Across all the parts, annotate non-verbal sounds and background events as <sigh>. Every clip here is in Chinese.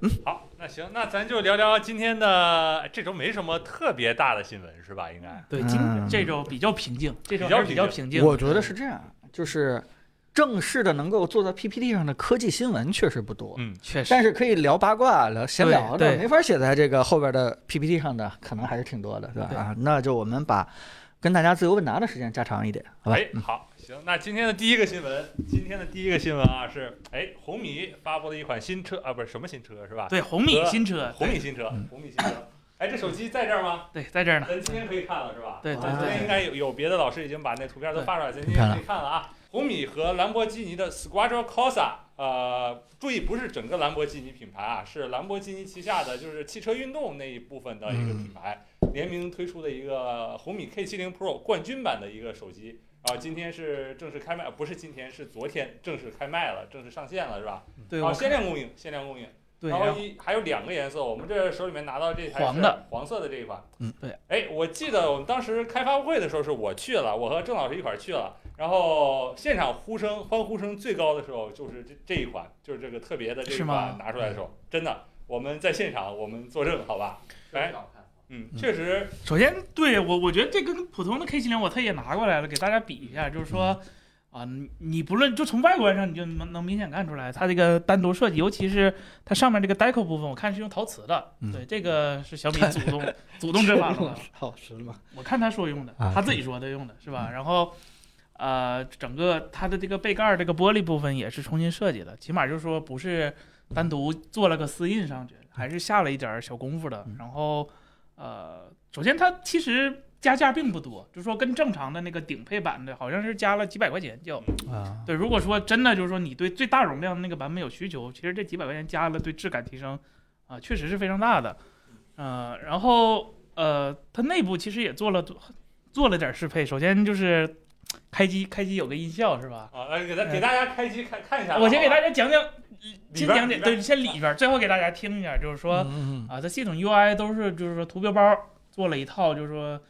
嗯，好，那行，那咱就聊聊今天的这周没什么特别大的新闻是吧？应该？对，今嗯这周比较平静，这周比较还是比较平平静。我觉得是这样，就是正式的能够做到 PPT 上的科技新闻确实不多，嗯，确实，但是可以聊八卦、聊闲聊的，对对。没法写在这个后边的 PPT 上的，可能还是挺多的，对吧？对。啊，那就我们把跟大家自由问答的时间加长一点，好吧？哎，好，行，那今天的第一个新闻，今天的第一个新闻啊是，哎，红米发布了一款新车啊，不是什么新车是吧？对红米新车，红米新车嗯，红米新车。哎，这手机在这儿吗？对，在这儿呢。咱今天可以看了是吧？对对对今天应该有有别的老师已经把那图片都发出来，咱今天可以看了啊。红米和兰博基尼的 Squadra Corsa，呃，注意不是整个兰博基尼品牌啊，是兰博基尼旗下的就是汽车运动那一部分的一个品牌，联名推出的一个红米 K70 Pro 冠军版的一个手机。啊，今天是正式开卖，不是今天，是昨天正式开卖了，正式上线了，是吧？对，啊，限量供应，限量供应。对，然然后后一还有两个颜色，我们这手里面拿到这台是黄的黄色的这一款。嗯，对。哎，我记得我们当时开发布会的时候是我去了，我和郑老师一块儿去了，然后现场呼声欢呼声最高的时候就是这这一款，就是这个特别的这一是款拿出来的时候，真的，我们在现场我们作证，好吧？来，嗯，嗯确实，首先对我我觉得这跟普通的 K 七零我特意拿过来了，给大家比一下，就是说。啊，你你不论就从外观上，你就能能明显看出来，它这个单独设计，尤其是它上面这个 deco 部分，我看是用陶瓷的。嗯对，这个是小米祖宗祖宗之法了。好是吗？我看他说用的，啊他自己说的用的是吧？然后，呃，整个它的这个背盖儿这个玻璃部分也是重新设计的，起码就是说不是单独做了个丝印上去，还是下了一点儿小功夫的嗯。然后，呃，首先它其实加价并不多，就是说跟正常的那个顶配版的好像是加了几百块钱就。啊，对，如果说真的就是说你对最大容量的那个版本有需求，其实这几百块钱加了对质感提升，啊、确实是非常大的。呃，然后呃，它内部其实也做了做了点适配，首先就是开机开机有个音效是吧？啊，来给大给大家开机看看一下。我先给大家家讲讲，先讲讲，对，先里边，最后给大家听一下，就是说嗯啊，它系统 UI 都是就是说图标包做了一套，就是说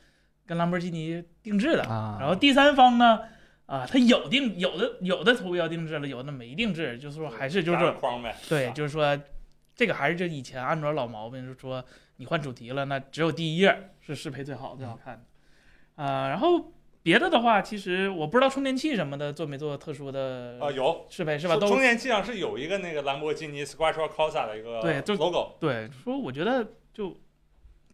跟兰博基尼定制的。啊，然后第三方呢，啊，它有定有的有的图标定制了，有的没定制，就是说还是就是说框呗，对，就是说这个还是就以前安卓老毛病，就是说你换主题了，那只有第一页是适配最好最好看的，啊，然后别的的话，其实我不知道充电器什么的做没做特殊的啊有。适配是吧？充电器上是有一个那个兰博基尼 Squadra Corsa 的一个对就 logo，对，说我觉得就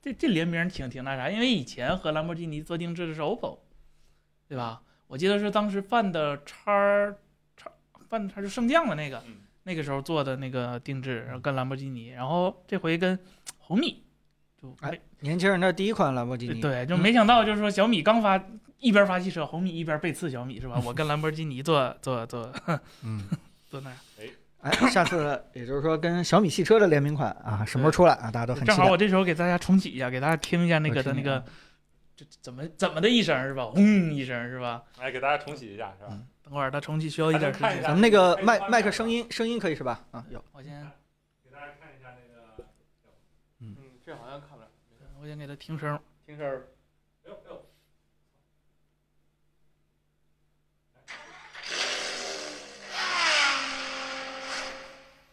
这这联名挺挺那啥，因为以前和兰博基尼做定制的是 OPPO，对吧？我记得是当时范的叉叉范的叉就升降的那个，嗯。那个时候做的那个定制，然后跟兰博基尼，然后这回跟红米，就、哎年轻人的第一款兰博基尼，对，就嗯。没想到就是说小米刚发一边发汽车，红米一边背刺小米是吧？<laughs> 我跟兰博基尼做做做嗯，<laughs> 做那样，哎，下次也就是说跟小米汽车的联名款啊，什么时候出来啊？大家都很期待。正好我这时候给大家重启一下，给大家听一下那个的那个这怎么怎么的一声是吧？轰一声是吧？来给大家重启一下是吧？嗯等会儿它重启需要一点时间咱。们那个麦麦克声音声音可以是吧？啊，有。我先给大家看一下那个，嗯嗯，这好像看不了，我先给它听声。听声儿，哎呦哎呦，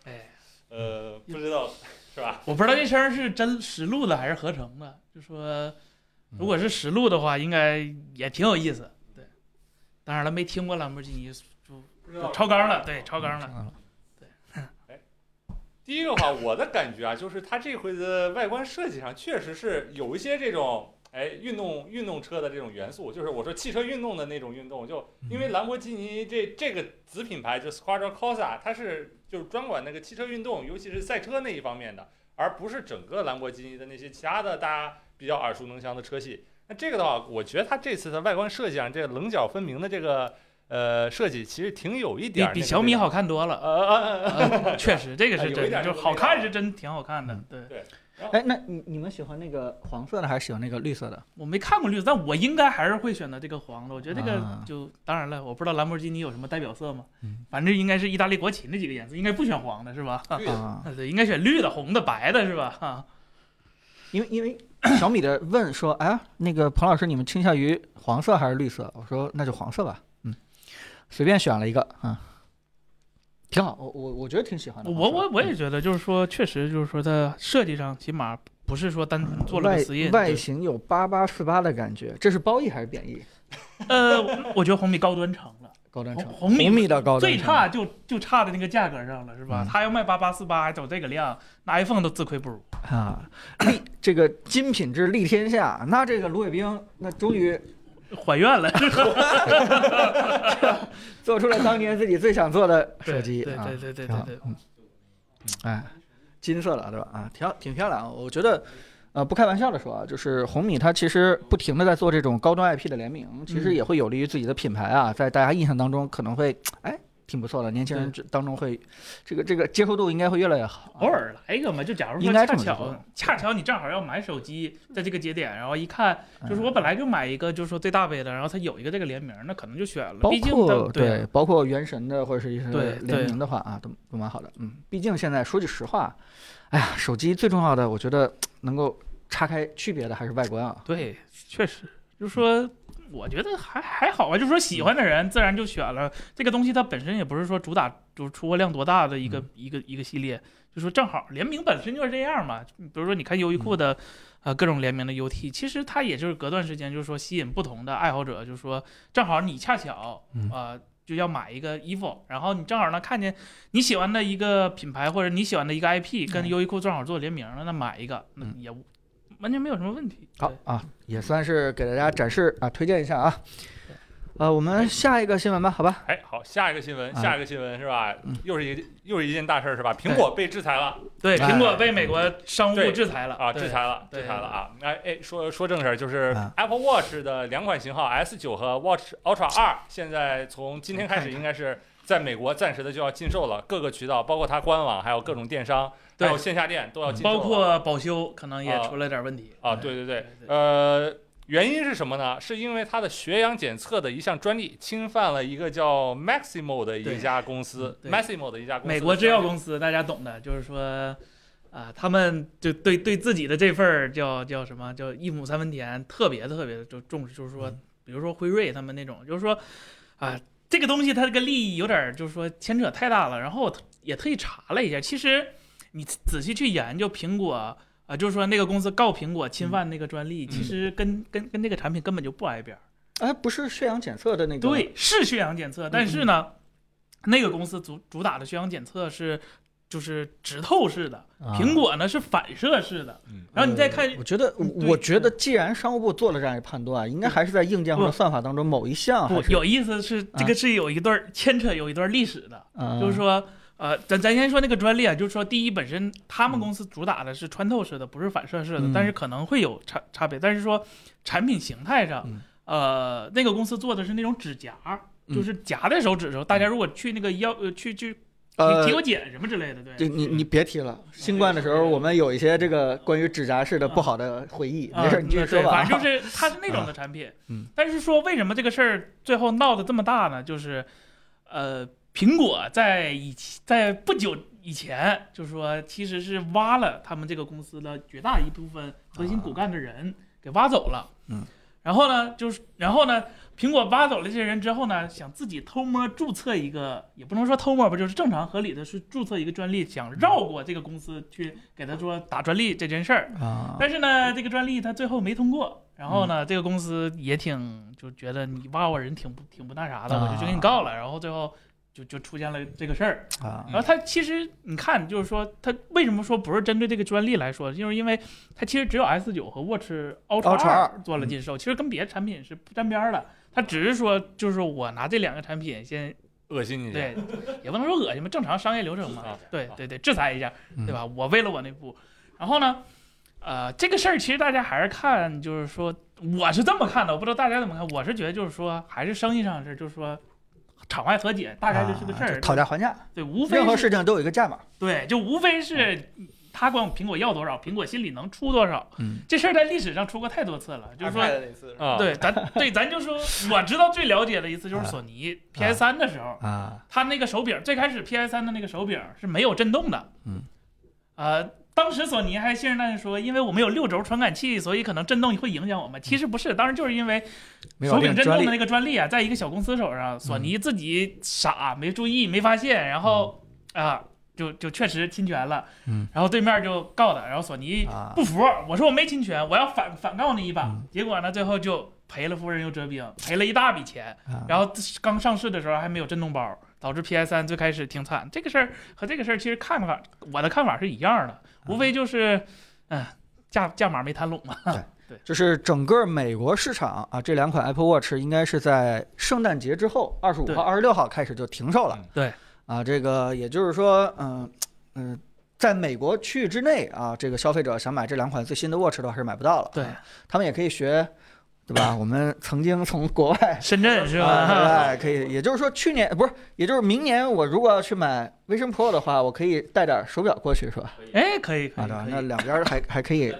哎，呃，不知道是吧？我不知道这声是真实录的还是合成的。就说如果是实录的话，应该也挺有意思。对，当然了，没听过兰博基尼不知道超纲了，对，超纲了。了。<laughs> 第一个话，我的感觉啊，就是它这回的外观设计上确实是有一些这种哎运动运动车的这种元素，就是我说汽车运动的那种运动，就因为兰博基尼这这个子品牌就 Squadra Corsa，它是就是专管那个汽车运动，尤其是赛车那一方面的，而不是整个兰博基尼的那些其他的大家比较耳熟能详的车系。那这个的话，我觉得它这次的外观设计上，这个棱角分明的这个呃设计，其实挺有一点比小米好看多了。呃确实，这个是 <laughs> 有一真的，就点好看是真挺好看的嗯。对，哎，那你你们喜欢那个黄色的还是喜欢那个绿色的？我没看过绿色，但我应该还是会选择这个黄的。我觉得这个啊就当然了，我不知道兰博基尼有什么代表色吗嗯，反正应该是意大利国旗那几个颜色，应该不选黄的是吧？<laughs> 对，应该选绿的、红的、白的是吧？啊，<laughs> 因为因为小米的问说，哎，那个彭老师，你们倾向于黄色还是绿色？我说那就黄色吧，嗯，随便选了一个啊，挺好，我我我觉得挺喜欢的。我我我嗯也觉得，就是说，确实就是说，它设计上起码不是说单纯做了外个死印。对外形有八八四八的感觉，这是褒义还是贬义？<laughs> 呃，我觉得红米高端成了，<laughs> 高端成红红米米的高端最差就就差在那个价格上了，是吧？嗯他要卖八八四八，还走这个量，那 iPhone 都自愧不如。啊，立这个金品质立天下，那这个芦苇兵那终于还愿了，<laughs> 做出了当年自己最想做的手机啊，对对对对对对，嗯，哎，金色的对吧？啊，挺好，挺漂亮。我觉得，呃，不开玩笑的说啊，就是红米它其实不停的在做这种高端 IP 的联名，其实嗯也会有利于自己的品牌啊，在大家印象当中可能会哎挺不错的，年轻人当中会这个这个接受度应该会越来越好啊。偶尔来一个嘛，就假如说恰巧恰巧你正好要买手机，在这个节点，然后一看，嗯就是我本来就买一个，就是说最大杯的，然后它有一个这个联名，那可能就选了。包毕竟括对，包括原神的或者是一些对联名的话啊，都都蛮好的。嗯，毕竟现在说句实话，哎呀，手机最重要的，我觉得能够岔开区别的还是外观啊。对，确实，就是说，我觉得还还好吧，就是说喜欢的人自然就选了。这个东西，它本身也不是说主打就是出货量多大的一个、嗯。一个一个系列，就说正好联名本身就是这样嘛。比如说你看优衣库的。呃，各种联名的 UT，其实它也就是隔段时间，就是说吸引不同的爱好者，就是说正好你恰巧啊呃就要买一个衣服，然后你正好呢看见你喜欢的一个品牌或者你喜欢的一个 IP 跟嗯。优衣库正好做联名了，那买一个那嗯。也完全没有什么问题。好啊，也算是给大家展示啊，推荐一下啊。呃，我们下一个新闻吧，好吧？哎，好，下一个新闻，啊下一个新闻是吧嗯？又是一又是一件大事儿是吧？苹果被制裁了对，哎苹果被美国商务部制裁了啊，制裁了，制裁了啊！哎哎，说说正事儿，就是啊 Apple Watch 的两款型号 S 九和 Watch Ultra 二现在从今天开始应该是在美国暂时的就要禁售了，各个渠道，包括它官网，还有各种电商，还对有线下店都要。包括保修可能也啊出了点问题啊，对对对对，呃，原因是什么呢？是因为它的血氧检测的一项专利侵犯了一个叫 Maximo 的一家公司，Maximo 的一家美国制药公司大家懂的，就是说。啊，他们就对对自己的这份儿叫叫什么叫一亩三分田，特别特别的就重视，就是说，嗯比如说辉瑞他们那种，就是说，啊，这个东西它这个利益有点就是说牵扯太大了。然后也特意查了一下，其实你仔细去研究苹果啊，就是说那个公司告苹果侵犯那个专利，嗯其实跟跟跟那个产品根本就不挨边儿。哎，不是血氧检测的那个？对，是血氧检测，但是呢，那个公司主主打的血氧检测是就是直透式的，啊苹果呢是反射式的。嗯然后你再看呃我觉得，我觉得既然商务部做了这样一判断，应该还是在硬件或者算法当中某一项有意思是这个是有一段牵扯有一段历史的，啊就是说。呃，咱咱先说那个专利啊，就是说，第一，本身他们嗯公司主打的是穿透式的，不是反射式的，嗯但是可能会有差差别。但是说产品形态上，嗯呃，那个公司做的是那种指甲，嗯就是夹在手指头。大家如果去那个药呃去去体呃体过检什么之类的，对，这你你别提了，<laughs> 新冠的时候我们有一些这个关于指甲式的不好的回忆，啊没事，你继续说吧。反正就是 <laughs> 它是那种的产品。嗯但是说为什么这个事儿最后闹得这么大呢？就是，呃，苹果在以前在不久以前，就是说其实是挖了他们这个公司的绝大一部分核心骨干的人给挖走了。嗯。然后呢，就是然后呢，苹果挖走了这些人之后呢，想自己偷摸注册一个，也不能说偷摸吧，就是正常合理的是注册一个专利，想绕过这个公司去给他说打专利这件事儿。啊，但是呢，这个专利他最后没通过，然后嗯呢，这个公司也挺就觉得你挖我人挺不挺不那啥的，我就啊就给你告了，然后最后就就出现了这个事儿。啊然后它其实你看，就是说它为什么说不是针对这个专利来说，就是因为它其实只有 S 9和 Watch Ultra Ultra 2做了禁售，其实跟别的产品是不沾边儿的。它只是说，就是我拿这两个产品先恶心你一下。对，也不能说恶心吧，正常商业流程嘛啊。对对对，制裁一下，嗯对吧？我为了我那步，然后呢，呃，这个事儿其实大家还是看，就是说，我是这么看的，我不知道大家怎么看。我是觉得就是说，还是生意上的事儿，就是说，场外和解大概就是个事儿，啊讨价还价，对，无非是任何事情都有一个价码。对，就无非是他管苹果要多少，苹果心里能出多少。嗯，这事儿在历史上出过太多次了，就是说。对，咱对咱就说，我知道最了解的一次就是索尼 PS 三的时候，啊，它那个手柄最开始 PS 三的那个手柄是没有震动的，嗯，呃，当时索尼还信誓旦旦说，因为我们有六轴传感器，所以可能震动会影响我们。其实不是，当时就是因为手柄震动的那个专利啊，在一个小公司手上，索尼自己傻没注意没发现，然后啊，就就确实侵权了，嗯，然后对面就告他，然后索尼啊不服，我说我没侵权，我要反反告你一把，嗯。结果呢，最后就赔了夫人又折兵，赔了一大笔钱，啊。然后刚上市的时候还没有震动包，导致 PS 三最开始挺惨。这个事儿和这个事儿其实看法，我的看法是一样的，无非就是，嗯、价价码没谈拢嘛。对就是整个美国市场啊，这两款 Apple Watch 应该是在圣诞节之后，二十五号、二十六号开始就停售了。嗯对，啊，这个也就是说，嗯嗯、在美国区域之内啊，这个消费者想买这两款最新的 Watch 的话是买不到了。对啊，他们也可以学，对吧？我们曾经从国外。深圳是吧？啊，哎，可以，也就是说，去年不是，也就是明年，我如果要去买 Vision Pro 的话，我可以带点手表过去，是吧？哎，可以可啊，以对吧？那两边还还可以 <laughs>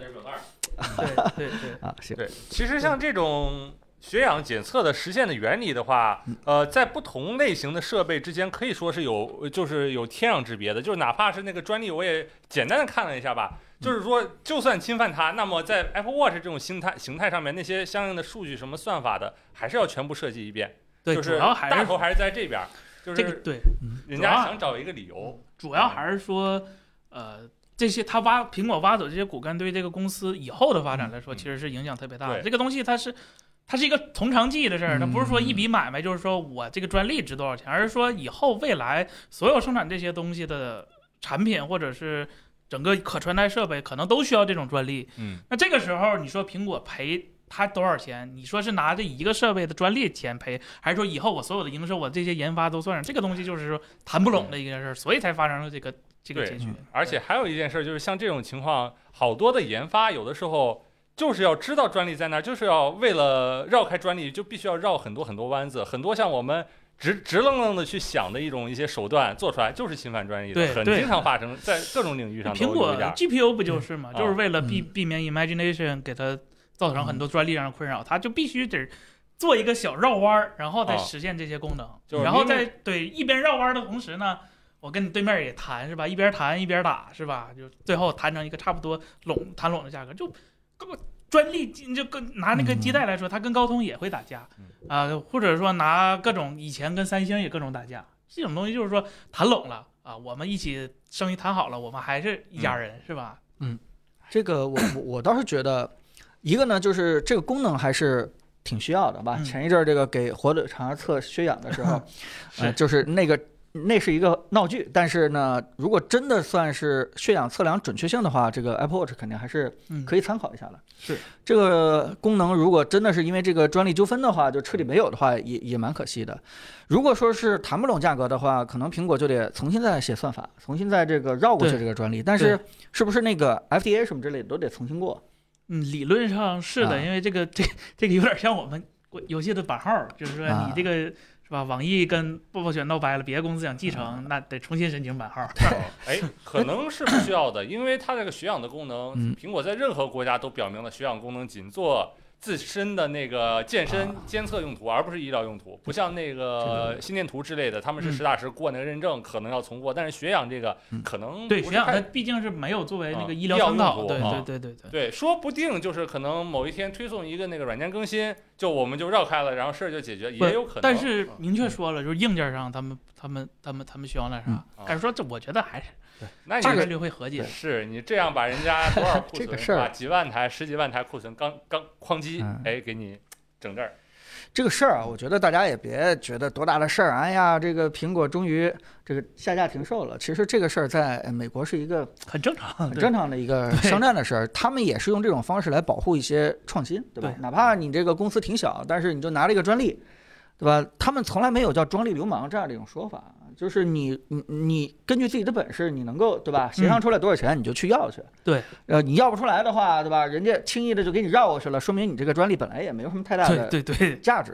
对对对，啊，行，对，其实像这种血氧检测的实现的原理的话嗯，呃，在不同类型的设备之间可以说是有，就是有天壤之别的。就是哪怕是那个专利，我也简单的看了一下吧。就是说，就算侵犯它，那么在 Apple Watch 这种形态形态上面，那些相应的数据什么算法的，还是要全部设计一遍。对，就是主要还是大头还是在这边儿，就是这个对，人家想找一个理由。主要还是说，呃，这些他挖苹果挖走这些骨干，对这个公司以后的发展来说，嗯其实是影响特别大的。对这个东西它是。它是一个从长计议的事儿，它不是说一嗯笔买卖，就是说我这个专利值多少钱，而是说以后未来所有生产这些东西的产品或者是整个可穿戴设备，可能都需要这种专利。嗯，那这个时候，你说苹果赔他多少钱？你说是拿这一个设备的专利钱赔，还是说以后我所有的营收，我这些研发都算上？这个东西就是说谈不拢的一件事儿，所以才发生了这个这个结局。而且还有一件事，就是像这种情况，好多的研发有的时候就是要知道专利在那儿，就是要为了绕开专利，就必须要绕很多很多弯子，很多像我们。直直愣愣的去想的一种一些手段做出来就是侵犯专利的，很经常发生在各种领域上苹果。GPU 不就是嘛，嗯就是为了避嗯避免 imagination 给它造成很多专利上的困扰，它就必须得做一个小绕弯儿，然后再啊实现这些功能，就是然后明明在对一边绕弯儿的同时呢。我跟你对面也谈是吧？一边谈一边打是吧？就最后谈成一个差不多拢谈拢的价格，就跟专利就跟拿那个基带来说，它跟高通也会打架嗯。啊、或者说拿各种以前跟三星也各种打架，这种东西就是说谈拢了啊，我们一起生意谈好了，我们还是一家人、是吧？嗯这个我我我倒是觉得，一个呢就是这个功能还是挺需要的吧。嗯。前一阵儿这个给火腿肠测血氧的时候，<laughs> 呃，就是那个那是一个闹剧，但是呢，如果真的算是血氧测量准确性的话，这个 Apple Watch 肯定还是嗯，可以参考一下的。是这个功能，如果真的是因为这个专利纠纷的话，就彻底没有的话，也也蛮可惜的。如果说是谈不拢价格的话，可能苹果就得重新再写算法，重新再这个绕过去这个专利。但是是不是那个 FDA 什么之类的都得重新过？嗯，理论上是的，啊因为这个这这个有点像我们游戏的版号，就是说啊你这个、是吧？网易跟暴暴雪闹掰了，别的公司想继承，那得重新申请版号。哦哎，可能是不需要的，因为它这个血氧的功能，嗯苹果在任何国家都表明了血氧功能仅做自身的那个健身啊监测用途，而不是医疗用途。不像那个个心电图之类的，他们是嗯实打实过那个认证，可能要重过。但是血氧这个嗯可能对，血氧它毕竟是没有作为那啊个医疗参考，对用途啊对对对对。对，说不定就是可能某一天推送一个那个软件更新，就我们就绕开了，然后事儿就解决，也有可能。但是啊明确说了，就是硬件上他们他们他们他们需要那啥但是说这我觉得还是那你大概率会合计。是你这样把人家多少库存这个事儿是吧？几万台、十几万台库存，刚刚哐叽嗯，哎，给你整这儿。这个事儿啊，我觉得大家也别觉得多大的事儿。哎呀，这个苹果终于这个下架停售了。其实这个事儿在呃美国是一个很正常，很正常的一个商战的事儿，他们也是用这种方式来保护一些创新，对吧？对哪怕你这个公司挺小，但是你就拿了一个专利，对吧？他们从来没有叫专利流氓这样的一种说法，就是你你你根据自己的本事，你能够对吧？协商出来多少钱你就去要去。对，呃，你要不出来的话，对吧？人家轻易的就给你绕过去了，说明你这个专利本来也没有什么太大的对对对，价值。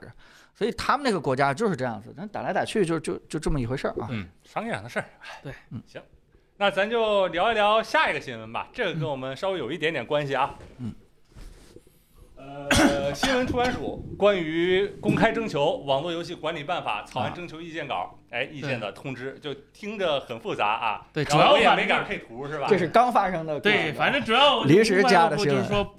所以他们那个国家就是这样子，但打来打去就就就这么一回事儿啊。嗯，商业上的事儿。对，嗯，行，那咱就聊一聊下一个新闻吧，这个跟我们稍微有一点点关系啊。嗯。呃，新闻出版署关于公开征求网络游戏管理办法草案征求意见稿，哎，意见的通知，就听着很复杂啊。对主要我也没敢配图是吧？这是刚发生的对，反正主要临时加的就新闻是说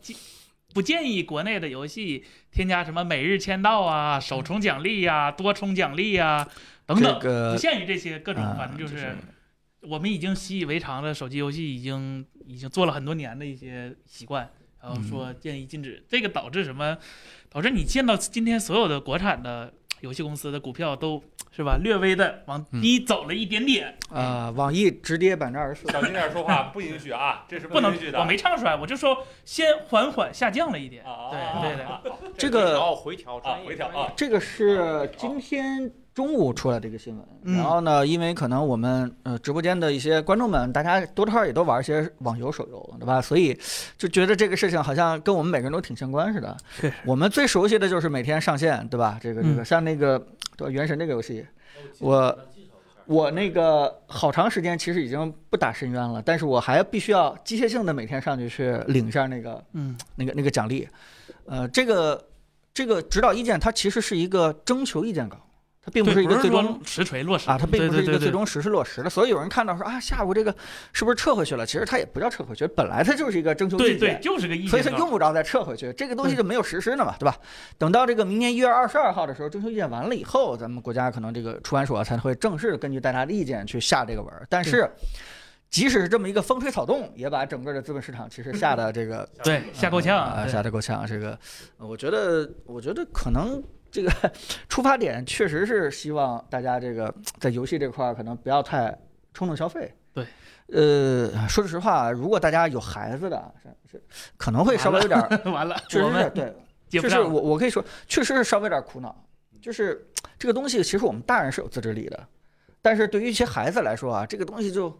不建议国内的游戏添加什么每日签到啊、首充奖励呀、多充奖励呀等等，这个不限于这些各种，啊反正就是我们已经习以为常的手机游戏已经已经做了很多年的一些习惯，然后说建议禁止，这个导致什么？导致你见到今天所有的国产的游戏公司的股票都是吧，略微的往低走了一点点，啊，网易直跌百分之二十四。小心点说话，不允许啊，这是不能允许的。我没唱出来，我就说先缓缓下降了一点，啊，对对对啊，这个哦回调啊回调啊，这个是今天中午出来的一个新闻，嗯。然后呢，因为可能我们呃直播间的一些观众们，大家多多少少也都玩一些网游手游，对吧？所以就觉得这个事情好像跟我们每个人都挺相关似的。是。我们最熟悉的就是每天上线，对吧？这个这个嗯。像那个对吧原神这个游戏，我我那个好长时间其实已经不打深渊了，但是我还必须要机械性的每天上去去领一下那个嗯。那个那个奖励，呃，这个这个指导意见它其实是一个征求意见稿，它并不，是一个最终实锤落实啊，它并不是一对对对对个最终实施落实的。所以有人看到说啊，下午这个是不是撤回去了？其实它也不叫撤回去，本来它就是一个征求对对，意见。就是个意见所以它用不着再撤回去，这个东西就没有实施呢嘛，对吧？等到这个明年一月二十二号的时候，征求意见完了以后，咱们国家可能这个出版所才会正式根据大家的意见去下这个文儿。但是，即使是这么一个风吹草动，也把整个的资本市场其实吓得这个对吓够呛啊，吓得够呛。这个，呃我觉得，我觉得可能这个 <laughs> 出发点确实是希望大家这个在游戏这块儿可能不要太冲动消费。对，呃，说实话，如果大家有孩子的，是是可能会稍微有点儿，完了，<laughs> 确实是对，<laughs> 确实接不上我我可以说，确实是稍微有点苦恼。就是这个东西，其实我们大人是有自制力的，但是对于一些孩子来说啊，这个东西就，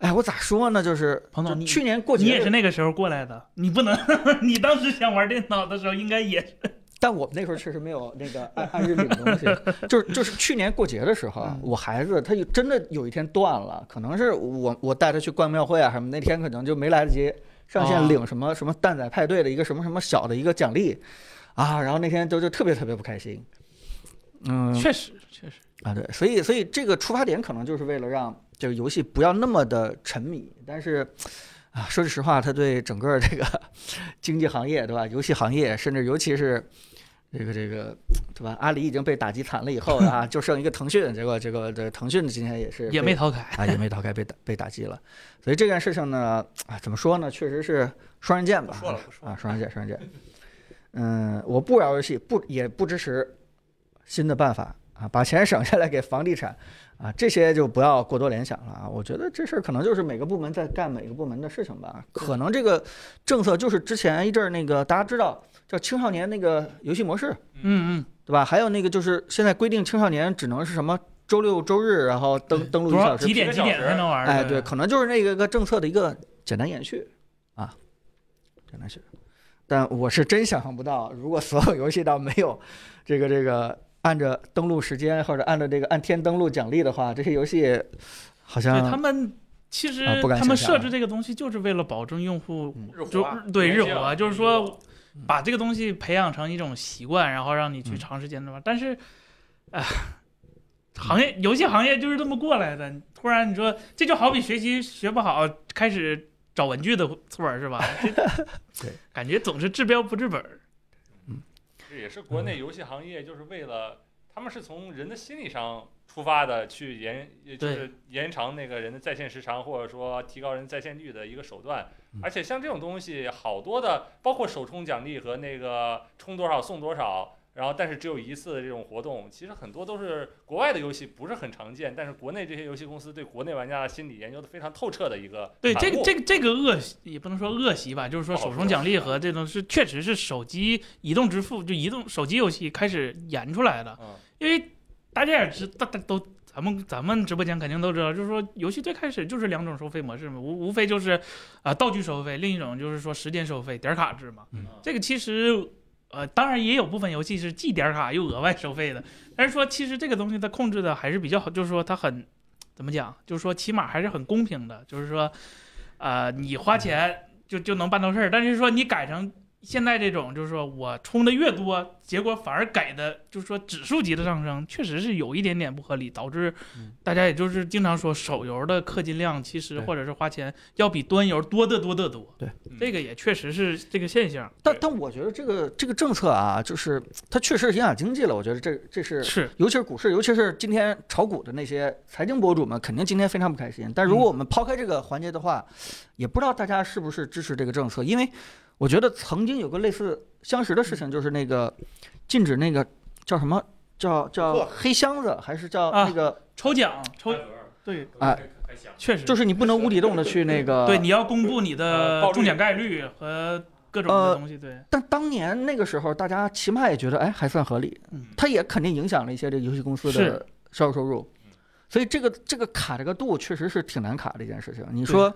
哎，我咋说呢？就是彭总你去年过节你也是那个时候过来的，你不能，你当时想玩电脑的时候，应该也是但我们那时候确实没有那个按按日领的东西，<laughs> 就是就是去年过节的时候我孩子他有真的有一天断了，可能是我我带他去逛庙会啊什么，那天可能就没来得及上线哦领什么什么蛋仔派对的一个什么什么小的一个奖励，啊，然后那天就就特别特别不开心，嗯确实确实，啊对，所以所以这个出发点可能就是为了让这个游戏不要那么的沉迷，但是。啊，说句实话，它对整个这个 <laughs> 经济行业，对吧？游戏行业，甚至尤其是这个这个，对吧？阿里已经被打击惨了以后啊，<laughs> 就剩一个腾讯，结果这个这腾讯今天也是也没逃开。啊，也没逃开，被打被打击了。所以这件事情呢，啊，怎么说呢？确实是双刃剑吧。说了不说啊，双刃剑，双刃剑。嗯，我不玩游戏，不也不支持新的办法啊，把钱省下来给房地产啊，这些就不要过多联想了啊。我觉得这事儿可能就是每个部门在干每个部门的事情吧。可能这个政策就是之前一阵儿那个大家知道叫青少年那个游戏模式，嗯嗯，对吧？还有那个就是现在规定青少年只能是什么周六周日，然后登登录一多小时少几点几点才能玩？哎，对，可能就是那个个政策的一个简单延续啊，简单延续。但我是真想象不到，如果所有游戏到没有这个这个按着登录时间或者按照这个按天登录奖励的话，这些游戏好像他们其实他们设置这个东西就是为了保证用户就对日活活，就是说把这个东西培养成一种习惯，然后让你去嗯长时间的玩。但是，啊，行业游戏行业就是这么过来的。突然你说这就好比学习学不好，开始找文具的错是吧？<laughs> 对，感觉总是治标不治本嗯。这也是国内游戏行业就是为了，他们是从人的心理上出发的，去延，也就是延长那个人的在线时长，或者说提高人在线率的一个手段嗯。而且像这种东西，好多的，包括首充奖励和那个充多少送多少。然后，但是只有一次的这种活动，其实很多都是国外的游戏不是很常见，但是国内这些游戏公司对国内玩家的心理研究的非常透彻的一个对这个这个这个恶习也不能说恶习吧，就是说首充奖励和这种是确实是手机移动支付就移动手机游戏开始研出来的，嗯因为大家也知大大都咱们咱们直播间肯定都知道，就是说游戏最开始就是两种收费模式嘛，无无非就是啊、道具收费，另一种就是说时间收费点卡制嘛。嗯这个其实呃当然也有部分游戏是既点卡又额外收费的，但是说其实这个东西它控制的还是比较好，就是说它很怎么讲，就是说起码还是很公平的，就是说呃你花钱就就能办到事儿，但是说你改成现在这种就是说我充的越多，结果反而给的就是说指数级的上升，确实是有一点点不合理，导致嗯大家也就是经常说手游的氪金量其实或者是花钱要比端游多得多得多。对嗯这个也确实是这个现象。但但我觉得这个这个政策啊，就是它确实影响经济了。我觉得这这是是，尤其是股市，尤其是今天炒股的那些财经博主们，肯定今天非常不开心。但如果我们抛开这个环节的话，也不知道大家是不是支持这个政策，因为我觉得曾经有个类似相识的事情，就是那个禁止那个叫什么？叫叫黑箱子，还是叫啊。那个，抽奖抽对，哎。确实。就是你不能无底洞的去那个。对，你要公布你的中奖概率和各种的呃东西。对，但当年那个时候，大家起码也觉得，哎，还算合理。嗯，它也肯定影响了一些这个游戏公司的销售收入。嗯，所以这个这个卡这个度确实是挺难卡的一件事情。你说，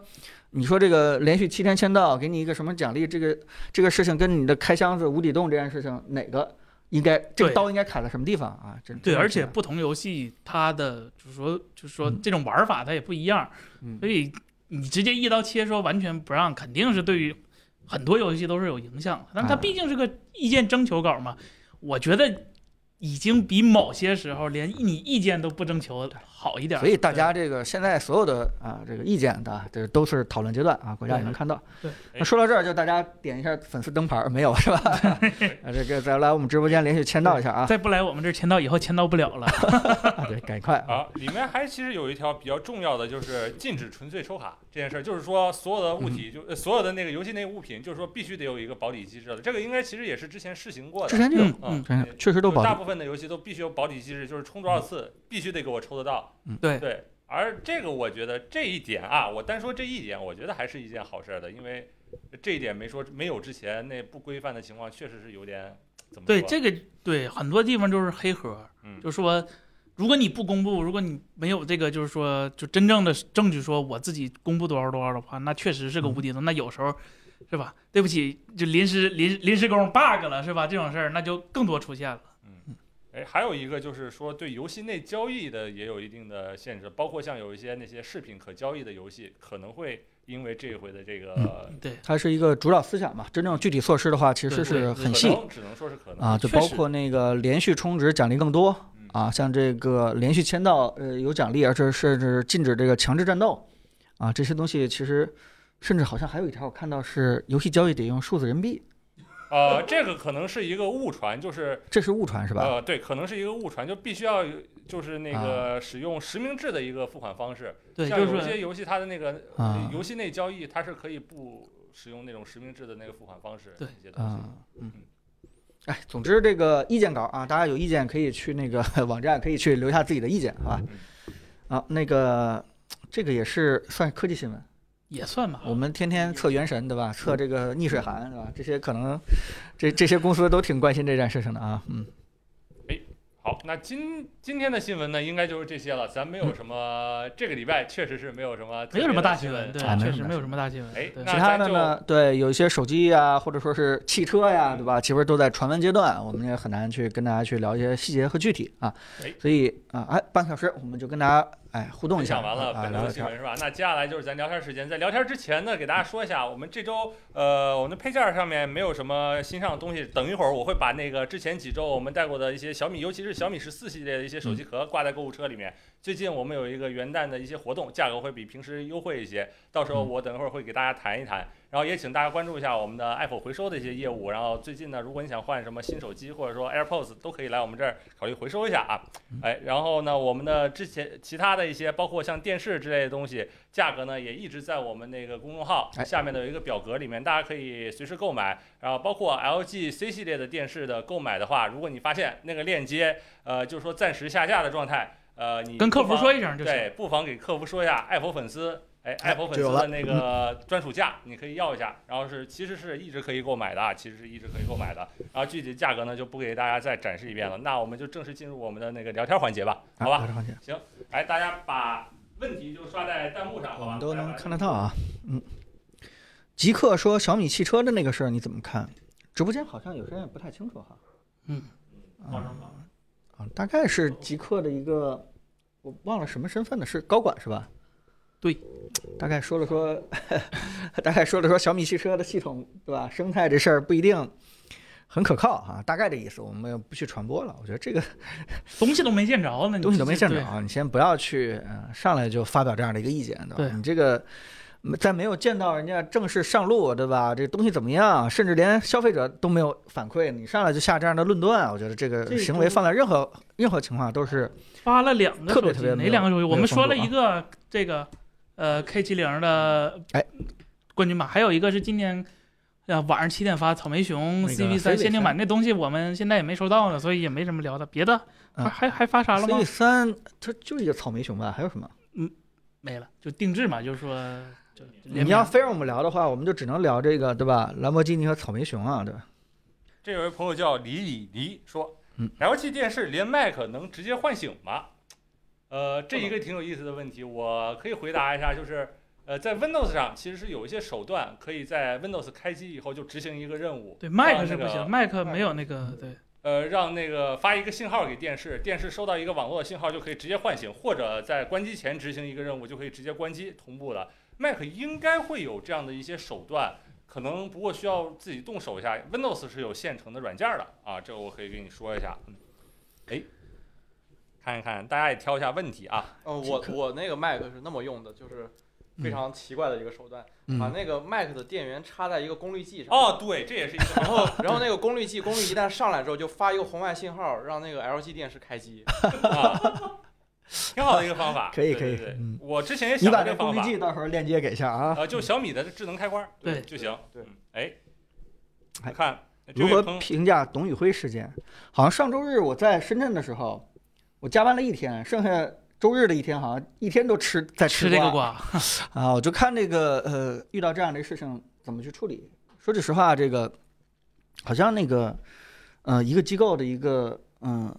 你说这个连续七天签到，给你一个什么奖励，这个这个事情跟你的开箱子无底洞这件事情，哪个应该这个刀应该砍在什么地方啊？真对，而且不同游戏它的就是说就是说嗯这种玩法它也不一样，嗯所以你直接一刀切说完全不让，肯定是对于很多游戏都是有影响的。但它啊毕竟是个意见征求稿嘛，我觉得已经比某些时候连你意见都不征求好一点儿。所以大家这个现在所有的啊这个意见的啊，这都是讨论阶段啊，国家也能看到。对那说到这儿，就大家点一下粉丝灯牌，没有是吧？<laughs> 啊，这个再来我们直播间连续签到一下啊！再不来我们这儿签到以后签到不了了。啊 <laughs> 对，赶快啊！啊，里面还其实有一条比较重要的，就是禁止纯粹抽卡这件事儿，就是说所有的物体就、呃所有的那个游戏内物品，就是说必须得有一个保底机制的。这个应该其实也是之前试行过的。之前就有嗯，嗯，之前确实都保分的游戏都必须有保底机制，就是充多少次必须得给我抽得到。嗯对对，而这个我觉得这一点啊，我单说这一点，我觉得还是一件好事儿的，因为这一点没说没有之前那不规范的情况，确实是有点怎么说？对这个对很多地方就是黑盒，嗯就说如果你不公布，如果你没有这个就是说就真正的证据说我自己公布多少多少的话，那确实是个无底洞。那有时候是吧？对不起，就临时临临时工 bug 了是吧？这种事儿那就更多出现了。哎，还有一个就是说，对游戏内交易的也有一定的限制，包括像有一些那些饰品可交易的游戏，可能会因为这一回的这个对，它是一个主导思想嘛，真正具体措施的话，其实是很细只能说是可能啊，就包括那个连续充值奖励更多嗯啊，像这个连续签到呃有奖励，而且甚至禁止这个强制战斗啊，这些东西其实甚至好像还有一条我看到是游戏交易得用数字人民币，呃，这个可能是一个误传，就是这是误传是吧？呃，对，可能是一个误传，就必须要有就是那个使用实名制的一个付款方式。对，像有一些游戏它的那个游戏内交易，它是可以不使用那种实名制的那个付款方式，对一些东西。啊，嗯。哎，总之这个意见稿啊，大家有意见可以去那个 <laughs> 网站，可以去留下自己的意见，好吧？啊，那个这个也是算科技新闻。也算吧。我们天天测元神，对吧？测这个逆水寒，对吧？这些可能，这这些公司都挺关心这件事情的啊。嗯，好，那今今天的新闻呢，应该就是这些了。咱没有什么，这个礼拜确实是没有什么，没有什么大新新闻，对确实没有什么大新闻。对哎其他的呢，对，有一些手机呀，或者说是汽车呀，对吧？其实都在传闻阶段，我们也很难去跟大家去聊一些细节和具体啊哎。所以啊，哎，半个小时我们就跟大家哎互动一下，完了啊，本周。的新闻是吧？那接下来就是咱聊天时间。在聊天之前呢，给大家说一下，我们这周呃，我们的配件上面没有什么新上的东西。等一会儿我会把那个之前几周我们带过的一些小米，尤其是小米十四系列的一些手机壳挂在购物车里面。最近我们有一个元旦的一些活动，价格会比平时优惠一些。到时候嗯我等一会儿会给大家谈一谈。然后也请大家关注一下我们的 Apple 回收的一些业务。然后最近呢，如果你想换什么新手机或者说 AirPods，都可以来我们这儿考虑回收一下啊。哎，然后呢，我们的之前其他的一些，包括像电视之类的东西，价格呢也一直在我们那个公众号哎下面的有一个表格里面，大家可以随时购买。然后包括 LG C 系列的电视的购买的话，如果你发现那个链接，呃，就是说暂时下架的状态，呃，你跟客服说一声就行。对，不妨给客服说一下，爱否粉丝，哎，，Apple 粉丝的那个专属价，你可以要一下。然后是其实是一直可以购买的啊，其实是一直可以购买的。然后具体价格呢，就不给大家再展示一遍了。那我们就正式进入我们的那个聊天环节吧，好吧？啊聊天环节来，大家把问题就刷在弹幕上，好吧？我们都能看得到。到啊。嗯，极客说小米汽车的那个事儿你怎么看？直播间好像有些人也不太清楚哈。嗯，啊啊，大概是极客的一个，我忘了什么身份的，是高管是吧？对，大概说了说，<laughs> 大概说了说小米汽车的系统对吧？生态这事儿不一定很可靠啊，大概的意思，我们不去传播了。我觉得这个 <laughs> 东西都没见着呢，你东西都没见对着，你先不要去呃上来就发表这样的一个意见，对吧？对你这个在没有见到人家正式上路，对吧？这东西怎么样，甚至连消费者都没有反馈，你上来就下这样的论断，我觉得这个行为放在任何任何情况都是发了两个特别手机，特别没有哪两个手机？我们说了一个这个呃 K 七零的哎冠军版，还有一个是今天呃晚上七点发草莓熊 CV 飞三限定版，那东西我们现在也没收到呢，所以也没什么聊的。别的还嗯还还发啥了吗 C？三，它就一个草莓熊吧，还有什么？嗯没了，就定制嘛，就是说你要非让我们聊的话，我们就只能聊这个，对吧？兰博基尼和草莓熊啊，对吧？这有位朋友叫李李黎说嗯，LG 电视连 Mac 能直接唤醒吗？呃，这一个挺有意思的问题，我可以回答一下，就是呃，在 Windows 上其实是有一些手段，可以在 Windows 开机以后就执行一个任务，对那个是不行，Mac 没有那个对。呃，让那个发一个信号给电视，电视收到一个网络的信号就可以直接唤醒，或者在关机前执行一个任务就可以直接关机同步的。Mac 应该会有这样的一些手段，可能不过需要自己动手一下。Windows 是有现成的软件的啊，这个我可以跟你说一下。嗯，哎，看一看，大家也挑一下问题啊。<laughs> 呃，我我那个麦克是那么用的，就是非常奇怪的一个手段，把嗯，那个麦克的电源插在一个功率计上。哦，对，这也是一个然后，然后那个功率计，功率一旦上来之后，就发一个红外信号，让那个 LG 电视开机。<laughs> 啊，挺好的一个方法。<laughs> 可以可以嗯我之前也你想过把这功率这个方法，计到时候链接给一下啊。呃，就小米的智能开关对就行。对嗯，哎，哎看这如何评价董宇辉事件？好像上周日我在深圳的时候，我加班了一天，剩下周日的一天，好像一天都吃在吃这个瓜瓜，<laughs> 啊。我就看这个呃，遇到这样的事情怎么去处理。说句实话，这个好像那个呃，一个机构的一个嗯、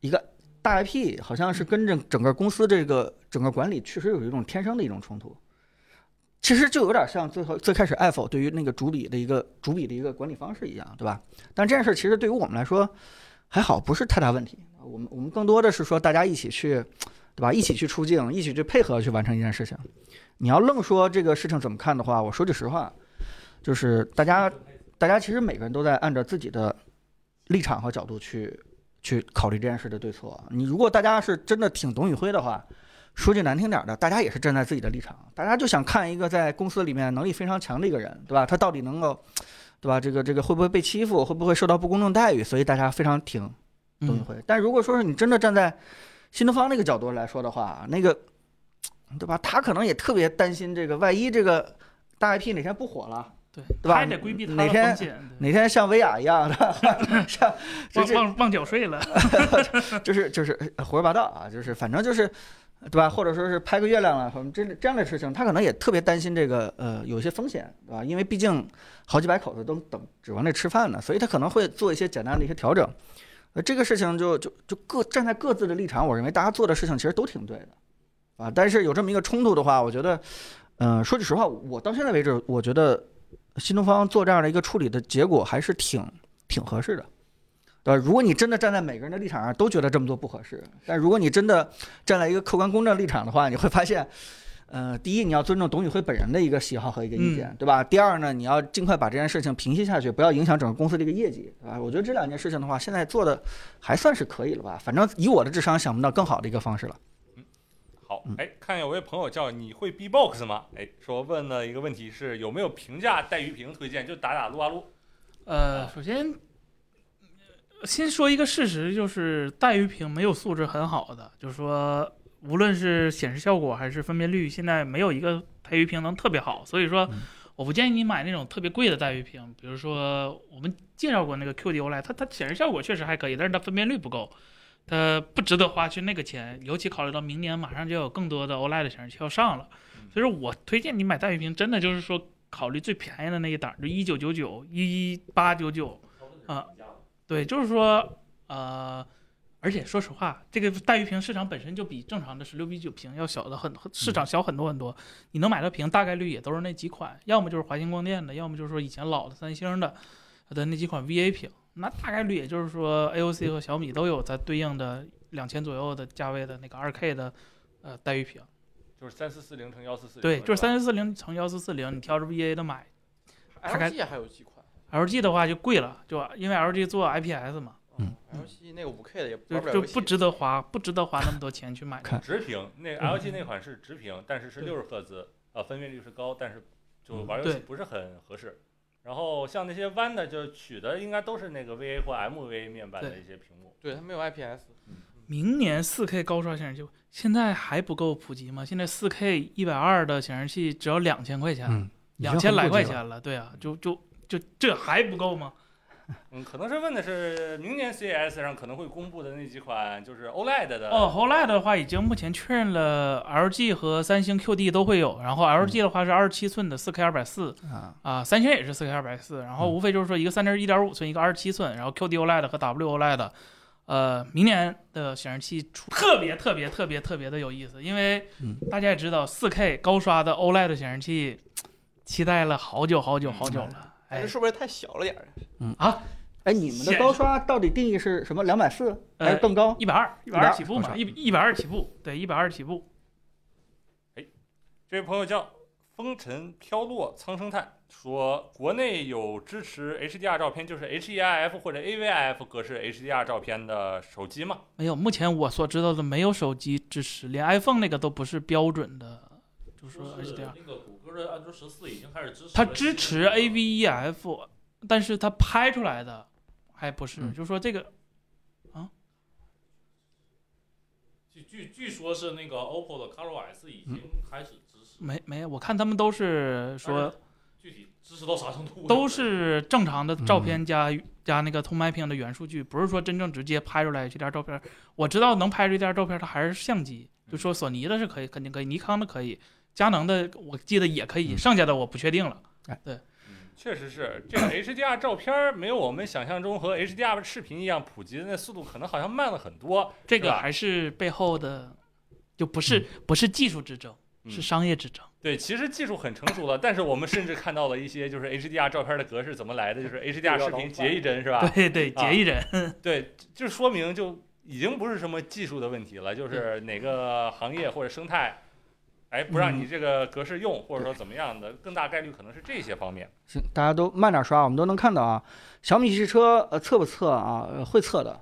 一个大 IP，好像是跟着整个公司这个整个管理确实有一种天生的一种冲突。其实就有点像最后最开始 Apple 对于那个主笔的一个主笔的一个管理方式一样，对吧？但这件事其实对于我们来说还好，不是太大问题。我们我们更多的是说大家一起去，对吧？一起去出镜，一起去配合去完成一件事情。你要愣说这个事情怎么看的话，我说句实话，就是大家大家其实每个人都在按照自己的立场和角度去去考虑这件事的对错。你如果大家是真的挺董宇辉的话，说句难听点的，大家也是站在自己的立场，大家就想看一个在公司里面能力非常强的一个人，对吧？他到底能够，对吧？这个这个会不会被欺负，会不会受到不公正待遇？所以大家非常挺董宇嗯，辉。但如果说是你真的站在新东方那个角度来说的话，那个，对吧？他可能也特别担心这个，万一这个大 IP 哪天不火了，对，对吧他也得规避他哪天的风险，哪天像薇娅一样的，<laughs> 像这 <laughs> 这忘忘忘缴税了，<laughs> 就是就是呃胡说八道啊，就是反正就是，对吧？或者说是拍个月亮了，什么这这样的事情，他可能也特别担心这个呃有些风险，对吧？因为毕竟好几百口子都等指望这吃饭呢，所以他可能会做一些简单的一些调整。呃，这个事情就就就各站在各自的立场，我认为大家做的事情其实都挺对的，啊，但是有这么一个冲突的话，我觉得，嗯、说句实话，我到现在为止，我觉得新东方做这样的一个处理的结果还是挺挺合适的。对？如果你真的站在每个人的立场上都觉得这么做不合适，但如果你真的站在一个客观公正立场的话，你会发现，呃，第一你要尊重董宇辉本人的一个喜好和一个意见，对吧？第二呢，你要尽快把这件事情平息下去，不要影响整个公司的一个业绩，对吧？我觉得这两件事情的话，现在做的还算是可以了吧？反正以我的智商想不到更好的一个方式了。嗯，好哎，看有位朋友叫你会 B-box 吗？哎，说问了一个问题是有没有评价带鱼屏推荐，就打打撸啊撸。呃，首先呃先说一个事实，就是带鱼屏没有素质很好的，就是说无论是显示效果还是分辨率，现在没有一个带鱼屏能特别好，所以说嗯我不建议你买那种特别贵的带鱼屏，比如说我们介绍过那个 QD OLED，它它显示效果确实还可以，但是它分辨率不够。它不值得花去那个钱，尤其考虑到明年马上就有更多的 OLED 显示器要上了，所以说我推荐你买带鱼屏，真的就是说考虑最便宜的那一档，就一九九九、一八九九，啊，对，就是说，呃，而且说实话，这个带鱼屏市场本身就比正常的十六比九屏要小的很，市场小很多很多。你能买到屏，大概率也都是那几款，要么就是华星光电的，要么就是说以前老的三星的的那几款 VA 屏。那大概率也就是说，AOC 和小米都有在对应的两千左右的价位的那个二 K 的呃带鱼屏。就是三四四零乘幺四四零。对，就是三四四零乘幺四四零，你挑着 VA 的买。LG 还有几款 LG 的话就贵了，就因为 LG 做 IPS 嘛，嗯，LG 那个五 K 的也就不值得花，不值得花那么多钱去买。看直屏，那个 LG 那款是直屏，但是是六十赫兹，呃，分辨率是高，但是就嗯玩游戏不是很合适。然后像那些弯的，就取的应该都是那个 VA 或 MVA 面板的一些屏幕。对，它没有 IPS。明年 4K 高刷显示器现在还不够普及吗？现在 4K 一百二的显示器只要两千块钱，两千来。块钱了。对啊，就就就这还不够吗？<laughs> 嗯，可能是问的是明年 CES 上可能会公布的那几款，就是 OLED 的。哦，OLED 的话已经目前确认了，LG 和三星 QD 都会有。然后 LG 的话是二十七寸的四 K 二百四啊，啊，三星也是四 K 二百四。然后嗯无非就是说一个三点一点五寸，一个二十七寸，然后 QD OLED 和 W OLED。呃，明年的显示器出特别特别特别特别的有意思，因为嗯大家也知道四 K 高刷的 OLED 显示器，<tsk> 期待了好久好久好久了。哎是，不是太小了点儿？哎，你们的高刷到底定义是什么？两百四还是呃更高？一百二，一百二起步嘛，一一百二起步，对，一百二起步。哎这位朋友叫风尘飘落苍生叹，说国内有支持 HDR 照片，就是 HEIF 或者 AVIF 格式 HDR 照片的手机吗？没有，目前我所知道的没有手机支持，连 iPhone 那个都不是标准的，就是说说是 HDR。那个谷歌的安卓十四已经开始支持，它支持 AVEF，但是它拍出来的还不是，嗯就是说这个啊据据据说是那个 OPPO 的 ColorOS 已经开始支持，没没，我看他们都是说具体支持到啥程度？都是正常的照嗯片加、加那个通麦屏的原数据，不是说真正直接拍出来这点照片。我知道能拍出这点照片，它还是相机，就说索尼的是可以，肯定可以，尼康的可以，佳能的我记得也可以，嗯剩下的我不确定了。哎，对，确实是这个 HDR 照片没有我们想象中和 HDR 视频一样普及的那速度，可能好像慢了很多。这个还是背后的，就不是、不是技术之争，嗯是商业之争。对，其实技术很成熟了，但是我们甚至看到了一些就是 HDR 照片的格式怎么来的，就是 HDR 视频截一帧是吧？对对，啊截一帧。<laughs> 对，就说明就已经不是什么技术的问题了，就是哪个行业或者生态，哎，不让你这个格式用，或者说怎么样的，更大概率可能是这些方面。行，大家都慢点刷，我们都能看到啊。小米汽车呃测不测啊？呃会测的，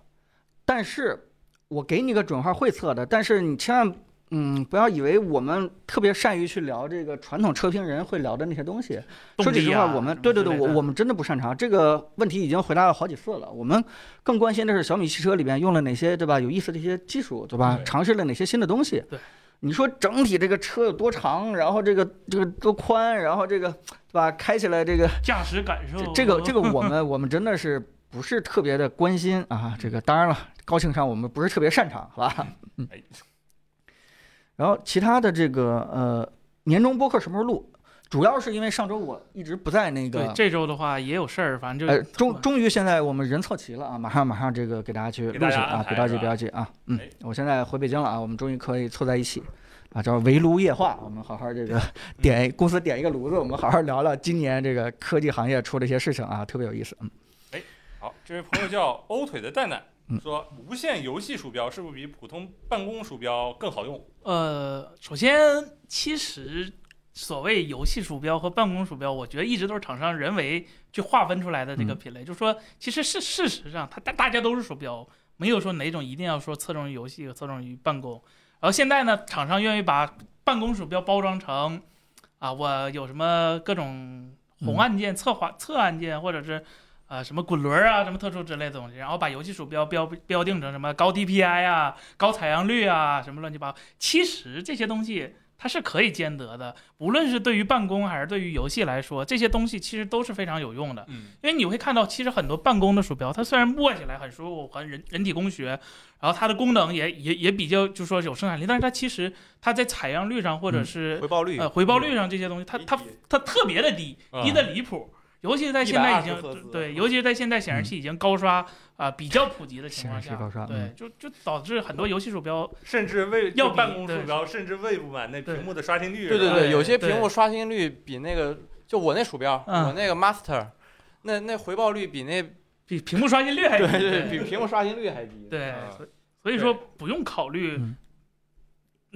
但是我给你个准话会测的，但是你千万嗯不要以为我们特别善于去聊这个传统车评人会聊的那些东西。说句实话，我们对对对，我我们真的不擅长这个问题，已经回答了好几次了。我们更关心的是小米汽车里边用了哪些对吧有意思的一些技术对吧？对尝试了哪些新的东西？对。你说整体这个车有多长，然后这个这个多宽，然后这个对吧？开起来这个驾驶感受这这个这个我们我们真的是不是特别的关心啊？这个当然了，高情商我们不是特别擅长，好吧？嗯 <laughs> 哎。然后其他的这个呃年终播客什么时候录？主要是因为上周我一直不在那个对个，这周的话也有事儿，反正就呃，终终于现在我们人凑齐了啊！马上马上这个给大家去录去啊，别着急别着急啊！嗯哎，我现在回北京了啊，我们终于可以凑在一起。啊，叫围炉夜话，我们好好这个点公司点一个炉子，我们好好聊聊今年这个科技行业出的一些事情啊，特别有意思。嗯，好，这位朋友叫 <laughs> 欧腿的蛋蛋嗯，说无线游戏鼠标是不是比普通办公鼠标更好用？呃，首先其实所谓游戏鼠标和办公鼠标，我觉得一直都是厂商人为去划分出来的这个嗯品类，就是说其实是事实上，它大大家都是鼠标，没有说哪种一定要说侧重于游戏和侧重于办公。然后现在呢，厂商愿意把办公鼠标包装成啊，我有什么各种红按键、侧滑、侧按键，或者是呃什么滚轮啊、什么特殊之类的东西，然后把游戏鼠标标标定成什么高 DPI 啊、高采样率啊，什么乱七八糟。其实这些东西它是可以兼得的，无论是对于办公还是对于游戏来说，这些东西其实都是非常有用的。嗯，因为你会看到，其实很多办公的鼠标，它虽然握起来很舒服，很人人体工学，然后它的功能也也也比较就说有生产力，但是它其实它在采样率上或者嗯是、回报率呃回报率上这些东西，它它它特别的低，啊低的离谱。尤其是在现在已经120赫兹对，尤其是在现在显示器已经高刷啊、比较普及的情况下显示器高刷，对嗯，就就导致很多游戏鼠标甚至为要办公鼠标，甚至喂不满那屏幕的刷新率。对对对，有些屏幕刷新率比那个，就我那鼠标，嗯我那个 Master，那那回报率比那比屏幕刷新率还低，对比屏幕刷新率还低。对啊，所以说不用考虑嗯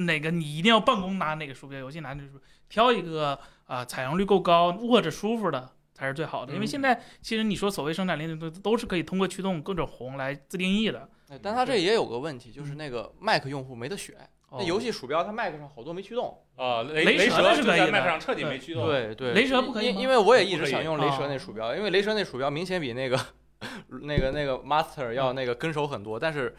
哪个你一定要办公拿哪个鼠标，游戏拿哪个鼠标，挑一个啊、采样率够高、握着舒服的才是最好的。因为嗯现在其实你说所谓生产力的都都是可以通过驱动各种红来自定义的。哎但它这也有个问题，就是那个 Mac 用户没得选。那游戏鼠标它 Mac 上好多没驱动。啊，雷雷蛇是可以的 Mac 上彻底没驱动。对对，雷蛇不可以因因为我也一直想用雷蛇哦那鼠标，因为雷蛇那鼠标明显比那个 <laughs> 那个那个 Master 要那个跟手很多，但是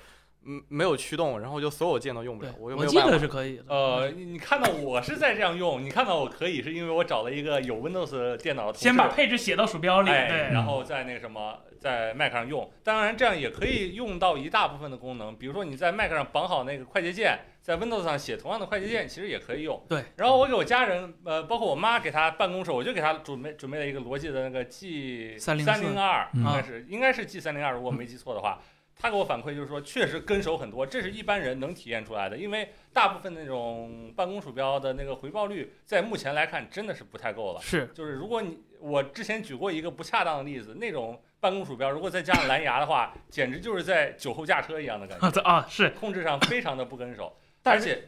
嗯没有驱动，然后就所有键都用不了，，我又我记得没有办法。是可以的。呃，你你看到我是在这样用，你看到我可以是因为我找了一个有 Windows 电脑的同事，先把配置写到鼠标里，哎，对，然后在那个什么，在 Mac 上用。当然，这样也可以用到一大部分的功能，比如说你在 Mac 上绑好那个快捷键，在 Windows 上写同样的快捷键，其实也可以用。对。然后我给我家人，呃，包括我妈，给她办公室，我就给她准备准备了一个罗技的那个 G 三304零二，嗯应该是应该是 G 三零二，如果没记错的话。他给我反馈就是说，确实跟手很多，这是一般人能体验出来的。因为大部分那种办公鼠标的那个回报率，在目前来看真的是不太够了。是就是如果你我之前举过一个不恰当的例子，那种办公鼠标如果再加上蓝牙的话，简直就是在酒后驾车一样的感觉，<laughs> 啊，是控制上非常的不跟手。<laughs> 而且，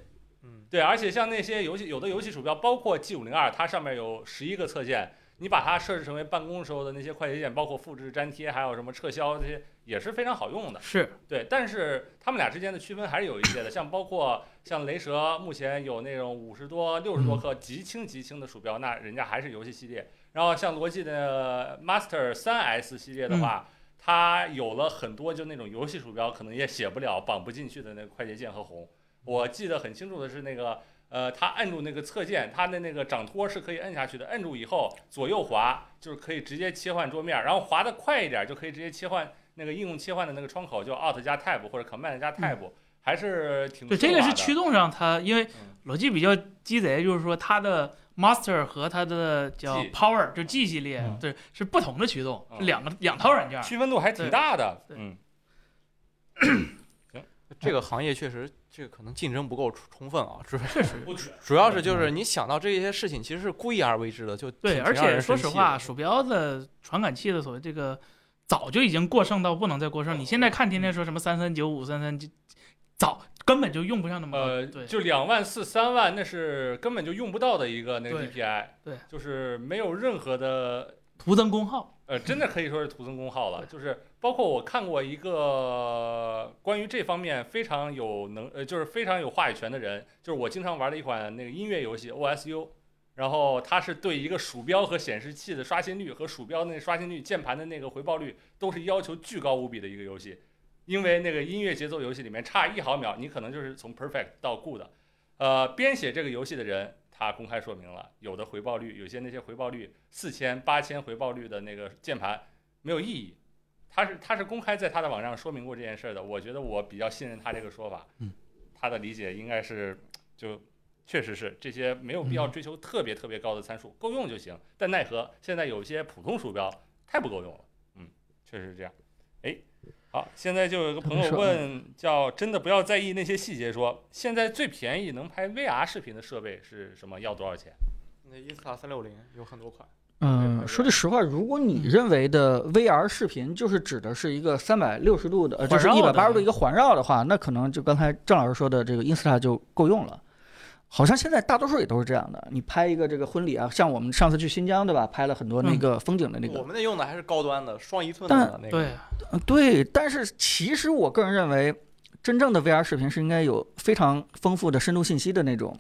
嗯，对，而且像那些游戏有的游戏鼠标，包括 G 五零二，它上面有十一个侧键，你把它设置成为办公时候的那些快捷键，包括复制、粘贴，还有什么撤销这些，也是非常好用的。是，对，但是他们俩之间的区分还是有一些的，像包括像雷蛇目前有那种五十多、六十多克极轻极轻的鼠标，那人家还是游戏系列。然后像罗技的 Master 三 S 系列的话，它有了很多就那种游戏鼠标可能也写不了、绑不进去的那个快捷键和红。我记得很清楚的是那个。呃，它按住那个侧键，它的那个掌托是可以摁下去的，摁住以后左右滑就是可以直接切换桌面，然后滑的快一点就可以直接切换那个应用切换的那个窗口，就 Alt 加 Tab 或者 Command 加 Tab，、还是挺对，这个是驱动上它，因为嗯。逻辑比较鸡贼，就是说它的 Master 和它的叫 Power，就 G 系列嗯，对，是不同的驱动，嗯。是两个两套软件。区分度还挺大的。嗯。<coughs> 行，这个行业确实这个可能竞争不够充充分啊，主确实，不。主要是就是你想到这些事情其实是故意而为之的，就对，挺而且说实话，鼠标的传感器的所谓这个早就已经过剩到不能再过剩。你现在看天天说什么三三九五、三三九，早根本就用不上那么高。呃，对，就两万四、三万，那是根本就用不到的一个那个 DPI，对就是没有任何的徒增功耗。呃，真的可以说是徒增功耗了。就是包括我看过一个关于这方面非常有能呃，就是非常有话语权的人，就是我经常玩的一款那个音乐游戏 OSU。然后它是对一个鼠标和显示器的刷新率和鼠标那个刷新率、键盘的那个回报率都是要求巨高无比的一个游戏，因为那个音乐节奏游戏里面差一毫秒，你可能就是从 perfect 到 good。呃，编写这个游戏的人他公开说明了，有的回报率，有些那些回报率四千、八千回报率的那个键盘没有意义。他是他是公开在他的网上说明过这件事儿的，我觉得我比较信任他这个说法。嗯，他的理解应该是就确实是这些没有必要追求特别特别高的参数，够用就行。但奈何现在有些普通鼠标太不够用了。嗯，确实是这样。哎，好，现在就有一个朋友问，叫真的不要在意那些细节说，现在最便宜能拍 VR 视频的设备是什么？要多少钱？那 Insta 三六零有很多款，嗯，说句实话，如果你认为的 VR 视频就是指的是一个三百六十度的，呃，就是一百八十度一个环绕的话，那可能就刚才郑老师说的这个 Insta 就够用了。好像现在大多数也都是这样的。你拍一个这个婚礼啊，像我们上次去新疆对吧，拍了很多那个风景的那个我，们那用的还是高端的双一寸的那个。对，嗯对。但是其实我个人认为，真正的 VR 视频是应该有非常丰富的深度信息的那种，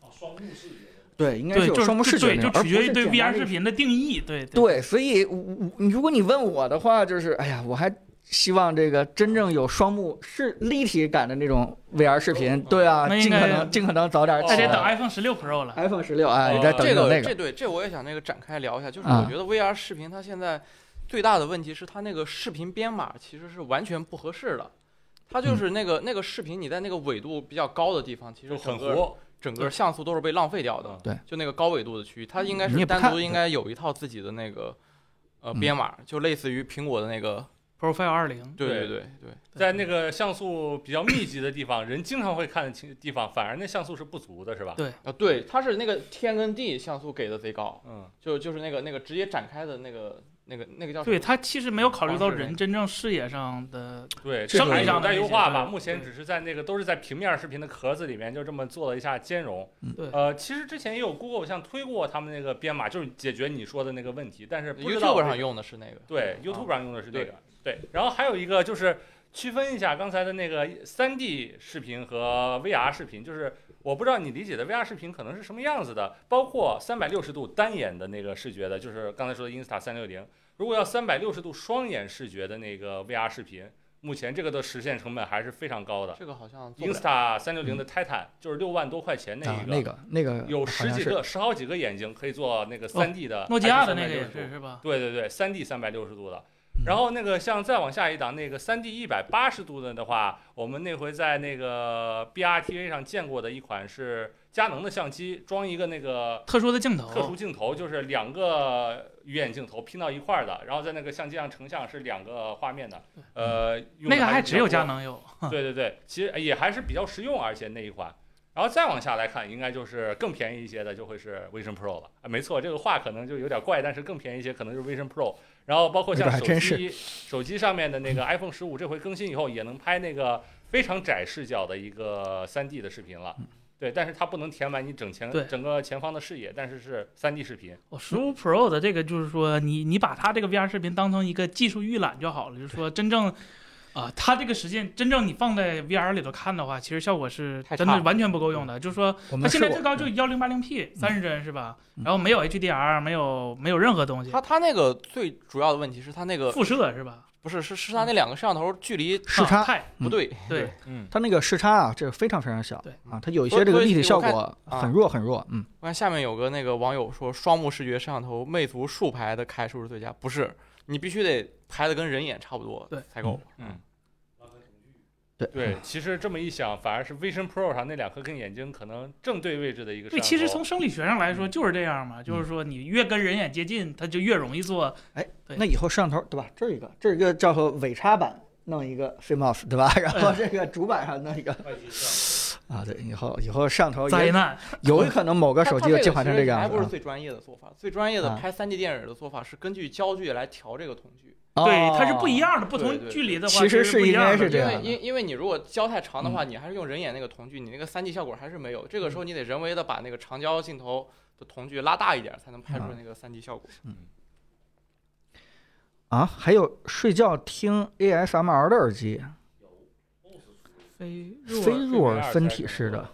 哦，双目视觉。对，应该，是有就是双目视觉对，就那种，而不取决于对 VR 视频的定义。对对，所以我我如果你问我的话，就是哎呀，我还希望这个真正有双目是立体感的那种 VR 视频，对啊，尽可能尽可能早点起那得等。iPhone 十六 Pro 了。iPhone 十六啊，哦你再等这个等那个，这对这我也想那个展开聊一下，就是啊我觉得 VR 视频它现在最大的问题是它那个视频编码其实是完全不合适的。它就是那个、那个视频，你在那个纬度比较高的地方，其实很整个糊。整个像素都是被浪费掉的。对，就那个高纬度的区域，它应该是单独应该有一套自己的那个呃嗯编码，就类似于苹果的那个。Profile 二零，对对对对对，在那个像素比较密集的地方，人经常会看得清的地方，反而那像素是不足的，是吧？对啊对，它是那个天跟地像素给的贼高，嗯，就就是那个那个直接展开的那个那个那个叫什对它其实没有考虑到人真正视野上的，对，这个这个有待上的优化吧。目前只是在那个都是在平面视频的壳子里面就这么做了一下兼容。对呃，其实之前也有 Google 像推过他们那个编码，就是解决你说的那个问题，但是 YouTube 上用的是那个。对啊 YouTube 上用的是那个。对，然后还有一个就是区分一下刚才的那个 3D 视频和 VR 视频，就是我不知道你理解的 VR 视频可能是什么样子的，包括360度单眼的那个视觉的，就是刚才说的 Insta 360。如果要360度双眼视觉的那个 VR 视频，目前这个的实现成本还是非常高的。这个好像做不了 Insta 360的 Titan 就是六万多块钱那一，个，啊那个那个有十几个、十好几个眼睛可以做那个 3D 的，诺基亚的那个还也是是吧？对对对，三 D 三百六十度的。嗯然后那个像再往下一档，那个三 D 一百八十度的的话，我们那回在那个 BRTV 上见过的一款是佳能的相机，装一个那个特殊的镜头，特殊镜头，就是两个鱼眼镜头拼到一块儿的，然后在那个相机上成像是两个画面的。呃，用的那个还只有佳能有。<laughs> 对对对，其实也还是比较实用，而且那一款。然后再往下来看，应该就是更便宜一些的，就会是 Vision Pro 了。啊，没错，这个话可能就有点怪，但是更便宜一些，可能就是 Vision Pro。然后包括像手机，手机上面的那个 iPhone 十五，这回更新以后也能拍那个非常窄视角的一个 3D 的视频了。对，但是它不能填满你整前整个前方的视野，但是是 3D 视频。哦，十五 Pro 的这个就是说，你你把它这个 VR 视频当成一个技术预览就好了，就是说真正。啊，它这个实现真正你放在 VR 里头看的话，其实效果是真的完全不够用的。就是说，它现在最高就幺零八零 P 三十帧是吧？然后没有 HDR，没有没有任何东西，它它那个最主要的问题是它那个辐射是吧？不是是是它那两个摄像头距离视差啊，太不对，对，嗯，它那个视差啊，这个非常非常小对啊，它有一些这个立体效果啊很弱很弱，嗯，我看下面有个那个网友说，双目视觉摄像头魅族竖排的开数是最佳，不是，你必须得拍的跟人眼差不多对才够。嗯，拉开瞳距。对对，其实这么一想，反而是 Vision Pro 上那两颗跟眼睛可能正对位置的一个对，其实从生理学上来说嗯就是这样嘛，就是说你越跟人眼接近，它就越容易做。对那以后摄像头对吧？这儿一个，这儿一个叫做尾插板，弄一个 FreeMOS 对吧？然后这个主板上弄一个啊，对，以后以后摄像头也灾难，有可能某个手机就进化成这个还样子啊。不是最专业的做法，最专业的啊拍 3D 电影的做法是根据焦距来调这个瞳距。对，它是哦不一样的，不同距离的话，其实是是应该不一样的因为是这样因因为你如果焦太长的话，你还是用人眼那个瞳距，你那个三 D 效果还是没有。这个时候你得人为的把那个长焦镜头的瞳距拉大一点，才能拍出啊那个三 D 效果。啊，还有睡觉听 ASMR 的耳机，非非入耳分体式的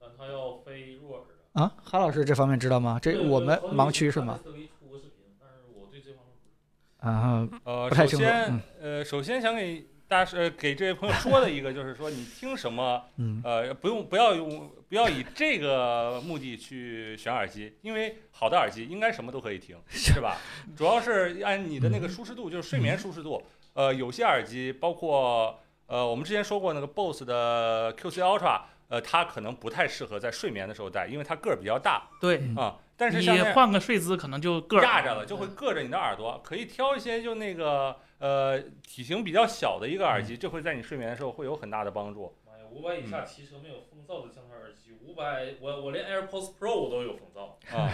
但它要非入耳的。啊。韩老师这方面知道吗？这我们盲区是吗？？特意出过视频，但是我对这方面不啊，呃，首先嗯，呃，首先想给大家呃给这位朋友说的一个就是说，你听什么，嗯呃，不用不要用不要以这个目的去选耳机，因为好的耳机应该什么都可以听，<laughs> 是吧？主要是按你的那个舒适度，就是睡眠舒适度。呃，有些耳机包括呃，我们之前说过那个 BOSS 的 QC Ultra，呃，它可能不太适合在睡眠的时候戴，因为它个儿比较大对，嗯啊。但是你换个睡姿可能就硌压着了，就会硌着你的耳朵。可以挑一些就那个呃体型比较小的一个耳机，这会在你睡眠的时候会有很大的帮助。妈呀，五百以下骑车没有风噪的降噪耳机，五百我我连 AirPods Pro 我都有风噪。啊，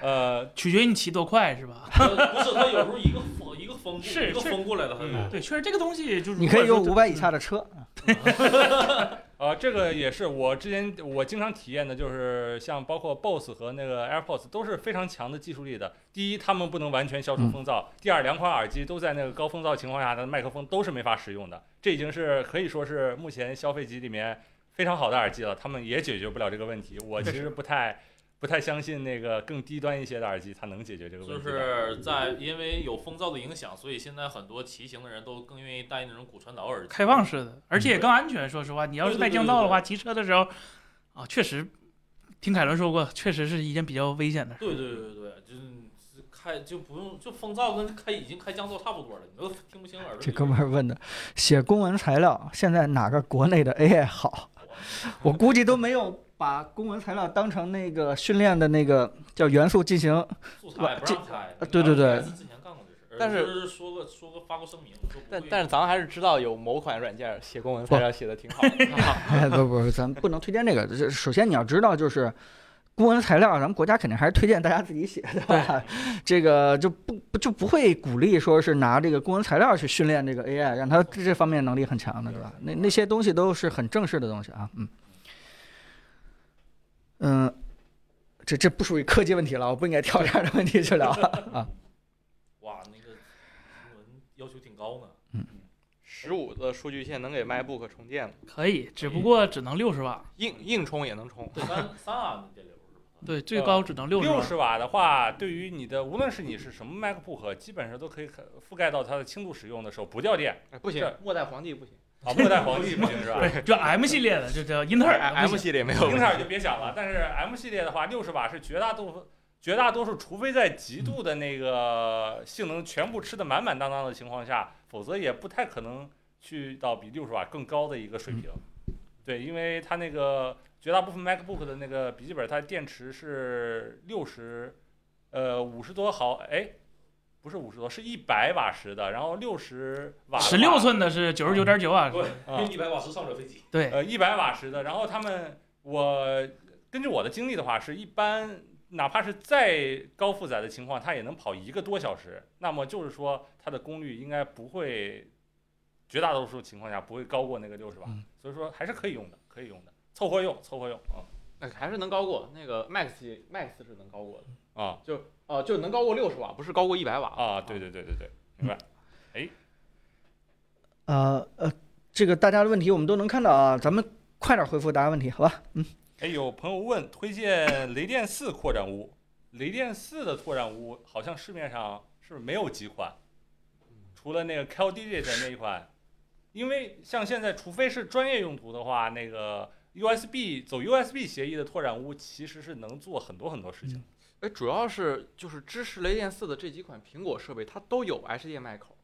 呃，<laughs> 取决于你骑多快是吧？呃不是，它有时候一个风一个风过一个是是风过来了，它嗯就对，确实这个东西就是你可以用五五百以下的车，<laughs> 呃，这个也是我之前我经常体验的，就是像包括 BOSS 和那个 AirPods 都是非常强的技术力的。第一，他们不能完全消除风噪；第二，两款耳机都在那个高风噪情况下的麦克风都是没法使用的。这已经是可以说是目前消费级里面非常好的耳机了，他们也解决不了这个问题。我其实不太不太相信那个更低端一些的耳机它能解决这个问题就。是在因为有风噪的影响，所以现在很多骑行的人都更愿意戴那种骨传导耳机。开放式的，而且也更安全。说实话，你要是带降噪的话，骑车的时候啊，确实听凯伦说过，确实是一件比较危险的事。对对对对，就是开就不用就风噪跟开已经开降噪差不多了，你都听不清耳朵。这哥们儿问的，写公文材料现在哪个国内的 AI 好？我估计都没有把公文材料当成那个训练的那个叫元素进行。素材不让开。呃对对对之前干过这事，但是说个说个发过声明，说不会但但是咱们还是知道有某款软件写公文材料写的挺好的。<laughs> <laughs> 哎，不不，咱不能推荐这个。这首先你要知道，就是公文材料，咱们国家肯定还是推荐大家自己写，对吧？这个就不不就不会鼓励说是拿这个公文材料去训练这个 AI，让它这方面能力很强的，对吧？那那些东西都是很正式的东西啊，嗯嗯，这这不属于科技问题了，我不应该挑这样的问题去聊啊。<laughs> 哇，那个新闻要求挺高呢。嗯十五的数据线能给 MacBook 充电了，可以，只不过只能六十瓦，硬硬充也能充。三三安的电流是吧？对，最高只能六十瓦。六十瓦的话，对于你的无论是你是什么 MacBook，基本上都可以覆盖到它的轻度使用的时候不掉电哎，不行，末代皇帝不行，啊。末代皇帝不行是吧？<laughs> 对，就 M 系列的，就叫英特尔 M 系列没有英特尔就别想了，但是 M 系列的话，六十瓦是绝大多数绝大多数，除非在极度的那个性能全部吃的满满当当的情况下，否则也不太可能去到比六十瓦更高的一个水平。对，因为它那个绝大部分 MacBook 的那个笔记本，它电池是六十，呃五十多毫，哎，不是五十多，是一百瓦时的，然后六十瓦十六寸的是九十九点九瓦用一百瓦时上不了飞机。对，呃，一百瓦时的。然后他们，我根据我的经历的话，是一般哪怕是再高负载的情况，它也能跑一个多小时。那么就是说，它的功率应该不会，绝大多数情况下不会高过那个六十瓦。嗯所以说还是可以用的，可以用的，凑合用，凑合用啊哎，还是能高过那个 Max Max 是能高过的，啊就哦、就能高过六十瓦，不是高过一百瓦啊！对对对对对，明白。呃呃，这个大家的问题我们都能看到啊，咱们快点回复大家问题，好吧？嗯，哎，有朋友问推荐雷电四扩展坞，雷电四的拓展坞好像市面上是不是没有几款？除了那个 CalDigit 那一款，因为像现在，除非是专业用途的话，那个 USB 走 USB 协议的拓展坞其实是能做很多很多事情。哎，主要是就是支持雷电四的这几款苹果设备，它都有 HDMI 口。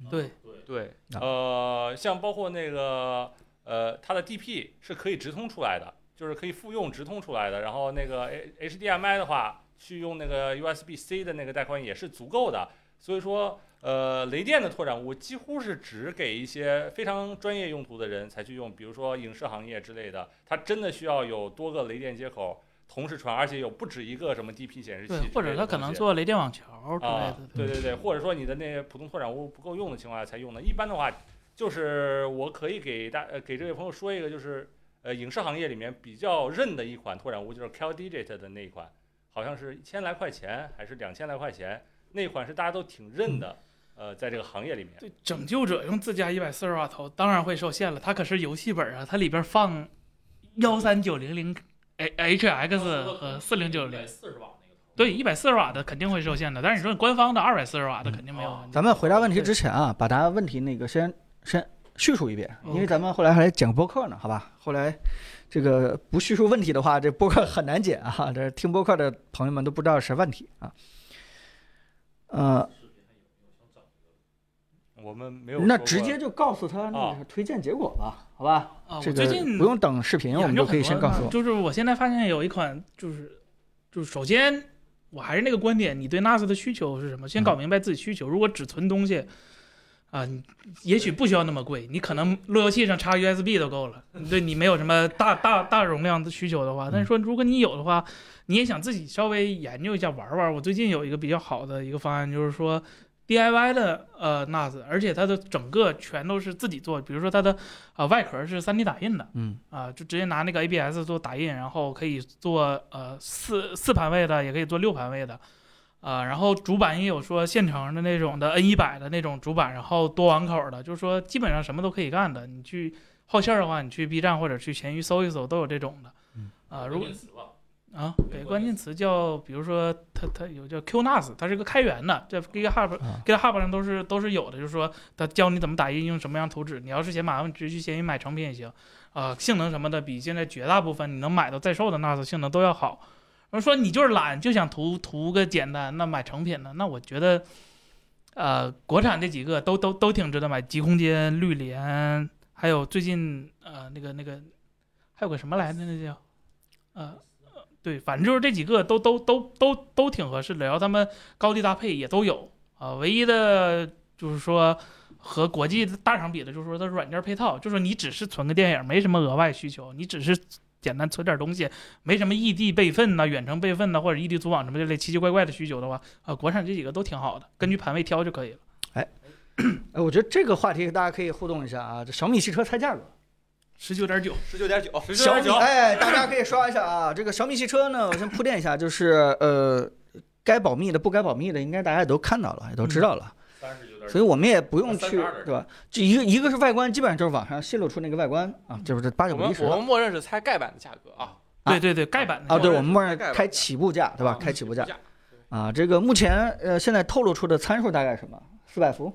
嗯对对，对，啊呃，像包括那个呃，它的 DP 是可以直通出来的，就是可以复用直通出来的。然后那个 H HDMI 的话，去用那个 USB-C 的那个带宽也是足够的。所以说，呃，雷电的拓展坞几乎是只给一些非常专业用途的人才去用，比如说影视行业之类的，它真的需要有多个雷电接口同时传，而且有不止一个什么 DP 显示器或者他可能做雷电网桥之类啊的，，对对对，或者说你的那些普通拓展坞不够用的情况下才用的。一般的话，就是我可以给大呃给这位朋友说一个，就是呃影视行业里面比较认的一款拓展坞，就是 CalDigit 的那一款，好像是一千来块钱还是两千来块钱，那款是大家都挺认的，呃，在这个行业里面。对，拯救者用自家一百四十瓦头，当然会受限了。它可是游戏本啊，它里边放幺三九零零 HX 和四零九零，四十瓦那个头。对，一百四十瓦的肯定会受限的。但是你说官方的二百四十瓦的肯定没有。咱们回答问题之前啊，把大家问题那个先先叙述一遍，因为咱们后来还讲播客呢，好吧？后来这个不叙述问题的话，这播客很难剪啊。这听播客的朋友们都不知道是问题啊。呃，我们没有那直接就告诉他那个推荐结果吧，好吧？啊，这个我最近不用等视频，我们就可以先告诉我。就是我现在发现有一款，就是就是首先我还是那个观点，你对 NAS 的需求是什么？先搞明白自己需求。如果只存东西，啊，你也许不需要那么贵，你可能路由器上插 USB 都够了。对你没有什么大大大容量的需求的话，但是说如果你有的话，你也想自己稍微研究一下玩玩。我最近有一个比较好的一个方案，就是说 DIY 的呃 NAS，而且它的整个全都是自己做，比如说它的啊、外壳是 3D 打印的。嗯啊，就直接拿那个 ABS 做打印，然后可以做呃四四盘位的，也可以做六盘位的，啊，然后主板也有说现成的那种的 N 一百的那种主板，然后多网口的，就是说基本上什么都可以干的。你去好线的话，你去 B 站或者去闲鱼搜一搜，都有这种的。嗯啊，如果啊，给关键词叫，比如说它它有叫 QNAS，它是个开源的，在 GitHub 啊 GitHub 上都是都是有的，就是说它教你怎么打印，用什么样图纸。你要是嫌麻烦，直接去闲鱼买成品也行。啊、性能什么的比现在绝大部分你能买到在售的 NAS 性能都要好。而说你就是懒，就想图图个简单，那买成品的，那我觉得，呃，国产这几个都都都挺值得买，极空间、绿联，还有最近呃那个那个还有个什么来着，那叫呃。对，反正就是这几个都都都都都挺合适的，然后他们高低搭配也都有啊。唯一的就是说和国际大厂比的，就是说它软件配套，就是说你只是存个电影，没什么额外需求，你只是简单存点东西，没什么异地备份呐、远程备份呐、或者异地组网什么这类奇奇怪怪的需求的话，啊，国产这几个都挺好的，根据盘位挑就可以了。哎，<coughs> 我觉得这个话题大家可以互动一下啊。这小米汽车猜价格，十九点九，十九点九，小米十九点九，哎，大家可以刷一下啊。这个小米汽车呢，我先铺垫一下，就是呃，该保密的、不该保密的，应该大家也都看到了，也都知道了。三十九点所以我们也不用去对吧？这一个一个是外观，基本上就是网上泄露出那个外观啊，就是这八九不离十我们默认是猜盖板的价格啊，啊对对对，盖板的啊。对，我们默认开起步价，对吧？啊开起步价价啊。这个目前呃，现在透露出的参数大概什么？四百伏，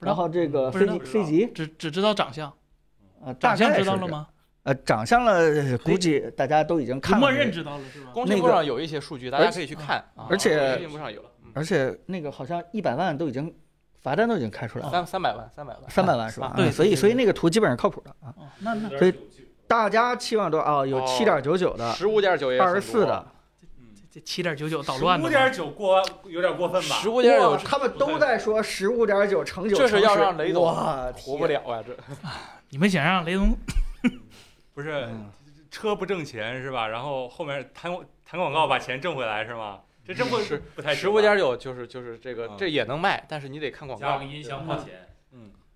然后这个飞机飞机只只知道长相，呃，大长相？知道了吗？呃，长相了，估计大家都已经看了。默认知道了是吧？工信部上有一些数据，大家可以去看啊。而且工信部上有，嗯而且那个好像一百万都已经罚单都已经开出来了，三三百万，三百万，三百万是吧？啊对啊所以所以那个图基本上靠谱的啊。哦，那那所以大家期望都啊，有哦七点九九的，十五点九也二十四的，这七点九九捣乱十五嘛，点九过有点过分吧？十五点九，他们都在说十五点九乘九，这是要让雷总活不了啊！这你们想让雷总 <laughs> 不是嗯车不挣钱是吧？然后后面谈谈广告把钱挣回来是吗？这真不是不太十五点九就是就是这个啊这也能卖，但是你得看广告加个。音箱花钱，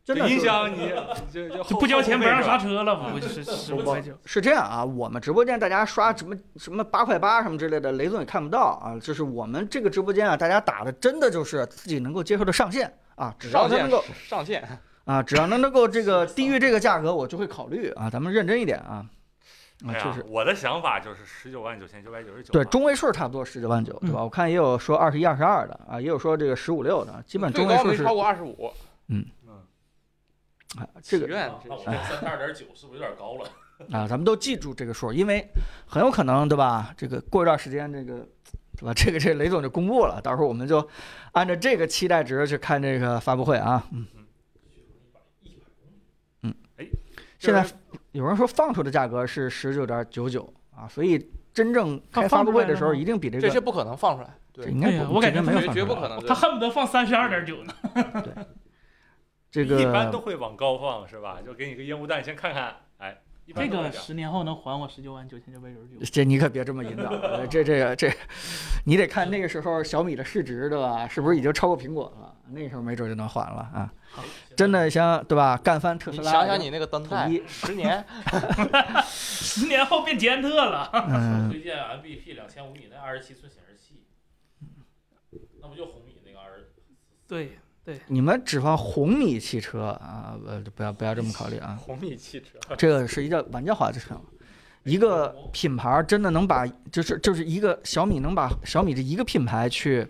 真的音箱 <laughs> 你 <laughs> 就就就不交钱不让刹车。车了，不就是十五块九？是这样啊，我们直播间大家刷什么什么八块八什么之类的，雷总也看不到啊。就是我们这个直播间啊，大家打的真的就是自己能够接受的上限啊，只要他能够上线，啊，只要能能够这个低于这个价格，我就会考虑啊。咱们认真一点啊，啊，就是，我的想法就是十九万九千九百九十九。对中位数差不多十九万九，对吧？我看也有说二十一、二十二的啊，也有说这个十五六的，基本中位数是高没超过二十五。啊，这个祈愿那我这这三十二点九是不是有点高了？<laughs> 啊，咱们都记住这个数，因为很有可能，对吧？这个过一段时间，这个，对吧？这个这个雷总就公布了，到时候我们就按照这个期待值去看这个发布会啊。嗯，现在有人说放出的价格是十九点九九啊，所以真正开发布会的时候，一定比这个这些不可能放出来，对，这应该我感觉绝这应该没有放出来绝不可能。他恨不得放三十二点九呢。<laughs> 这个一般都会往高放是吧？就给你个烟雾弹，先看看。哎，这个十年后能还我十九万九千九百九十九。这你可别这么引导，呃这这个这，你得看那个时候小米的市值对吧？是不是已经超过苹果了？那时候没准就能还了啊！<laughs> 真的像对吧？干翻特斯拉，你想想你那个灯带统一，十年，<laughs> 十年后变捷安特了。嗯，推荐 MVP 两千五米那二十七寸显示器，那不就红米那个二十？对，你们指望红米汽车啊？呃，不要不要这么考虑啊！<laughs> 红米汽车，这个是一个玩家化的市场，一个品牌真的能把，就是就是一个小米能把小米这一个品牌去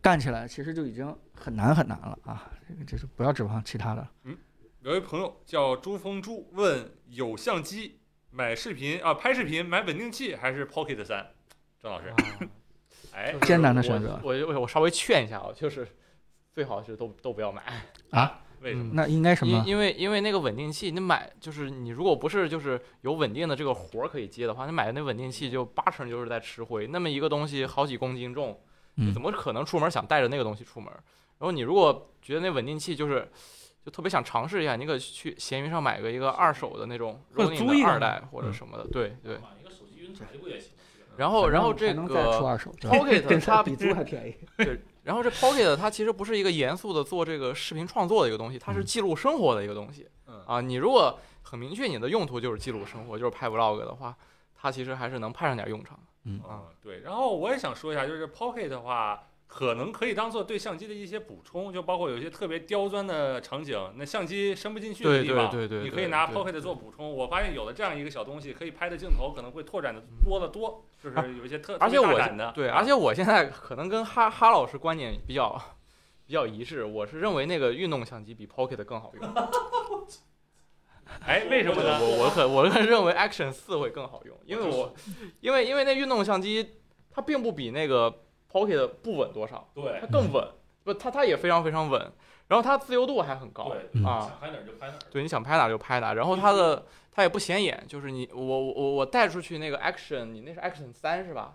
干起来，其实就已经很难很难了啊！这个就是不要指望其他的。嗯有一朋友叫朱峰朱问：有相机买视频啊，拍视频买稳定器还是 Pocket 三？郑老师，<laughs> 哎，艰难的选择我我我稍微劝一下啊，就是最好是都都不要买，啊？<laughs> 为什么？那应该什么因？因为因为那个稳定器，你买就是你如果不是就是有稳定的这个活儿可以接的话，你买的那稳定器就八成就是在吃灰。那么一个东西好几公斤重，你嗯怎么可能出门想带着那个东西出门？然后你如果觉得那稳定器就是就特别想尝试一下，你可以去闲鱼上买个一个二手的那种或者 Ronin 租一个的二代或者什么的，对对。买一个手机云台不也行？然后然后这个二手对吧 Pocket <laughs> 它比租还便宜。然后这 Pocket 它其实不是一个严肃的做这个视频创作的一个东西，它是嗯记录生活的一个东西。嗯啊，你如果很明确你的用途就是记录生活，就是拍 vlog 的话，它其实还是能派上点用场。嗯嗯，对。然后我也想说一下，就是 Pocket 的话，可能可以当做对相机的一些补充，就包括有一些特别刁钻的场景，那相机伸不进去的地方，对对对你可以拿 Pocket 做补充。我发现有了这样一个小东西，可以拍的镜头可能会拓展的多得多，就是有一些特特而且我对，啊而且我现在可能跟哈哈老师观点比较比较一致，我是认为那个运动相机比 Pocket 更好用。哎，为什么呢？<laughs> 我我可我可认为 Action 四会更好用，因为我因为因为那运动相机它并不比那个 Pocket 不稳多少，对它更稳，不它它也非常非常稳，然后它自由度还很高对，嗯啊。想拍哪儿就拍哪儿。对，你想拍哪就拍哪，然后它的它也不显眼，就是你我我我我带出去那个 Action，你那是 Action 三是吧？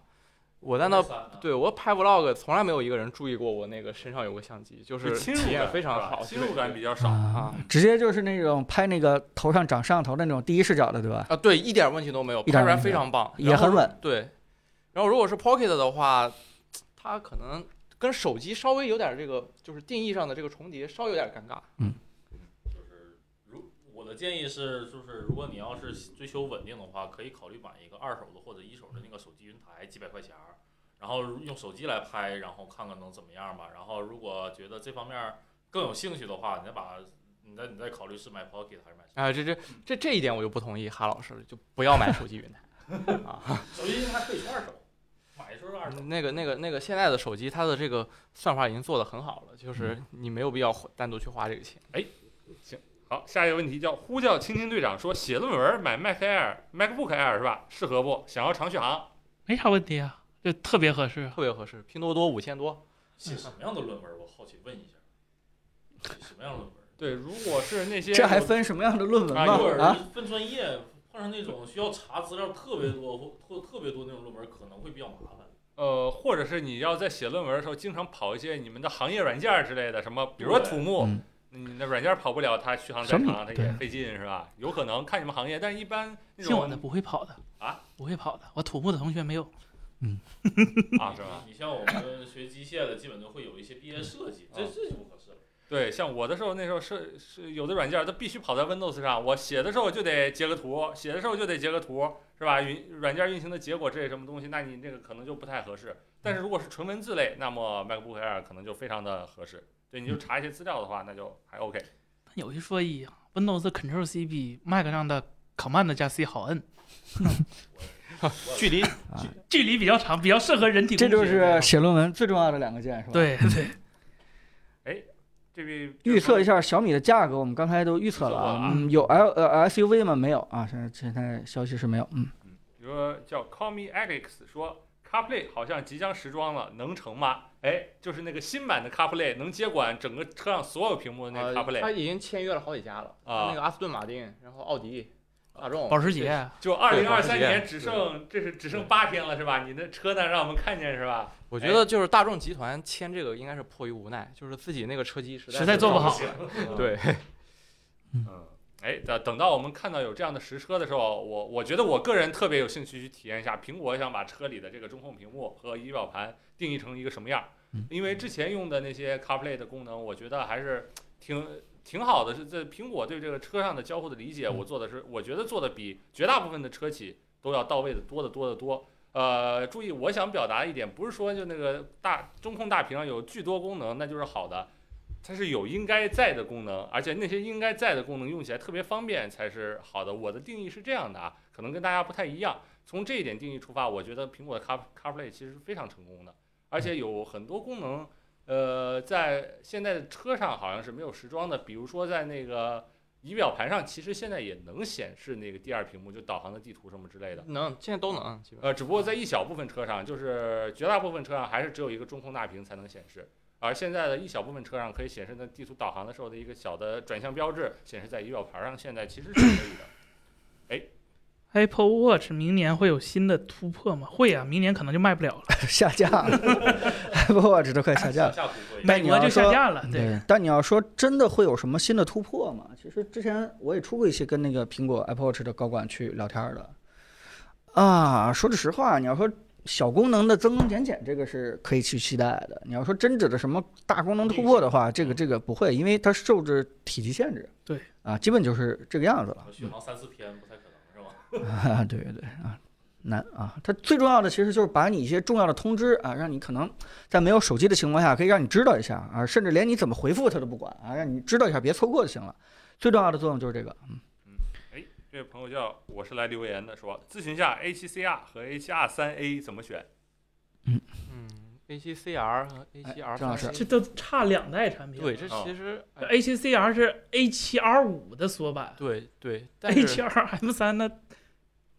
我在那对我拍 vlog 从来没有一个人注意过我那个身上有个相机，就是体验非常好，侵入感比较少。啊，直接就是那种拍那个头上长摄像头的那种第一视角的，对吧？啊，对，一点问题都没有，拍出来非常棒，也很稳。对，然后如果是 Pocket 的话，它可能跟手机稍微有点这个，就是定义上的这个重叠，稍微有点尴尬。嗯就是如我的建议是，就是如果你要是追求稳定的话，可以考虑买一个二手的或者一手的那个手机云台，几百块钱儿，然后用手机来拍，然后看看能怎么样吧。然后如果觉得这方面更有兴趣的话，你再把你再你再考虑是买 Pocket 还是买手机。啊，这这这这一点我就不同意哈老师了，就不要买手机云台 <laughs> 啊。<laughs> 手机云台可以是二手，买的时候是二手。那个那个那个现在的手机，它的这个算法已经做得很好了，就是你没有必要单独去花这个钱。哎，行好，下一个问题叫呼叫青青队长说写论文买 Mac Air、MacBook Air 是吧？适合不？想要长续航。没啥问题啊，就特别合适。特别合适，拼多多五千多，写什么样的论文？我好奇问一下，写什么样的论文？对，如果是那些这还分什么样的论文啊，分专业，那种需要查资料特别多或特特别多那种论文，可能会比较麻烦。呃，或者是你要在写论文的时候，经常跑一些你们的行业软件之类的，什么，比如说土木，嗯你的软件跑不了，它续航再长，它也费劲，是吧？有可能看你们行业，但是一般那信我的种不会跑的啊，不会跑的。我土木的同学没有。嗯 <laughs> 啊，是吧？你像我们学机械的，基本都会有一些毕业设计，这啊这就不合适了。对，像我的时候，那时候是是有的软件它必须跑在 Windows 上，我写的时候就得截个图，写的时候就得截个图，是吧？运软件运行的结果这些什么东西，那你这个可能就不太合适。但是如果是纯文字类，那么 MacBook Air 可能就非常的合适。对，你就查一些资料的话，那就还 OK。有一说一，Windows Control C 比 Mac 上的 Command 加 C 好摁，<laughs> 距离距离比较长，比较适合人体这就是写论文最重要的两个键，是吧？，对对。这位预测一下小米的价格，我们刚才都预测了啊，啊嗯，有 L 呃 SUV 吗？没有啊，现在现在消息是没有，嗯，比如说叫 Call Me Alex 说 CarPlay 好像即将时装了，能成吗？哎，就是那个新版的 CarPlay 能接管整个车上所有屏幕的那个呃，CarPlay，、他已经签约了好几家了，啊那个阿斯顿马丁，然后奥迪、大众、保时捷，就二零二三年只剩这是只剩八天了是吧？你的车呢让我们看见是吧？我觉得就是大众集团签这个应该是迫于无奈，就是自己那个车机实在实在做不好行。<laughs> 对，嗯，哎，等等到我们看到有这样的实车的时候，我我觉得我个人特别有兴趣去体验一下，苹果想把车里的这个中控屏幕和仪表盘定义成一个什么样。因为之前用的那些 CarPlay 的功能，我觉得还是挺挺好的。是在苹果对这个车上的交互的理解，嗯我做的是我觉得做的比绝大部分的车企都要到位的多得多得多。呃，注意，我想表达一点，不是说就那个大中控大屏上有巨多功能，那就是好的。它是有应该在的功能，而且那些应该在的功能用起来特别方便才是好的。我的定义是这样的啊，可能跟大家不太一样。从这一点定义出发，我觉得苹果的 Car CarPlay 其实是非常成功的，而且有很多功能，呃，在现在的车上好像是没有时装的，比如说在那个仪表盘上，其实现在也能显示那个第二屏幕，就导航的地图什么之类的。能现在都能，基本呃，只不过在一小部分车上，就是绝大部分车上还是只有一个中控大屏才能显示，而现在的一小部分车上可以显示的地图导航的时候的一个小的转向标志显示在仪表盘上，现在其实是可以的。<coughs> Apple Watch 明年会有新的突破吗？会啊，明年可能就卖不了了，<laughs> 下架了，<laughs> Apple Watch 都快下架了。下突破但你要美国就下架了。对，但你要说真的会有什么新的突破吗？其实之前我也出过一些跟那个苹果 Apple Watch 的高管去聊天的，啊，说句实话，你要说小功能的增增减减，这个是可以去期待的。你要说真指的什么大功能突破的话，这个这个不会，因为它受制体积限制。对，啊，基本就是这个样子了。续航三四天不太？<laughs> 啊，对对对啊，难啊！它最重要的其实就是把你一些重要的通知啊，让你可能在没有手机的情况下，可以让你知道一下啊，甚至连你怎么回复它都不管啊，让你知道一下，别错过就行了。最重要的作用就是这个，嗯，这位朋友叫我是来留言的，说咨询一下 A7CR 和 A7R3A 怎么选？嗯嗯 A 七 C R 和哎 A7R 郑老师这都差两代产品。对，这其实哎 A7CR 是 A 七 R 五的缩版对对，但，A 七 R M 三的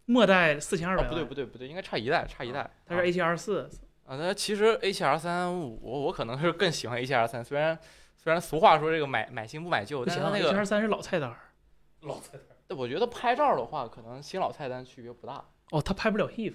末代四千二哦百万。不对不对不对，应该差一代差一代。它是 A 七 R 四。啊，那其实 A 七 R 三我我可能是更喜欢 A 七 R 三，虽然虽然俗话说这个买买新不买旧，但是它那个 A 七 R 三是老菜单儿。老菜单儿我觉得拍照的话，可能新老菜单区别不大。哦，它拍不了 HEIF。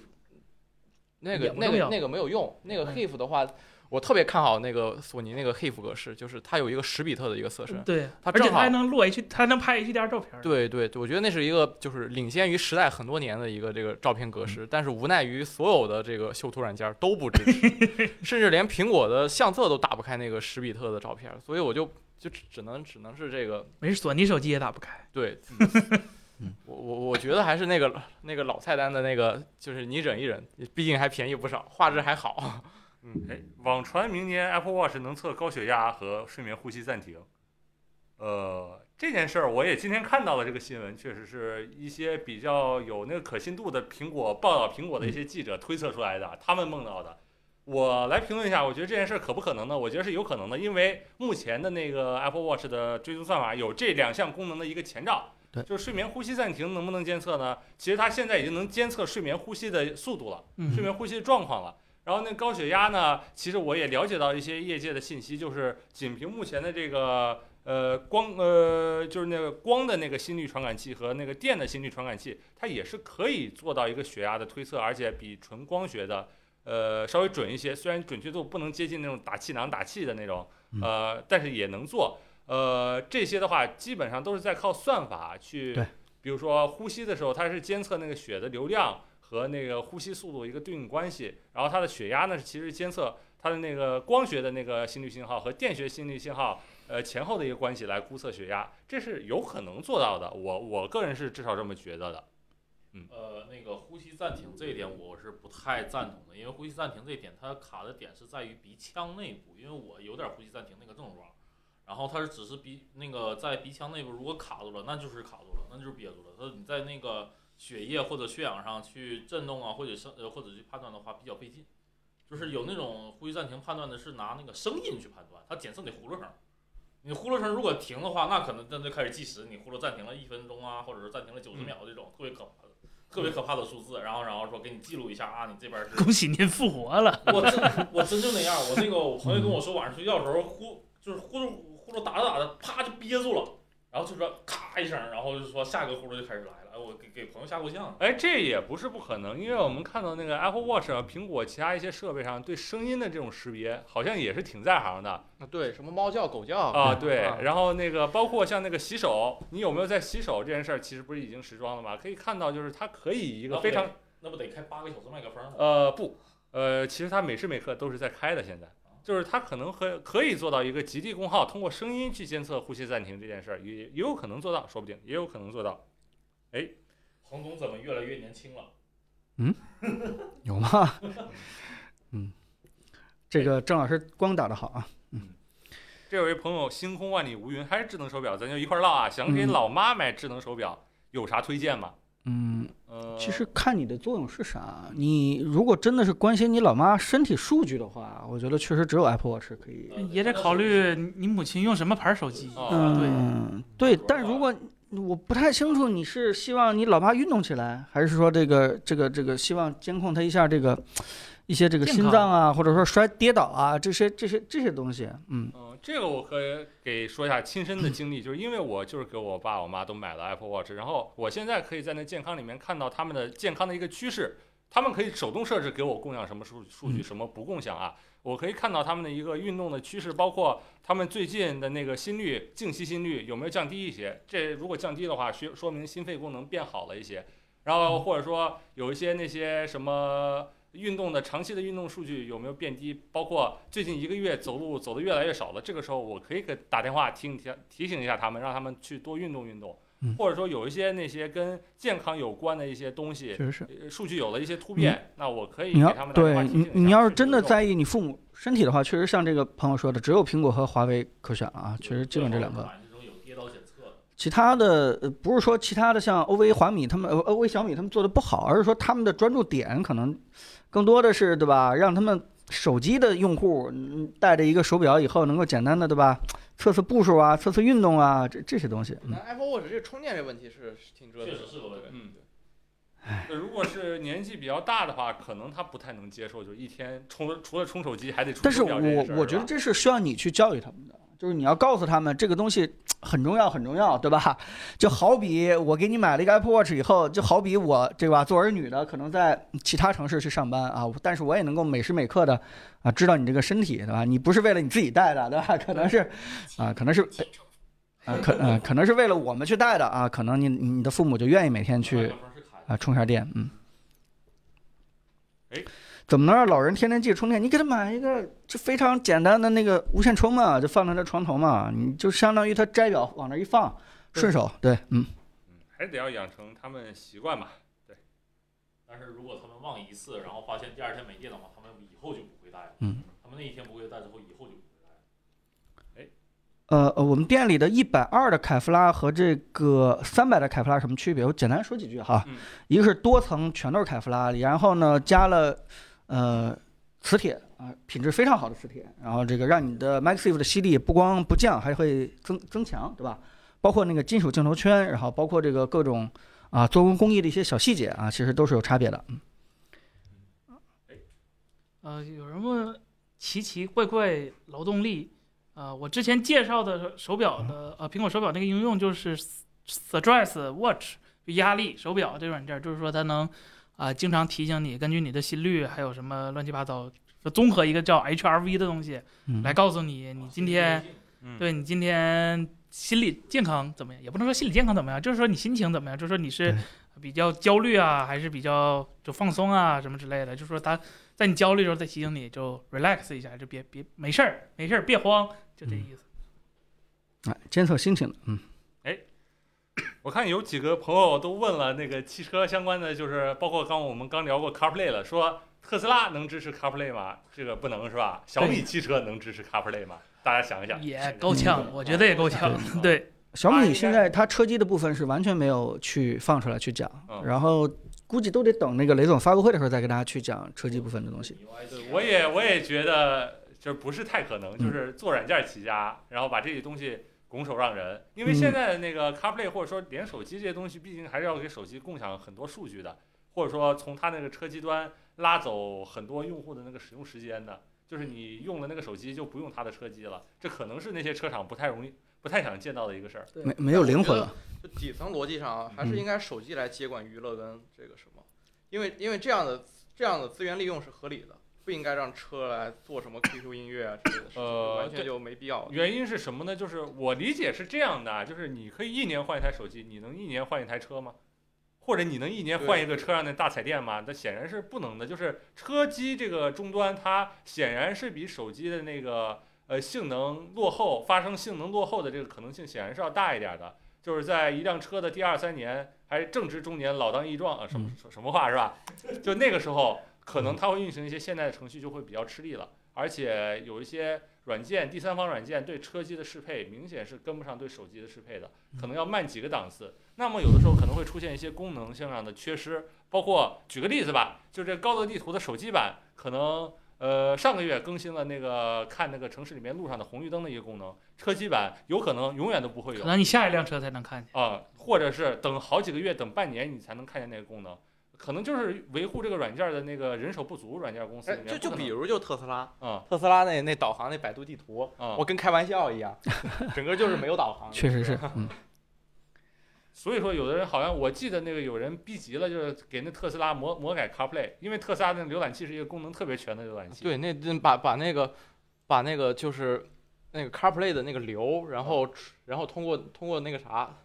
那个那个那个没有用，那个嗯 HEIF 的话，我特别看好那个索尼那个 HEIF 格式，就是它有一个十比特的一个色深。对，而且它正好还能录 H，它还能拍 HDR 照片。对对对，我觉得那是一个就是领先于时代很多年的一个这个照片格式，但是无奈于所有的这个修图软件都不支持，<laughs> 甚至连苹果的相册都打不开那个十比特的照片，所以我就就只只能只能是这个没事，索尼手机也打不开。对 <laughs> 嗯，我我我觉得还是那个那个老菜单的那个，就是你忍一忍，毕竟还便宜不少，画质还好。哎，网传明年 Apple Watch 能测高血压和睡眠呼吸暂停。呃，这件事儿我也今天看到了这个新闻，确实是一些比较有那个可信度的苹果报道苹果的一些记者推测出来的，他们梦到的。我来评论一下，我觉得这件事儿可不可能呢？我觉得是有可能的，因为目前的那个 Apple Watch 的追踪算法有这两项功能的一个前兆，对就是睡眠呼吸暂停能不能监测呢？其实它现在已经能监测睡眠呼吸的速度了。嗯睡眠呼吸的状况了。然后那高血压呢，其实我也了解到一些业界的信息，就是仅凭目前的这个呃光呃就是那个光的那个心率传感器和那个电的心率传感器，它也是可以做到一个血压的推测，而且比纯光学的呃稍微准一些。虽然准确度不能接近那种打气囊打气的那种，呃，但是也能做。呃，这些的话基本上都是在靠算法去，比如说呼吸的时候，它是监测那个血的流量。和那个呼吸速度一个对应关系，然后它的血压呢其实监测它的那个光学的那个心率信号和电学心率信号呃前后的一个关系来估测血压，这是有可能做到的。我我个人是至少这么觉得的。嗯呃，那个呼吸暂停这一点我是不太赞同的，因为呼吸暂停这一点它卡的点是在于鼻腔内部，因为我有点呼吸暂停那个症状，然后它是只是鼻那个在鼻腔内部如果卡住了，那就是卡住了，那就是憋住了。它你在那个血液或者血氧上去震动啊，或者声呃或者去判断的话比较费劲，就是有那种呼吸暂停判断的是拿那个声音去判断，它检测你呼噜声。你呼噜声如果停的话，那可能真就开始计时，你呼噜暂停了一分钟啊，或者是暂停了九十秒这种特别可怕的、特别可怕的数字，然后然后说给你记录一下啊，你这边是恭喜您复活了。我真我真就那样，<laughs> 我那个我朋友跟我说晚上睡觉的时候呼就是呼噜呼噜打着打着啪就憋住了，然后就说咔一声，然后就说下一个呼噜就开始来了，哎我给给朋友吓够呛。哎，这也不是不可能，因为我们看到那个 Apple Watch 啊、苹果其他一些设备上对声音的这种识别，好像也是挺在行的啊，对，什么猫叫、狗叫啊。<laughs> 对啊，然后那个包括像那个洗手，你有没有在洗手这件事儿，其实不是已经时装了吗？可以看到，就是它可以一个非常那不得开八个小时麦克风吗？呃不，呃，其实它每时每刻都是在开的。现在就是它可能和可以做到一个极低功耗，通过声音去监测呼吸暂停这件事儿，也也有可能做到，说不定也有可能做到。彭总怎么越来越年轻了？嗯 <laughs> 有吗？嗯，这个郑老师光打得好啊。嗯这位朋友星空万里无云，还是智能手表，咱就一块儿唠啊。想给嗯老妈买智能手表，有啥推荐吗？嗯，呃，其实看你的作用是啥。你如果真的是关心你老妈身体数据的话，我觉得确实只有 Apple Watch 可以。也得考虑你你母亲用什么牌手机。哦嗯，对。但如果我不太清楚你是希望你老爸运动起来，还是说这个这个这个希望监控他一下这个一些这个心脏啊，或者说摔跌倒啊这些这些这些东西。嗯嗯，这个我可以给说一下亲身的经历，就是因为我就是给我爸我妈都买了 Apple Watch，然后我现在可以在那健康里面看到他们的健康的一个趋势，他们可以手动设置给我共享什么数数据，嗯什么不共享啊，我可以看到他们的一个运动的趋势，包括他们最近的那个心率、静息心率有没有降低一些，这如果降低的话，说说明心肺功能变好了一些，然后或者说有一些那些什么。运动的长期的运动数据有没有变低？包括最近一个月走路走的越来越少了，这个时候我可以给打电话提醒提提醒一下他们，让他们去多运动运动，嗯或者说有一些那些跟健康有关的一些东西，确实是。呃数据有了一些突变，那我可以你要给他们打对你，你要是真的在意你父母身体的话，确实像这个朋友说的，只有苹果和华为可选了啊，确实基本这两个。其他的呃不是说其他的像 OV、华米他们 OV、小米他们做的不好，而是说他们的专注点可能更多的是对吧？让他们手机的用户嗯带着一个手表以后，能够简单的对吧？<tsk> 测测步数啊，测测运动啊，这这些东西。嗯。那 Apple Watch 这充电这问题是是挺折腾的，确实是个问题嗯，那如果是年纪比较大的话，可能他不太能接受，就一天充除了充手机还得充但是手表这件事儿我我觉得这是需要你去教育他们的，就是你要告诉他们这个东西很重要，很重要，对吧？就好比我给你买了一个 Apple Watch 以后，就好比我对吧，做儿女的可能在其他城市去上班啊，但是我也能够每时每刻的啊知道你这个身体，对吧？你不是为了你自己带的，对吧？可能是啊，可能是啊，可呃可能是为了我们去带的啊，可能你你的父母就愿意每天去啊充下电，嗯。哎，怎么能让老人天天记着充电？你给他买一个就非常简单的那个无线充嘛，就放在他床头嘛，你就相当于他摘表往那一放，顺手。对，嗯，嗯，还得要养成他们习惯嘛。但是如果他们忘一次，然后发现第二天没电的话，他们以后就不会带了。嗯，他们那一天不会带之后，以后就不会带了。呃呃，我们店里的一百二的凯夫拉和这个三百的凯夫拉什么区别？我简单说几句哈。嗯一个是多层全都是凯夫拉，然后呢加了呃磁铁啊、品质非常好的磁铁，然后这个让你的 MagSafe 的吸力不光不降，还会增增强，对吧？包括那个金属镜头圈，然后包括这个各种啊做工工艺的一些小细节啊，其实都是有差别的。嗯呃，有人问奇奇怪怪劳动力，呃，我之前介绍的手表的呃苹果手表那个应用就是 Stress Watch 压力手表这软件，就是说它能啊、经常提醒你，根据你的心率还有什么乱七八糟，就综合一个叫 HRV 的东西嗯来告诉你你今天嗯，对你今天心理健康怎么样？也不能说心理健康怎么样，就是说你心情怎么样？就是说你是比较焦虑啊，还是比较就放松啊，什么之类的？就是说他在你焦虑的时候再提醒你，就 relax 一下，就别别没事儿，没事儿，别慌，就这意思。哎，监测心情的，嗯，我看有几个朋友都问了那个汽车相关的，就是包括刚我们刚聊过 CarPlay 了，说特斯拉能支持 CarPlay 吗？这个不能是吧？小米汽车能支持 CarPlay 吗？大家想一想。也够呛，我觉得也够呛。对，小米现在它车机的部分是完全没有去放出来去讲，嗯然后估计都得等那个雷总发布会的时候再跟大家去讲车机部分的东西。对，我也我也觉得就是不是太可能，就是做软件起家，然后把这些东西拱手让人。因为现在的那个 CarPlay 或者说连手机这些东西，毕竟还是要给手机共享很多数据的，或者说从它那个车机端拉走很多用户的那个使用时间的。就是你用了那个手机就不用它的车机了，这可能是那些车厂不太容易、不太想见到的一个事儿。没没有灵魂了。就底层逻辑上啊，还是嗯应该手机来接管娱乐跟这个什么，因为因为这样的这样的资源利用是合理的，不应该让车来做什么 QQ 音乐啊之类的事情，呃完全就没必要。原因是什么呢？就是我理解是这样的，啊就是你可以一年换一台手机，你能一年换一台车吗？或者你能一年换一个车上的大彩电吗？那显然是不能的。就是车机这个终端，它显然是比手机的那个呃性能落后，发生性能落后的这个可能性显然是要大一点的。就是在一辆车的第二三年，还正值中年，老当益壮啊，什么什么话是吧？就那个时候，可能它会运行一些现代的程序，就会比较吃力了。而且有一些软件，第三方软件对车机的适配明显是跟不上对手机的适配的，可能要慢几个档次。那么有的时候可能会出现一些功能性上的缺失，包括举个例子吧，就这高德地图的手机版，可能呃上个月更新了那个看那个城市里面路上的红绿灯的一个功能，车机版有可能永远都不会有可能你下一辆车才能看见。啊、或者是等好几个月，等半年你才能看见那个功能。可能就是维护这个软件的那个人手不足，软件公司哎里，面就就比如就特斯拉，嗯特斯拉那那导航那百度地图，嗯，我跟开玩笑一样，<laughs> 整个就是没有导航。<laughs> 确实是，<laughs> 嗯，所以说，有的人好像我记得那个有人逼急了，就是给那特斯拉魔魔改 CarPlay，因为特斯拉那浏览器是一个功能特别全的浏览器。对，那那把把那个把那个就是那个 CarPlay 的那个流，然后然后通过通过那个啥，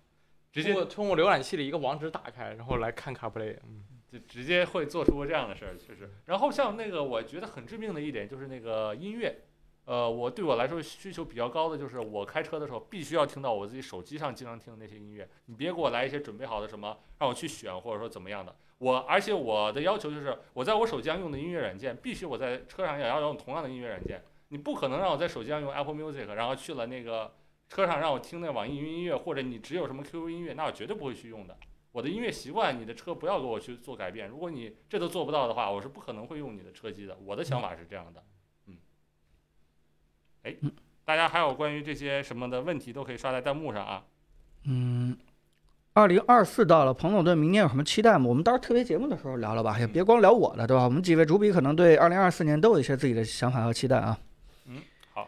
直接通过通过浏览器的一个网址打开，然后来看 CarPlay。嗯，就直接会做出这样的事儿，确实。然后像那个我觉得很致命的一点就是那个音乐，呃，我对我来说需求比较高的就是我开车的时候必须要听到我自己手机上经常听的那些音乐，你别给我来一些准备好的什么让我去选或者说怎么样的。我而且我的要求就是我在我手机上用的音乐软件必须我在车上也要用同样的音乐软件，你不可能让我在手机上用 Apple Music，然后去了那个车上让我听那网易云音乐或者你只有什么 QQ 音乐，那我绝对不会去用的。我的音乐习惯，你的车不要给我去做改变。如果你这都做不到的话，我是不可能会用你的车机的。我的想法是这样的，嗯。哎，大家还有关于这些什么的问题，都可以刷在弹幕上啊。嗯，二零二四到了，彭总对明年有什么期待吗？我们到时候特别节目的时候聊聊吧，也别光聊我的，对吧？我们几位主笔可能对二零二四年都有一些自己的想法和期待啊。嗯，好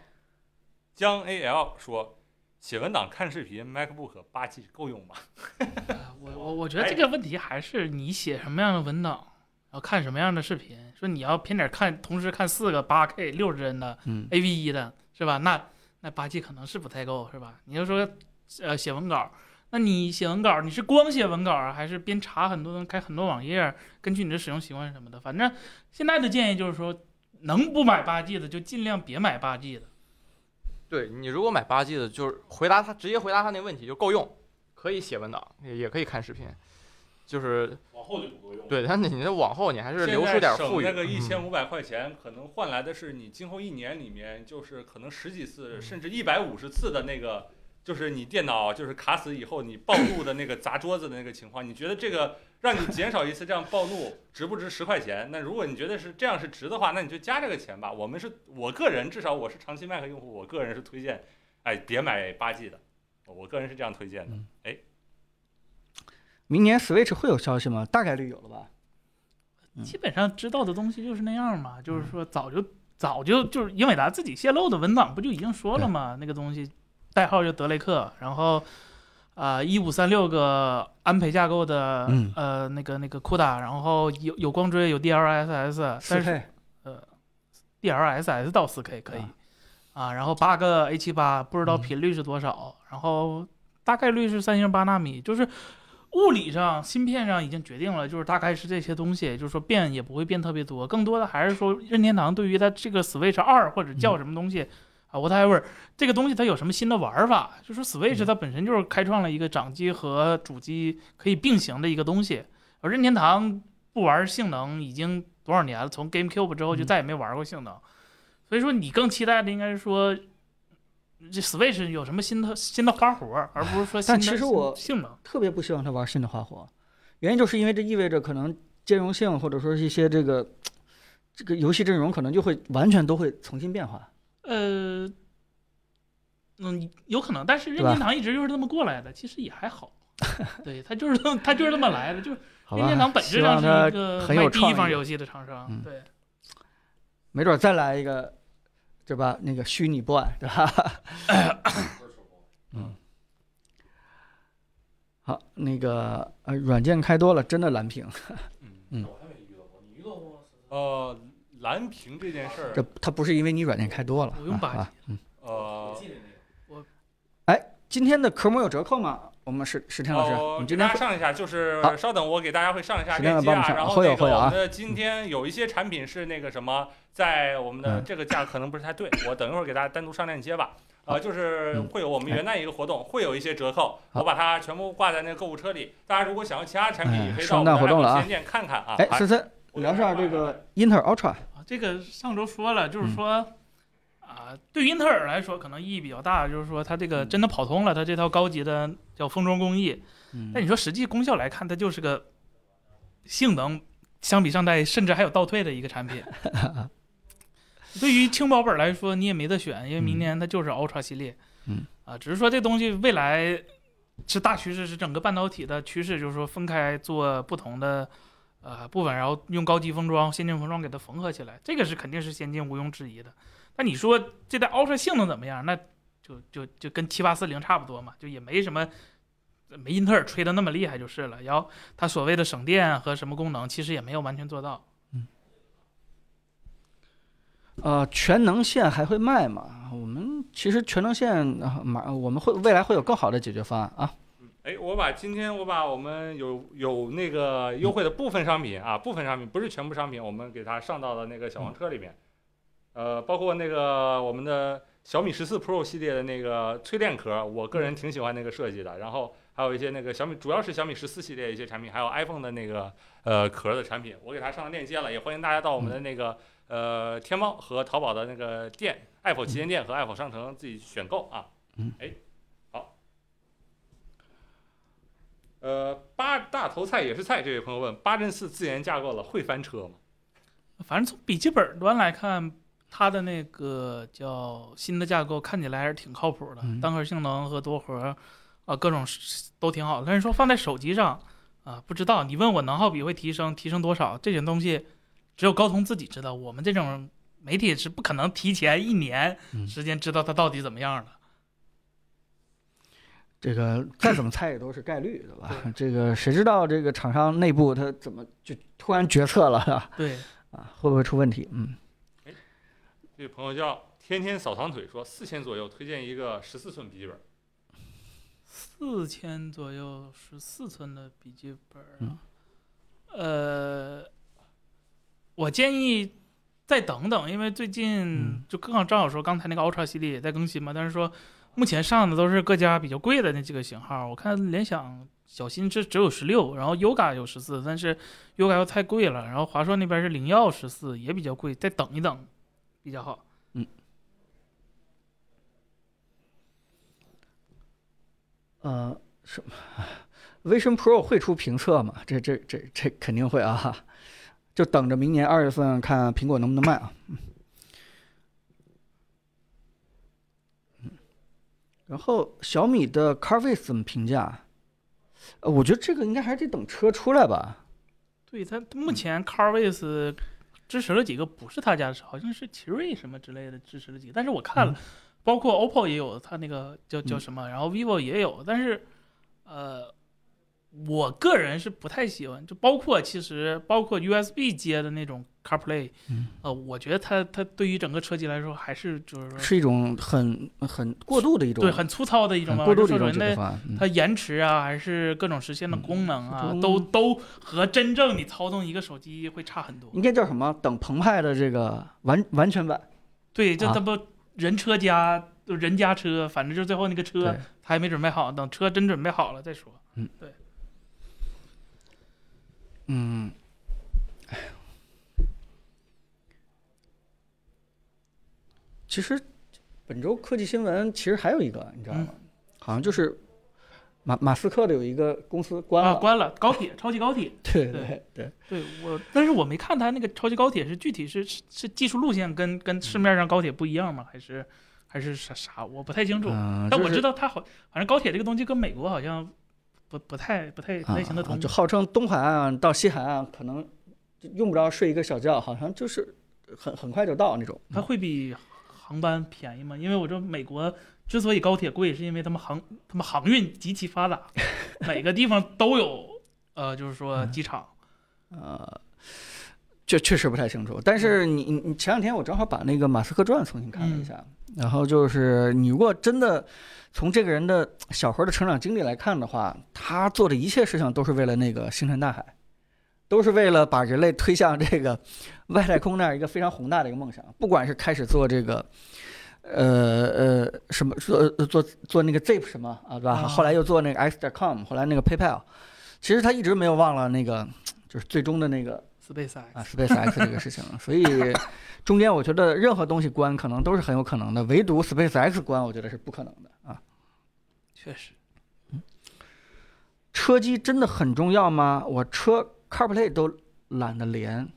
江 A L 说，写文档看视频，MacBook 八 G 够用吗？<laughs> 呃我我我觉得这个问题还是你写什么样的文档，然后看什么样的视频。说你要偏点看，同时看四个八 K 六十帧的嗯 AV 一的，是吧？那那八 G 可能是不太够，是吧？你要说呃写文稿，那你写文稿，你是光写文稿啊，还是边查很多东西，开很多网页，根据你的使用习惯什么的？反正现在的建议就是说，能不买八 G 的就尽量别买八 G 的。对你如果买八 G 的，就是回答他直接回答他那个问题就够用，可以写文档，也也可以看视频，就是往后就不够用。，对，但你的往后你还是留出点富裕。那个一嗯千五百块钱，可能换来的是你今后一年里面，就是可能十几次，甚至一百五十次的那个，就是你电脑就是卡死以后你暴露的那个砸桌子的那个情况。你觉得这个让你减少一次这样暴怒，值不值十块钱？那如果你觉得是这样是值的话，那你就加这个钱吧。我们是我个人，至少我是长期 Mac 用户，我个人是推荐，哎，别买八 G 的，我个人是这样推荐的。哎明年 Switch 会有消息吗？大概率有了吧。嗯基本上知道的东西就是那样嘛，就是说早就早就就是英伟达自己泄露的文档不就已经说了吗？那个东西代号就德雷克，然后啊一五三六个安培架构的、嗯呃那个那个 CUDA，然后有有光追有 DLSS，四但是呃 DLSS 到四 K 可以啊啊，然后八个 A 七八不知道嗯频率是多少，然后大概率是三星八纳米，就是物理上芯片上已经决定了，就是大概是这些东西，就是说变也不会变特别多，更多的还是说任天堂对于它这个 Switch 二或者叫什么东西。啊，whatever，这个东西它有什么新的玩法？就说 Switch 它本身就是开创了一个掌机和主机可以并行的一个东西，而任天堂不玩性能已经多少年了？从 GameCube 之后就嗯再也没玩过性能，所以说你更期待的应该是说，这 Switch 有什么新的新的花活，而不是说新但其实我性能。特别不希望它玩新的花活，原因就是因为这意味着可能兼容性或者说是一些这个这个游戏阵容可能就会完全都会重新变化。呃，嗯，有可能，但是任天堂一直就是这么过来的，其实也还好。<laughs> 对他就是这么他就是这么来的，就是任天堂本质上是一个很有卖第一创意方游戏的厂商。嗯对，没准再来一个，对吧？那个虚拟 boy，对吧？<laughs> 嗯好，那个呃，软件开多了，真的蓝屏，<laughs> 嗯我还没遇到过，你遇到过吗？呃，蓝屏这件事儿，这它不是因为你软件开多了，不用八啊啊 G 呃我，记得那个。今天的科目有折扣吗？我们是石天老师，哦给你今天会大家上一下，就是稍等，我给大家会上一下链接啊。然后那个我们的今天有一些产品是那个什么，在我们的嗯这个价可能不是太对，我等一会儿给大家单独上链接吧。好呃，就是嗯会有我们元旦一个活动，会有一些折扣，我把它全部挂在那个购物车里。大家如果想要其他产品，哎也可以到我们的旗舰店看看啊。哎，好森森聊一下这个英特尔 Ultra，啊，这个上周说了，嗯就是说，啊，对于英特尔来说可能意义比较大，就是说它这个真的跑通了，它这套高级的叫封装工艺。嗯但你说实际功效来看，它就是个性能相比上代甚至还有倒退的一个产品。<laughs> 对于轻薄本来说，你也没得选，因为明年它就是 Ultra 系列。嗯啊，只是说这东西未来是大趋势，是整个半导体的趋势，就是说分开做不同的呃部分，然后用高级封装、先进封装给它缝合起来，这个是肯定是先进，毋庸置疑的。那你说这代 Ultra 性能怎么样？那就就就跟七八四零差不多嘛，就也没什么。没英特尔吹的那么厉害就是了，然后它所谓的省电和什么功能，其实也没有完全做到。呃，全能线还会卖吗？我们其实全能线啊马我们会未来会有更好的解决方案啊。哎，我把今天我把我们有有那个优惠的部分商品啊，部分商品不是全部商品，我们给它上到了那个小黄车里面，呃，包括那个我们的小米十四 Pro 系列的那个淬炼壳，我个人挺喜欢那个设计的。然后还有一些那个小米，主要是小米十四系列一些产品，还有 iPhone 的那个呃壳的产品，我给它上了链接了，也欢迎大家到我们的那个呃天猫和淘宝的那个店，Apple 旗舰店和 Apple 商城自己选购啊。嗯，哎，好。呃，八大头菜也是菜，这位朋友问：八阵四自研架构了会翻车吗？反正从笔记本端来看，它的那个叫新的架构看起来还是挺靠谱的，嗯单核性能和多核啊各种都挺好的。但是说放在手机上啊，不知道。你问我能耗比会提升，提升多少？这种东西只有高通自己知道，我们这种媒体是不可能提前一年嗯时间知道它到底怎么样的。这个 <clears throat> 再怎么猜也都是概率，对吧？<laughs> 这个谁知道这个厂商内部他怎么就突然决策了，是吧？对，啊，会不会出问题？嗯，哎这位朋友叫天天扫堂腿，说四千左右推荐一个十四寸笔记本。四千左右，十四寸的笔记本啊，嗯呃，我建议再等等，因为最近嗯就刚好正好说刚才那个 Ultra 系列也在更新嘛，但是说目前上的都是各家比较贵的那几个型号，我看联想小新这只有十六，然后 Yoga 有十四，但是 Yoga 又太贵了，然后华硕那边是灵耀十四也比较贵，再等一等比较好。呃，什么？Vision Pro 会出评测吗？这这这这肯定会啊！就等着明年二月份看苹果能不能卖啊。嗯嗯然后小米的 CarFace 怎么评价？呃，我觉得这个应该还是得等车出来吧。对它目前 CarVace 支持了几个不是他家的车，好像是奇瑞什么之类的支持了几个，但是我看了，包括 OPPO 也有，它那个叫叫嗯什么，然后 vivo 也有，但是呃，我个人是不太喜欢，就包括其实包括 USB 接的那种 CarPlay，嗯呃，我觉得它它对于整个车机来说还是就是说是一种很很过度的一种对很粗糙的一种过度的一种解决方案。嗯它延迟啊，还是各种实现的嗯功能啊，中都都和真正你操纵一个手机会差很多。应该叫什么？等澎湃的这个完完全版。对，这啊他不人车家就人家车，反正就最后那个车对，他还没准备好，等车真准备好了再说。嗯，其实本周科技新闻其实还有一个，你知道吗？好像就是马马斯克的有一个公司关了。啊，关了高铁，<laughs> 超级高铁。对对对对，对我，但是我没看他那个超级高铁是具体是是是技术路线跟跟市面上高铁不一样吗？还是还是啥啥？我不太清楚。嗯，但我知道他好，反正高铁这个东西跟美国好像不不太不太不太行得啊，就号称东海岸到西海岸可能就用不着睡一个小觉，好像就是很很快就到那种。它会比航班便宜吗？因为我知道美国之所以高铁贵，是因为他们航他们航运极其发达，<laughs> 每个地方都有呃，就是说嗯机场。呃，这确实不太清楚。但是你你你前两天我正好把那个马斯克传重新看了一下，然后就是你如果真的从这个人的小何的成长经历来看的话，他做的一切事情都是为了那个星辰大海，都是为了把人类推向这个外太空那样一个非常宏大的一个梦想。不管是开始做这个。呃呃，什么做呃做做那个 Zip 什么啊，对吧？啊后来又做那个 X.com，后来那个 PayPal，其实他一直没有忘了那个，就是最终的那个 SpaceX 啊，SpaceX 这个事情，所以 <laughs> 中间我觉得任何东西关可能都是很有可能的，唯独 SpaceX 关，我觉得是不可能的啊。确实，嗯。车机真的很重要吗？我车 CarPlay 都懒得连，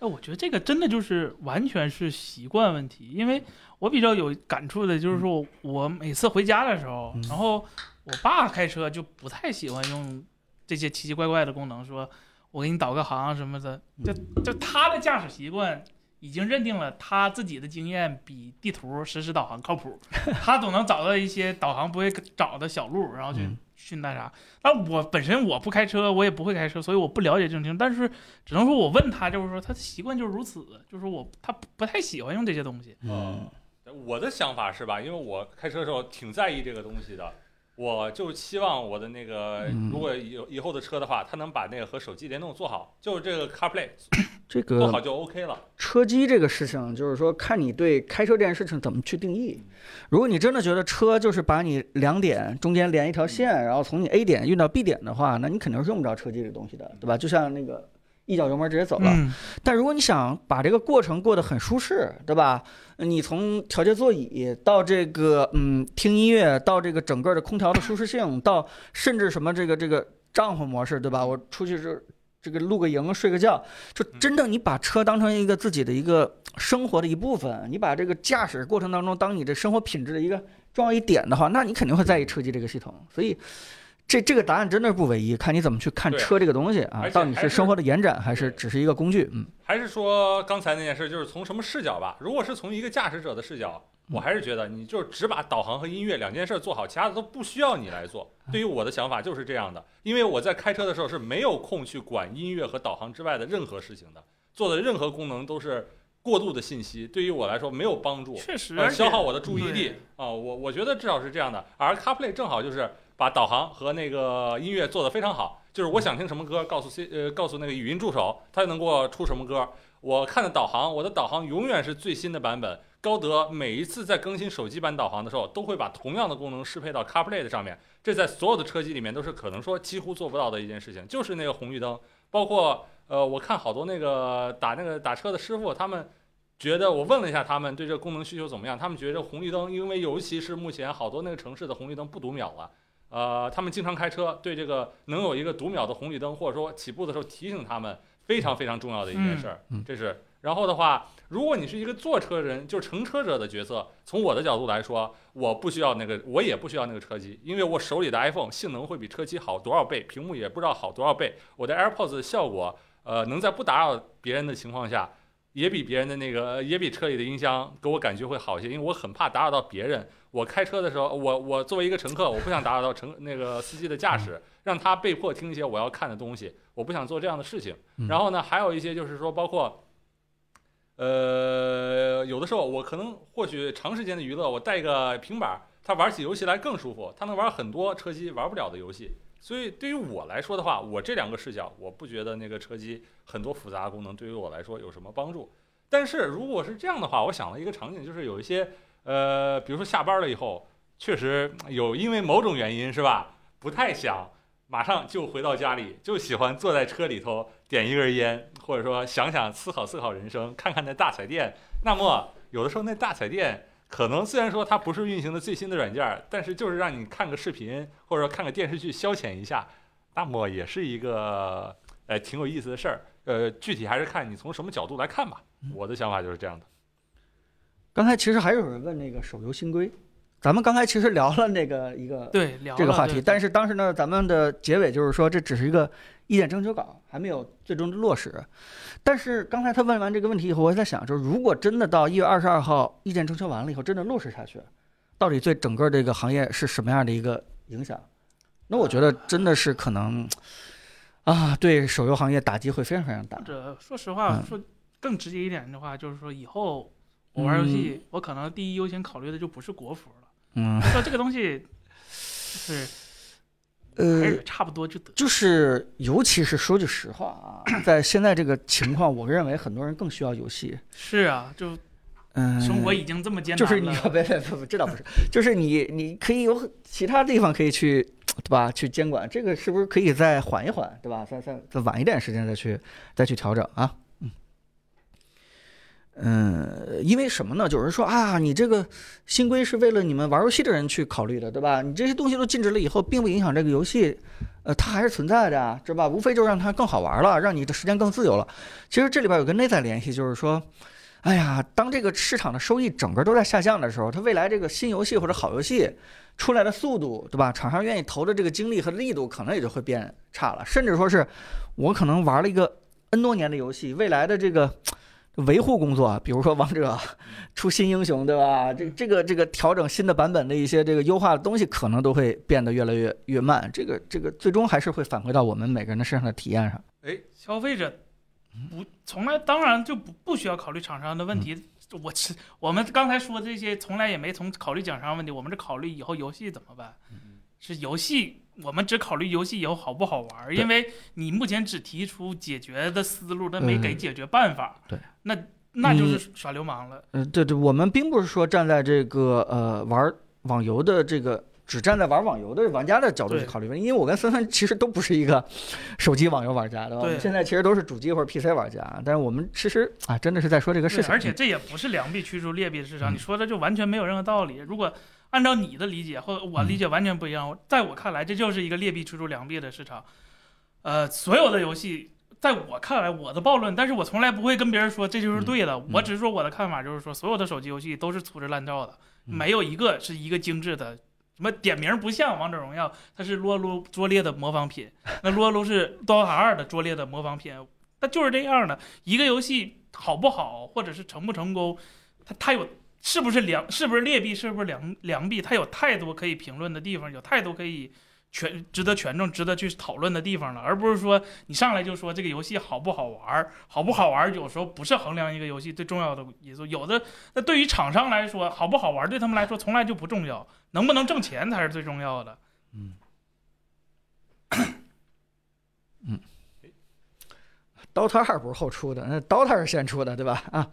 那我觉得这个真的就是完全是习惯问题，因为我比较有感触的就是说，我每次回家的时候，嗯。然后我爸开车就不太喜欢用这些奇奇怪怪的功能，说我给你导个航什么的，就就他的驾驶习惯已经认定了他自己的经验比地图实时导航靠谱，<laughs> 他总能找到一些导航不会找的小路，然后去嗯去那啥。但我本身我不开车，我也不会开车，所以我不了解这种情况。但是只能说我问他，就是说他的习惯就是如此，就是说我他不不太喜欢用这些东西。嗯，我的想法是吧，因为我开车的时候挺在意这个东西的，我就期望我的那个嗯如果有以后的车的话，它能把那个和手机联动做好，就是这个 CarPlay <coughs> 这个做好就 OK 了。车机这个事情，就是说看你对开车这件事情怎么去定义。如果你真的觉得车就是把你两点中间连一条线，然后从你 A 点运到 B 点的话，那你肯定是用不着车机这东西的，对吧？就像那个一脚油门直接走了。嗯，但如果你想把这个过程过得很舒适，对吧？你从调节座椅到这个嗯听音乐，到这个整个的空调的舒适性，到甚至什么这个这个帐篷模式，对吧？我出去是这个露个营、睡个觉，就真正你把车当成一个自己的一个生活的一部分，你把这个驾驶过程当中当你的生活品质的一个重要一点的话，那你肯定会在意车机这个系统。所以。这这个答案真的是不唯一，看你怎么去看车这个东西啊而，到底是是生活的延展，还是只是一个工具？嗯。还是说刚才那件事，就是从什么视角吧？如果是从一个驾驶者的视角，我还是觉得你就是只把导航和音乐两件事做好，其他的都不需要你来做。对于我的想法就是这样的，因为我在开车的时候是没有空去管音乐和导航之外的任何事情的，做的任何功能都是过度的信息，对于我来说没有帮助。确实，消耗我的注意力对啊、我我觉得至少是这样的。而 CarPlay 正好就是把导航和那个音乐做得非常好，就是我想听什么歌，告诉 C 呃告诉那个语音助手，它就能给我出什么歌。我看的导航，我的导航永远是最新的版本。高德每一次在更新手机版导航的时候，都会把同样的功能适配到 CarPlay 的上面，这在所有的车机里面都是可能说几乎做不到的一件事情，就是那个红绿灯，包括呃，我看好多那个打那个打车的师傅，他们觉得我问了一下他们对这个功能需求怎么样，他们觉得红绿灯，因为尤其是目前好多那个城市的红绿灯不读秒了，呃，他们经常开车，对这个能有一个读秒的红绿灯，或者说起步的时候提醒他们，非常非常重要的一件事儿。嗯嗯这是。然后的话，如果你是一个坐车人，就是乘车者的角色，从我的角度来说，我不需要那个，我也不需要那个车机，因为我手里的 iPhone 性能会比车机好多少倍，屏幕也不知道好多少倍，我的 AirPods 的效果，呃，能在不打扰别人的情况下。也比别人的那个，也比车里的音箱给我感觉会好一些，因为我很怕打扰到别人。我开车的时候，我我作为一个乘客，我不想打扰到乘那个司机的驾驶，让他被迫听一些我要看的东西，我不想做这样的事情。嗯然后呢，还有一些就是说，包括，呃，有的时候我可能或许长时间的娱乐，我带一个平板儿，它玩起游戏来更舒服，他能玩很多车机玩不了的游戏。所以对于我来说的话，我这两个视角，我不觉得那个车机很多复杂功能对于我来说有什么帮助。但是如果是这样的话，我想了一个场景，就是有一些呃，比如说下班了以后，确实 <tsk> 有因为某种原因是吧，不太想马上就回到家里，就喜欢坐在车里头点一根烟，或者说想想思考思考人生，看看那大彩电。那么有的时候那大彩电可能虽然说它不是运行的最新的软件，但是就是让你看个视频或者说看个电视剧消遣一下，那么也是一个呃挺有意思的事儿。呃，具体还是看你从什么角度来看吧。我的想法就是这样的。刚才其实还有人问那个手游新规，咱们刚才其实聊了那个一个对聊这个话题，但是当时呢，咱们的结尾就是说这只是一个意见征求稿，还没有最终的落实。但是刚才他问完这个问题以后，我在想，就是如果真的到一月二十二号意见征求完了以后，真的落实下去，到底对整个这个行业是什么样的一个影响？那我觉得真的是可能啊，对手游行业打击会非常非常大或。者说实话，嗯说更直接一点的话，就是说以后我玩游戏，我可能第一优先考虑的就不是国服了。嗯，说这个东西是呃，差不多就得。就是尤其是说句实话啊，<clears throat> 在现在这个情况，我认为很多人更需要游戏。是啊，就嗯，生活已经这么艰难了。就是你别别别别，这倒不是，就是你你可以有其他地方可以去，对吧？去监管这个是不是可以再缓一缓，对吧？再再再晚一点时间再去再去调整啊？嗯，因为什么呢？有人说啊，你这个新规是为了你们玩游戏的人去考虑的，对吧？你这些东西都禁止了以后，并不影响这个游戏，呃，它还是存在的啊，对吧？无非就是让它更好玩了，让你的时间更自由了。其实这里边有个内在联系，就是说。哎呀，当这个市场的收益整个都在下降的时候，它未来这个新游戏或者好游戏出来的速度，对吧？厂商愿意投的这个精力和力度可能也就会变差了，甚至说是我可能玩了一个 N 多年的游戏，未来的这个维护工作，比如说王者出新英雄，对吧？这这个这个调整新的版本的一些这个优化的东西，可能都会变得越来越越慢。这个这个最终还是会返回到我们每个人的身上的体验上。哎消费者不从来当然就不不需要考虑厂商的问题。我是我们刚才说这些，从来也没从考虑厂商问题，我们是考虑以后游戏怎么办。是游戏，我们只考虑游戏以后好不好玩儿，因为你目前只提出解决的思路，但没给解决办法。对，那那就是耍流氓了。嗯，对对，我们并不是说站在这个呃玩网游的这个只站在玩网游的玩家的角度去考虑问题，因为我跟森森其实都不是一个 <laughs> 手机网游玩家，对吧？我们对现在其实都是主机或者 PC 玩家，但是我们其实啊，真的是在说这个事对，情。而且这也不是良币驱逐劣币的市场，嗯你说的就完全没有任何道理。如果按照你的理解或者我理解完全不一样，在我看来，这就是一个劣币驱逐良币的市场。呃，所有的游戏，在我看来，我的暴论，但是我从来不会跟别人说这就是对的，我只是说我的看法，就是说所有的手机游戏都是粗制滥造的，嗯没有一个是一个精致的。什么点名不像王者荣耀，它是撸啊撸拙劣的模仿品，那撸啊撸是刀塔二的拙劣的模仿品，它就是这样的。一个游戏好不好，或者是成不成功，它它有是不是良，是不是劣币，是不是良良币，它有太多可以评论的地方，有太多可以权值得权重、值得去讨论的地方了，而不是说你上来就说这个游戏好不好玩，好不好玩，有时候不是衡量一个游戏最重要的因素。有的那对于厂商来说，好不好玩对他们来说从来就不重要，能不能挣钱才是最重要的。嗯，DOTA 二不是后出的，那 DOTA 是先出的，对吧？啊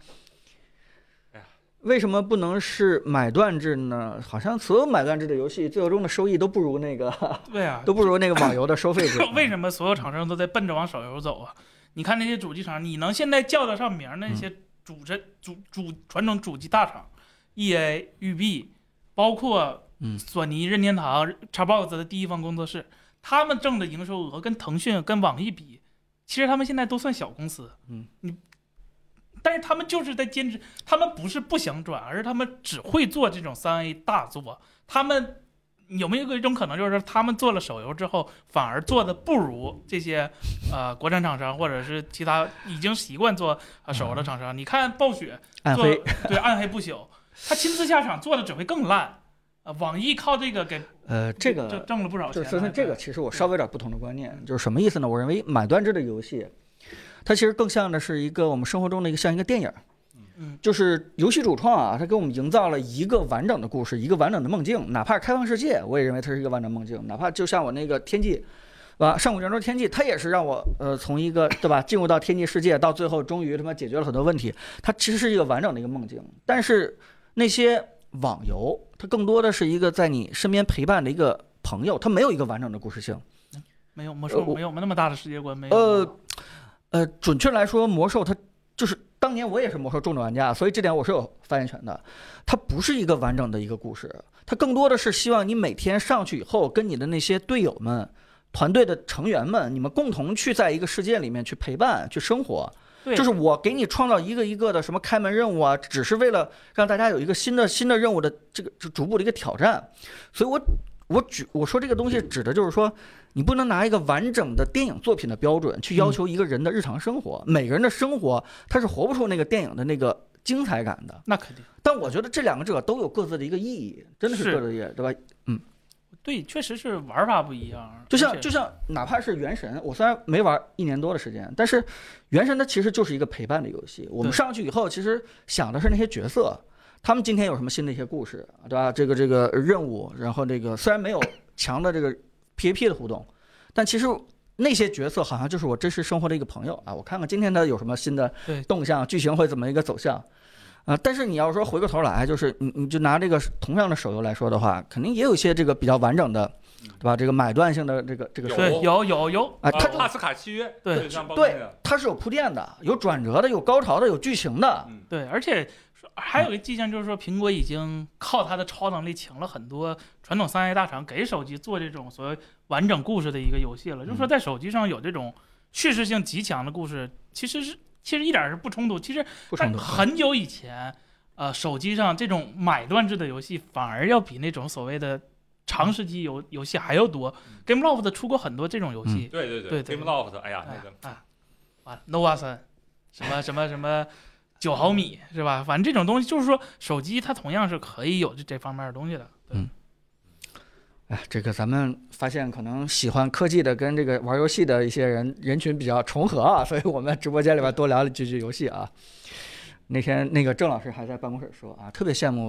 为什么不能是买断制呢？好像所有买断制的游戏最终的收益都不如那个，<laughs> 对啊，<laughs> 都不如那个网游的收费制。<coughs> 为什么所有厂商都在奔着往手游走啊？你看那些主机厂，你能现在叫得上名儿那些主真主主传统主机大厂，E A、育碧，包括嗯索尼、任天堂、Xbox 的第一方工作室，他们挣的营收额跟腾讯、跟网易比，其实他们现在都算小公司。嗯，你，但是他们就是在坚持，他们不是不想转，而是他们只会做这种三 A 大作。他们有没有一种可能，就是他们做了手游之后，反而做的不如这些呃国产厂商，或者是其他已经习惯做呃手游的厂商？你看暴雪做暗黑，对暗黑不朽，他亲自下场做的只会更烂。呃，网易靠这个给呃，这挣个挣了不少钱呢。就是森森，这个其实我稍微有点不同的观念，就是什么意思呢？我认为买断制的游戏，它其实更像的是一个我们生活中的一个像一个电影儿，嗯就是游戏主创啊，他给我们营造了一个完整的故事，一个完整的梦境，哪怕是开放世界，我也认为它是一个完整梦境，哪怕就像我那个天际。对吧？上古卷轴天际，它也是让我呃从一个对吧进入到天际世界，到最后终于他妈解决了很多问题。它其实是一个完整的一个梦境，但是那些网游，它更多的是一个在你身边陪伴的一个朋友，它没有一个完整的故事性。没有魔兽没有那么大的世界观，没有。呃，呃，准确来说，魔兽它就是当年我也是魔兽重度玩家，所以这点我是有发言权的。它不是一个完整的一个故事，它更多的是希望你每天上去以后，跟你的那些队友们、团队的成员们，你们共同去在一个世界里面去陪伴、去生活。对就是我给你创造一个一个的什么开门任务啊，只是为了让大家有一个新的新的任务的这个逐逐步的一个挑战。所以我我举我说这个东西指的就是说，你不能拿一个完整的电影作品的标准去要求一个人的日常生活，每个人的生活他是活不出那个电影的那个精彩感的。那肯定。但我觉得这两个者都有各自的一个意义，真的是是各自的意义，对吧？嗯对，确实是玩法不一样。就像就像哪怕是原神，我虽然没玩一年多的时间，但是原神它其实就是一个陪伴的游戏。我们上去以后，其实想的是那些角色，他们今天有什么新的一些故事，对吧？这个这个任务，然后这个虽然没有强的这个 PVP 的互动，但其实。那些角色好像就是我真实生活的一个朋友啊！我看看今天他有什么新的动向，剧情会怎么一个走向，啊！但是你要说回过头来，就是你你就拿这个同样的手游来说的话，肯定也有一些这个比较完整的，对吧？这个买断性的这个这个有对，有有有，啊，它就呃帕斯卡契约，对对，它是有铺垫的，有转折的，有高潮的，有剧情的。嗯，对，而且说还有一个迹象就是说，苹果已经靠它的超能力请了很多传统三 A 大厂给手机做这种所谓完整故事的一个游戏了。就是说，在手机上有这种叙事性极强的故事，其实是其实一点儿是不冲突。其实。很久以前，呃，手机上这种买断制的游戏反而要比那种所谓的长时期游游戏还要多。GameLoft 出过很多这种游戏，对对对对 g a m e Loft，哎呀，哎那个啊，完 nova 三，什么什么什么九毫米是吧？反正这种东西就是说，手机它同样是可以有这这方面的东西的。嗯哎，这个咱们发现可能喜欢科技的跟这个玩游戏的一些人人群比较重合啊，<laughs> 所以我们直播间里边多聊了几句游戏啊。那天那个郑老师还在办公室说啊，特别羡慕，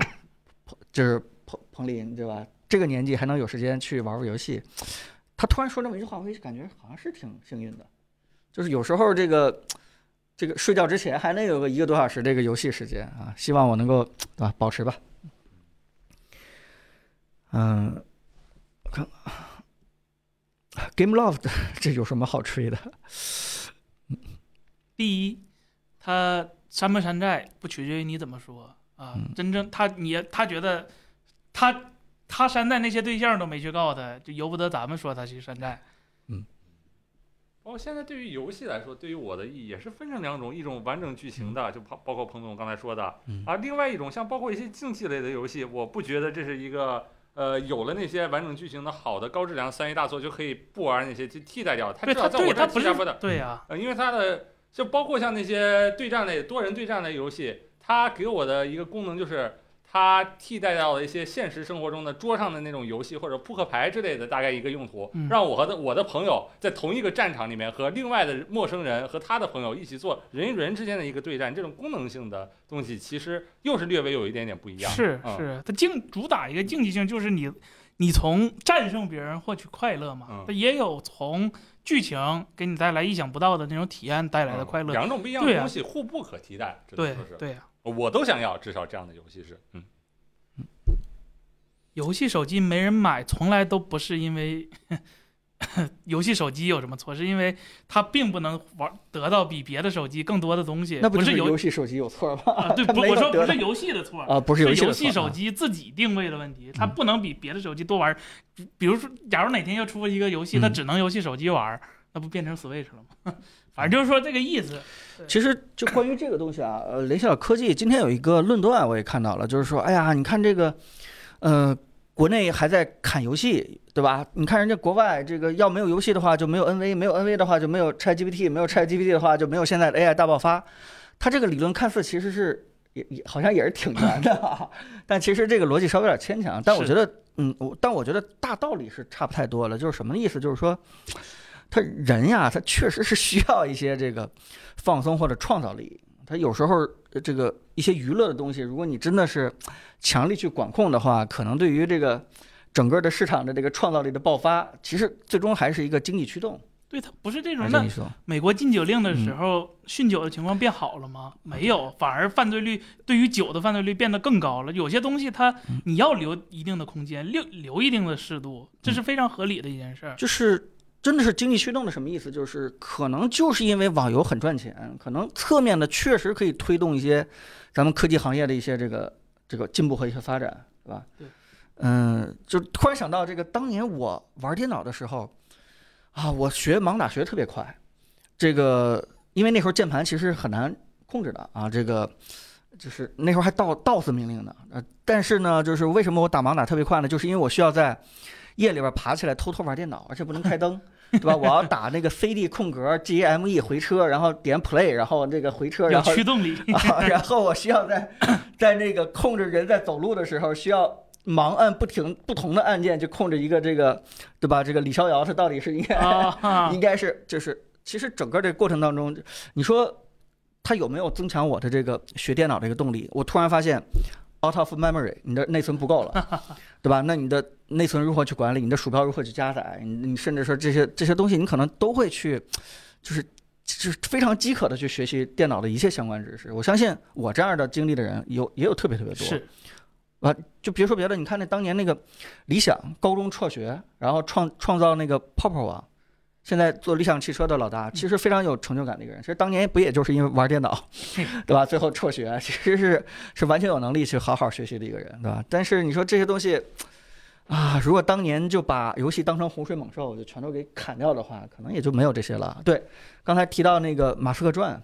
就是彭彭林对吧？这个年纪还能有时间去玩玩游戏，他突然说这么一句话，我就感觉好像是挺幸运的，就是有时候这个这个睡觉之前还能有个一个多小时这个游戏时间啊，希望我能够对吧保持吧。嗯，我看 Game Loft <laughs> 这有什么好吹的？第一，它山不山寨不取决于你怎么说啊，嗯真正他你他觉得他他山寨那些对象都没去告他，就由不得咱们说他去山寨。包括现在对于游戏来说，对于我的意义也是分成两种，一种完整剧情的，就包包括彭总刚才说的，嗯。啊，另外一种像包括一些竞技类的游戏，我不觉得这是一个呃有了那些完整剧情的好的高质量三 A 大作就可以不玩那些去替代掉，它至少在我这儿替代不的，对呀、呃，因为它的就包括像那些对战类、多人对战类游戏，它给我的一个功能就是，它替代掉了一些现实生活中的桌上的那种游戏或者扑克牌之类的，大概一个用途，嗯。让我和的我的朋友在同一个战场里面和另外的陌生人和他的朋友一起做人与人之间的一个对战，这种功能性的东西其实又是略微有一点点不一样。是嗯。是，它竞主打一个竞技性，就是你你从战胜别人获取快乐嘛嗯，它也有从剧情给你带来意想不到的那种体验带来的快乐。嗯两种不一样的东西互不可替代，只能对说是，对呀、我都想要，至少这样的游戏是，嗯，游戏手机没人买，从来都不是因为 <laughs> 游戏手机有什么错，是因为它并不能玩得到比别的手机更多的东西。那不是游戏手机有错吗？啊，对，<laughs> 不，我说不是游戏的错，啊，不是游戏的游戏手机自己定位的问题，它嗯不能比别的手机多玩儿。比比如说，假如哪天要出一个游戏，它嗯只能游戏手机玩儿，那不变成 Switch 了吗？反正就是说这个意思。其实就关于这个东西啊，呃，联想科技今天有一个论断，我也看到了，就是说，哎呀，你看这个，呃，国内还在砍游戏，对吧？你看人家国外这个要没有游戏的话就没有 NV，没有 NV 的话就没有 ChatGPT，没有 ChatGPT 的话就没有现在的 AI 大爆发。它这个理论看似其实是也也好像也是挺难的啊，<laughs> 但其实这个逻辑稍微有点牵强。但我觉得，嗯，我但我觉得大道理是差不太多了。就是什么意思？就是说，他人呀，他确实是需要一些这个放松或者创造力。他有时候呃这个一些娱乐的东西，如果你真的是强力去管控的话，可能对于这个整个的市场的这个创造力的爆发，其实最终还是一个经济驱动。对，他不是这种。那。美国禁酒令的时嗯候，酗酒的情况变好了吗？没有，反而犯罪率对于酒的犯罪率变得更高了。有些东西它嗯你要留一定的空间，留留一定的适度，这是非常合理的一件事儿。就是真的是经济驱动的什么意思？就是可能就是因为网游很赚钱，可能侧面的确实可以推动一些咱们科技行业的一些这个这个进步和一些发展，对吧？对。嗯，就突然想到这个，当年我玩电脑的时候，啊，我学盲打学特别快，这个因为那时候键盘其实很难控制的啊，这个就是那时候还 DOS DOS 命令呢，呃，但是呢，就是为什么我打盲打特别快呢？就是因为我需要在夜里边爬起来偷偷玩电脑，而且不能开灯，对吧？我要打那个 CD 空格 GME 回车，然后点 Play，然后这个回车，然后驱动力，<laughs> 啊，然后我需要在在那个控制人在走路的时候，需要盲按不停不同的按键去控制一个这个，对吧？这个李逍遥他到底是应该、啊，<laughs> 应该是就是，其实整个这个过程当中，你说他有没有增强我的这个学电脑这个动力？我突然发现。Out of memory，你的内存不够了，<laughs> 对吧？那你的内存如何去管理？你的鼠标如何去加载？你你甚至说这些这些东西，你可能都会去，就是就是非常饥渴的去学习电脑的一切相关知识。我相信我这样的经历的人有也有特别特别多。是啊，就别说别的，你看那当年那个理想高中辍学，然后创创造那个泡泡网，现在做理想汽车的老大，其实非常有成就感的一个人。其实当年不也就是因为玩电脑，对吧？最后辍学，其实是是完全有能力去好好学习的一个人，对吧？但是你说这些东西。啊，如果当年就把游戏当成洪水猛兽，就全都给砍掉的话，可能也就没有这些了。对，刚才提到那个马斯克传，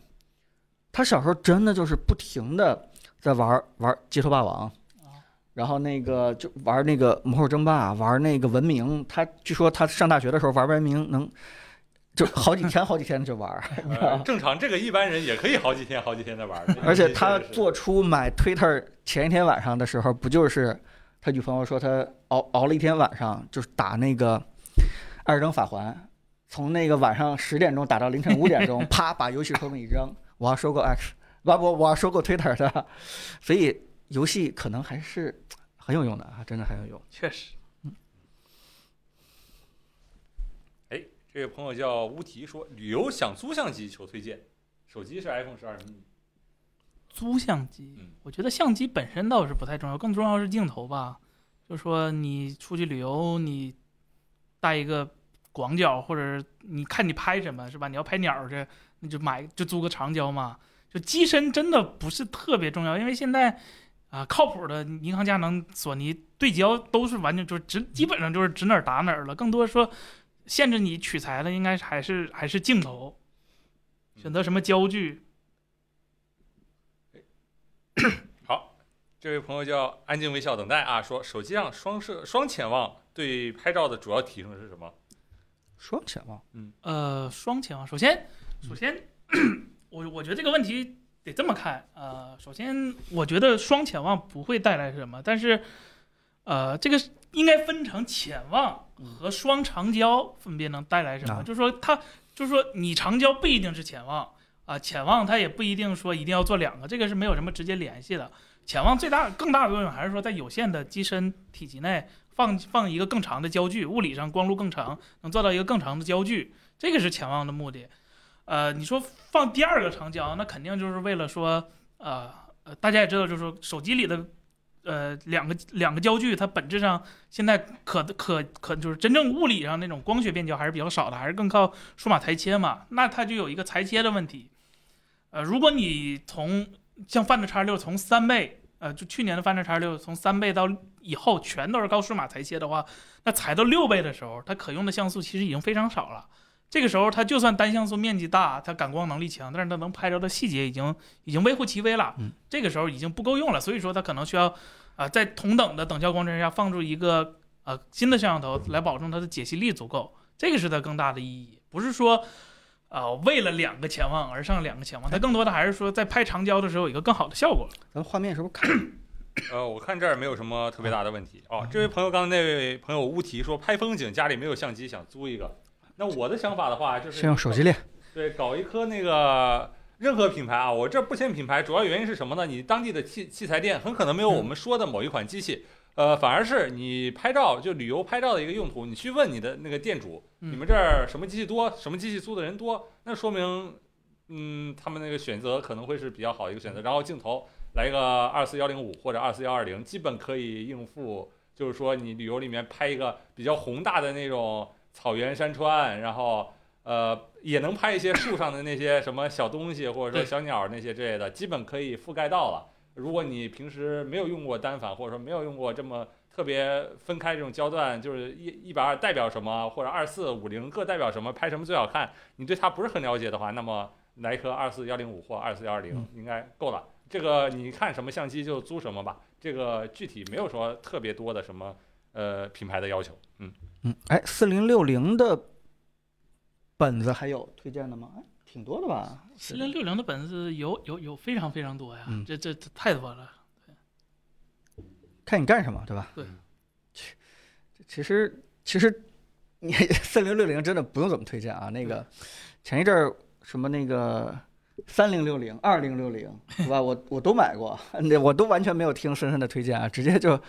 他小时候真的就是不停的在玩玩街头霸王，然后那个就玩那个魔兽争霸，玩那个文明。他据说他上大学的时候玩文明能就好几天好几天就玩，<laughs> 呃正常这个一般人也可以好几天好几天的玩儿。而且他做出买 Twitter 前一天晚上的时候，不就是他女朋友说他熬熬了一天晚上，就是打那个二登法环，从那个晚上十点钟打到凌晨五点钟，啪把游戏手柄一扔，我要收购 X，不我我要收购 Twitter 的，所以游戏可能还是很有用的啊，真的很有用。确实，嗯。哎这位朋友叫乌提说，旅游想租相机求推荐，手机是 iPhone 十二 mini。租相机嗯，我觉得相机本身倒是不太重要，更重要是镜头吧。就说你出去旅游，你带一个广角，或者你看你拍什么是吧？你要拍鸟去，你就买就租个长焦嘛。就机身真的不是特别重要，因为现在啊、靠谱的尼康、佳能、索尼对焦都是完全就是指，基本上就是指哪儿打哪儿了。更多说限制你取材的，应该还是还是镜头，选择什么焦距。好，这位朋友叫安静微笑等待啊，说手机上双摄双潜望对拍照的主要提升是什么？双潜望，嗯呃，双潜望，首先，首先，<coughs> 我我觉得这个问题得这么看，呃，首先我觉得双潜望不会带来什么，但是，呃，这个应该分成潜望和双长焦分别能带来什么，啊就是说它，就是说你长焦不一定是潜望啊，潜望它也不一定说一定要做两个，这个是没有什么直接联系的。潜望最大更大的作用还是说在有限的机身体积内放放一个更长的焦距，物理上光路更长，能做到一个更长的焦距，这个是潜望的目的。呃，你说放第二个长焦，那肯定就是为了说，呃，大家也知道，就是说手机里的呃两个两个焦距，它本质上现在可可可就是真正物理上那种光学变焦还是比较少的，还是更靠数码裁切嘛。那它就有一个裁切的问题。呃，如果你从像 Find X 六从三倍，呃，就去年的 Find X 六从三倍到以后全都是高数码裁切的话，那裁到六倍的时候，它可用的像素其实已经非常少了。这个时候，它就算单像素面积大，它感光能力强，但是它能拍着的细节已经已经微乎其微了。嗯，这个时候已经不够用了，所以说它可能需要啊、在同等的等效光圈下放出一个呃新的摄像头来保证它的解析力足够。这个是它更大的意义，不是说呃为了两个潜望而上两个潜望，它更多的还是说在拍长焦的时候有一个更好的效果。咱画面是不是看？<coughs> 呃，我看这儿没有什么特别大的问题哦。这位朋友刚才那位朋友乌提说拍风景家里没有相机想租一个，那我的想法的话就是先用手机练。对，搞一颗那个任何品牌啊，我这不签品牌，主要原因是什么呢？你当地的器器材店很可能没有我们说的某一款机器，呃，反而是你拍照就旅游拍照的一个用途，你去问你的那个店主，嗯你们这儿什么机器多，什么机器租的人多，那说明，嗯，他们那个选择可能会是比较好的一个选择。然后镜头来一个二四幺零五或者二四幺二零，基本可以应付，就是说你旅游里面拍一个比较宏大的那种草原山川，然后。呃，也能拍一些树上的那些什么小东西，或者说小鸟那些之类的，基本可以覆盖到了。如果你平时没有用过单反，或者说没有用过这么特别分开这种焦段，就是一一百二代表什么，或者二四五零各代表什么，拍什么最好看，你对它不是很了解的话，那么来一颗二四幺零五或二四幺二零嗯应该够了。这个你看什么相机就租什么吧，这个具体没有说特别多的什么呃品牌的要求。嗯，嗯，哎，四零六零的本子还有推荐的吗？哎，挺多的吧？四零六零的本子有有有非常非常多呀，嗯这这这太多了。看你干什么，对吧？对其。其实其实你 <laughs> 四零六零真的不用怎么推荐啊。那个前一阵儿什么那个三零六零、二零六零，是吧？我我都买过，那我都完全没有听深深的推荐啊，直接就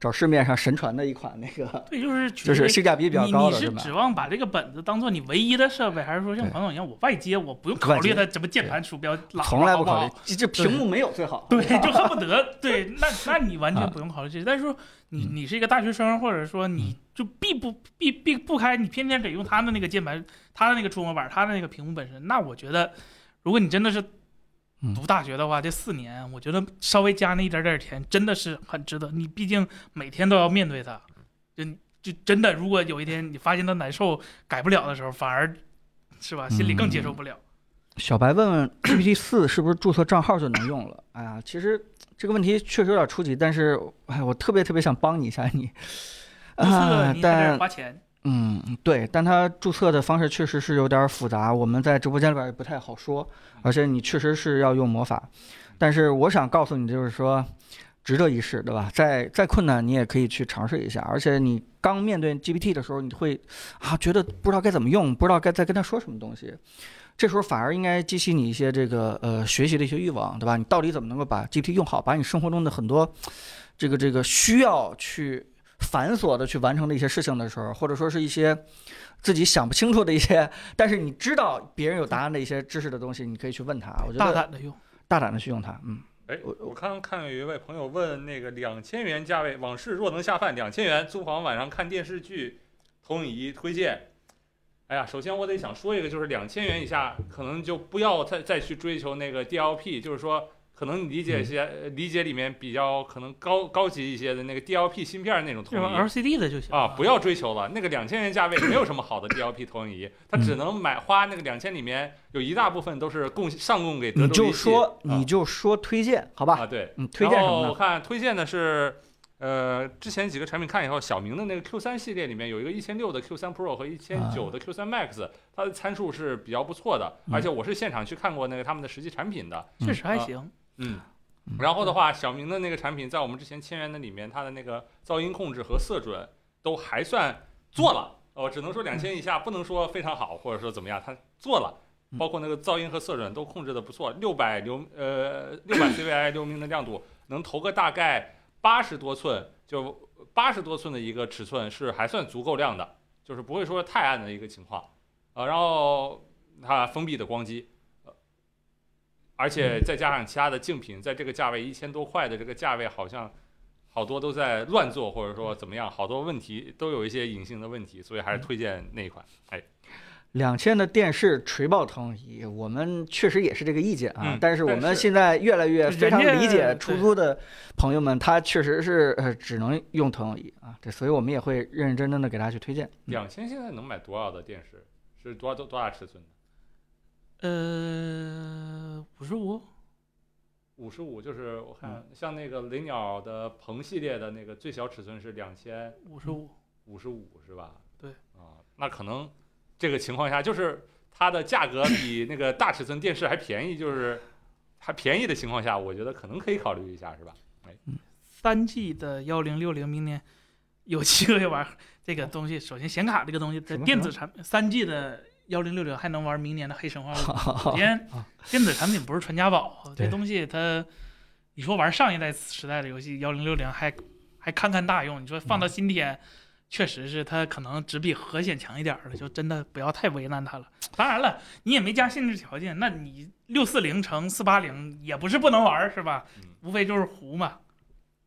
找市面上神传的一款那个，<laughs> 对，就是就是性价比比较你高的，吧？你是指望把这个本子当做你唯一的设备，还是说像对彭总一样，我外接我不用考虑它什么键盘、鼠标、从来不考虑这这屏幕没有最好。<laughs> 对，就恨不得对，<laughs> 那那你完全啊不用考虑这些。但是说你嗯你是一个大学生，或者说你就避不避避不开，你偏偏得用他的那个键盘、他的那个触摸板、他的那个屏幕本身，那我觉得，如果你真的是嗯读大学的话，这四年我觉得稍微加那一点点钱真的是很值得。你毕竟每天都要面对它，就就真的，如果有一天你发现它难受改不了的时候，反而是吧，心里更接受不了。小白问问 GPT 四是不是注册账号就能用了？哎呀，其实这个问题确实有点初级，但是哎，我特别特别想帮你一下你。啊，但花钱，嗯，对，但它注册的方式确实是有点复杂，我们在直播间里边也不太好说，而且你确实是要用魔法。但是我想告诉你，就是说，值得一试，对吧？再再困难，你也可以去尝试一下。而且你刚面对 GPT 的时候，你会啊觉得不知道该怎么用，不知道该再跟他说什么东西。这时候反而应该激起你一些这个呃学习的一些欲望，对吧？你到底怎么能够把 GPT 用好，把你生活中的很多这个这个需要去繁琐的去完成的一些事情的时候，或者说是一些自己想不清楚的一些，<laughs> 但是你知道别人有答案的一些知识的东西，你可以去问他。我觉得大胆的用。大胆的去用它，嗯，哎，我我刚刚看有一位朋友问那个两千元价位，往事若能下饭，两千元租房晚上看电视剧，投影仪推荐。哎呀，首先我得想说一个，就是两千元以下可能就不要再再去追求那个 DLP，就是说可能你理解一些、呃理解里面比较可能高高级一些的那个 DLP 芯片那种投影仪。LCD 的就行啊，不要追求了，那个两千元价位没有什么好的 DLP 投影仪，它只能买花那个两千里面有一大部分都是供上供给德你就州仪器说啊你就说推荐，好吧？啊对，嗯，推荐什么然后我？看推荐的是，呃，之前几个产品看以后，小明的那个 Q 3系列里面有一个一千六的 Q 3 Pro 和一千九的 Q 3 Max，它的参数是比较不错的，嗯而且我是现场去看过那个他们的实际产品的。确实还行。嗯嗯，然后的话，小明的那个产品在我们之前签约的里面，它的那个噪音控制和色准都还算做了。哦，只能说两千以下，不能说非常好，或者说怎么样，它做了。嗯包括那个噪音和色准都控制的不错，六百流呃六百 CVI 流明的亮度，能投个大概八十多寸，就八十多寸的一个尺寸是还算足够亮的，就是不会说太暗的一个情况。呃，然后它封闭的光机，呃，而且再加上其他的竞品，在这个价位一千多块的这个价位，好像好多都在乱做，或者说怎么样，好多问题都有一些隐性的问题，所以还是推荐那一款。哎，两千的电视锤爆投影仪，我们确实也是这个意见啊。嗯但是我们现在越来越非常理解出租的朋友们，他确实是呃只能用投影仪啊。对，所以我们也会认认真真的给大家去推荐。嗯两千现在能买多少的电视？是多少多多大尺寸的？呃，五十五，五十五，就是我看像那个雷鸟的鹏系列的那个最小尺寸是两千五十五，五十五，是吧？对。啊，那可能这个情况下，就是它的价格比那个大尺寸电视还便宜，就是还便宜的情况下，我觉得可能可以考虑一下，是吧？哎三 G 的幺零六零明年有机会玩这个东西。首先，显卡这个东西在电子产品，三 G 的幺零六零还能玩明年的黑神话五。<laughs> 首先，电子产品不是传家宝，这东西它，你说玩上一代时代的游戏幺零六零还还堪堪大用，你说放到今天。确实是它可能只比核显强一点了，就真的不要太为难它了。当然了，你也没加限制条件，那你六四零乘四八零也不是不能玩，是吧？嗯无非就是糊嘛。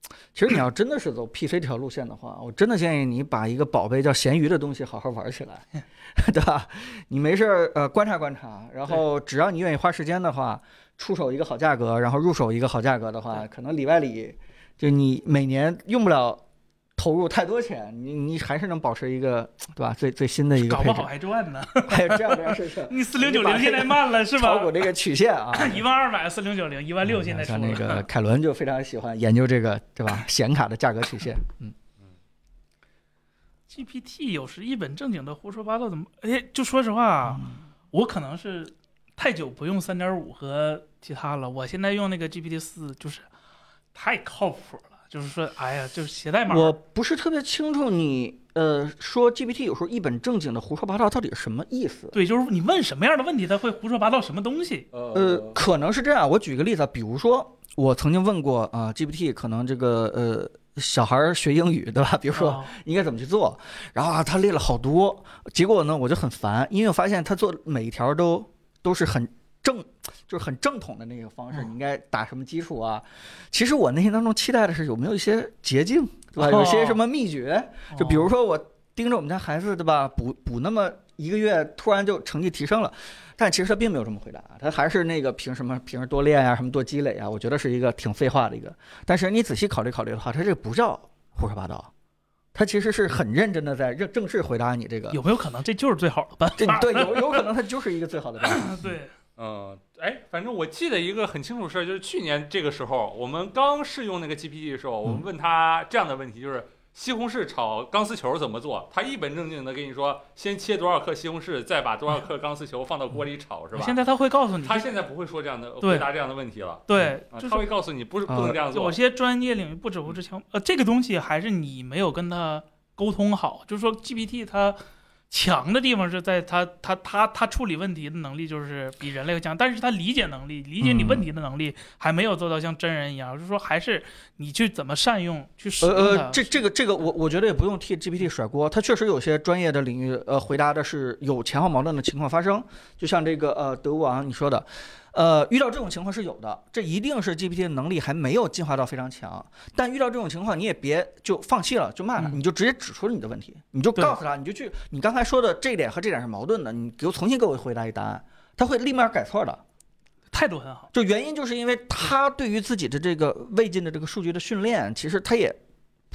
<clears throat> 其实你要真的是走 PC 这条路线的话，我真的建议你把一个宝贝叫闲鱼的东西好好玩起来，对吧？你没事儿呃观察观察，然后只要你愿意花时间的话，出手一个好价格，然后入手一个好价格的话，可能里外里就你每年用不了投入太多钱，你你还是能保持一个对吧？最最新的一个搞不好，还赚呢。<laughs> 还有这样这样事情，<laughs> 你四零九零现在慢了是吧炒股？这个曲线啊。<laughs> 一万二买四零九零，一万六现在出像那个。凯伦就非常喜欢研究这个，对吧？显卡的价格曲线，嗯，GPT 有时一本正经的胡说八道，怎么？哎，就说实话啊，我可能是太久不用三点五和其他了，我现在用那个 GPT 四就是太靠谱了。就是说，哎呀，就是写代码，我不是特别清楚你呃说 GPT 有时候一本正经的胡说八道到底是什么意思？对，就是你问什么样的问题，他会胡说八道什么东西。呃，可能是这样。我举个例子啊，比如说我曾经问过啊、GPT 可能这个呃小孩儿学英语对吧？比如说啊应该怎么去做，然后啊他列了好多，结果呢我就很烦，因为我发现他做每一条都都是很正，<tsk> 就是很正统的那个方式，嗯你应该打什么基础啊？其实我内心当中期待的是有没有一些捷径，对吧？哦有些什么秘诀？就比如说我盯着我们家孩子，对吧？补补那么一个月，突然就成绩提升了，但其实他并没有这么回答，他还是那个凭什么平时多练呀、什么多积累啊？我觉得是一个挺废话的一个。但是你仔细考虑考虑的话，他这不叫胡说八道，他其实是很认真的在正正式回答你这个。有没有可能这就是最好的办法？这 <laughs> 对有有可能他就是一个最好的办法。对，嗯，哎，反正我记得一个很清楚的事儿，就是去年这个时候，我们刚试用那个 GPT 的时候，我们问他这样的问题，就是西红柿炒钢丝球怎么做？他一本正经的跟你说，先切多少克西红柿，再把多少克钢丝球放到锅里炒，是吧？现在他会告诉你，他现在不会说这样的回答这样的问题了。对，啊，就是他会告诉你不是不啊能这样做。有些专业领域不止无之强，呃，这个东西还是你没有跟他沟通好。就是说，GPT 它强的地方是在他他他他处理问题的能力就是比人类强，但是他理解能力、理解你问题的能力还没有做到像真人一样。就是说，还是你去怎么善用去使呃用它。呃，这这个这个我我觉得也不用替 GPT 甩锅，它确实有些专业的领域，呃，回答的是有前后矛盾的情况发生，就像这个呃德王你说的，呃，遇到这种情况是有的，这一定是 GPT 的能力还没有进化到非常强，但遇到这种情况你也别就放弃了，就骂他，嗯你就直接指出了你的问题，你就告诉他，你就去你刚才说的这一点和这点是矛盾的，你给我重新给我回答一答案，他会立马改错的。态度很好。就原因就是因为他对于自己的这个未尽的这个数据的训练，其实他也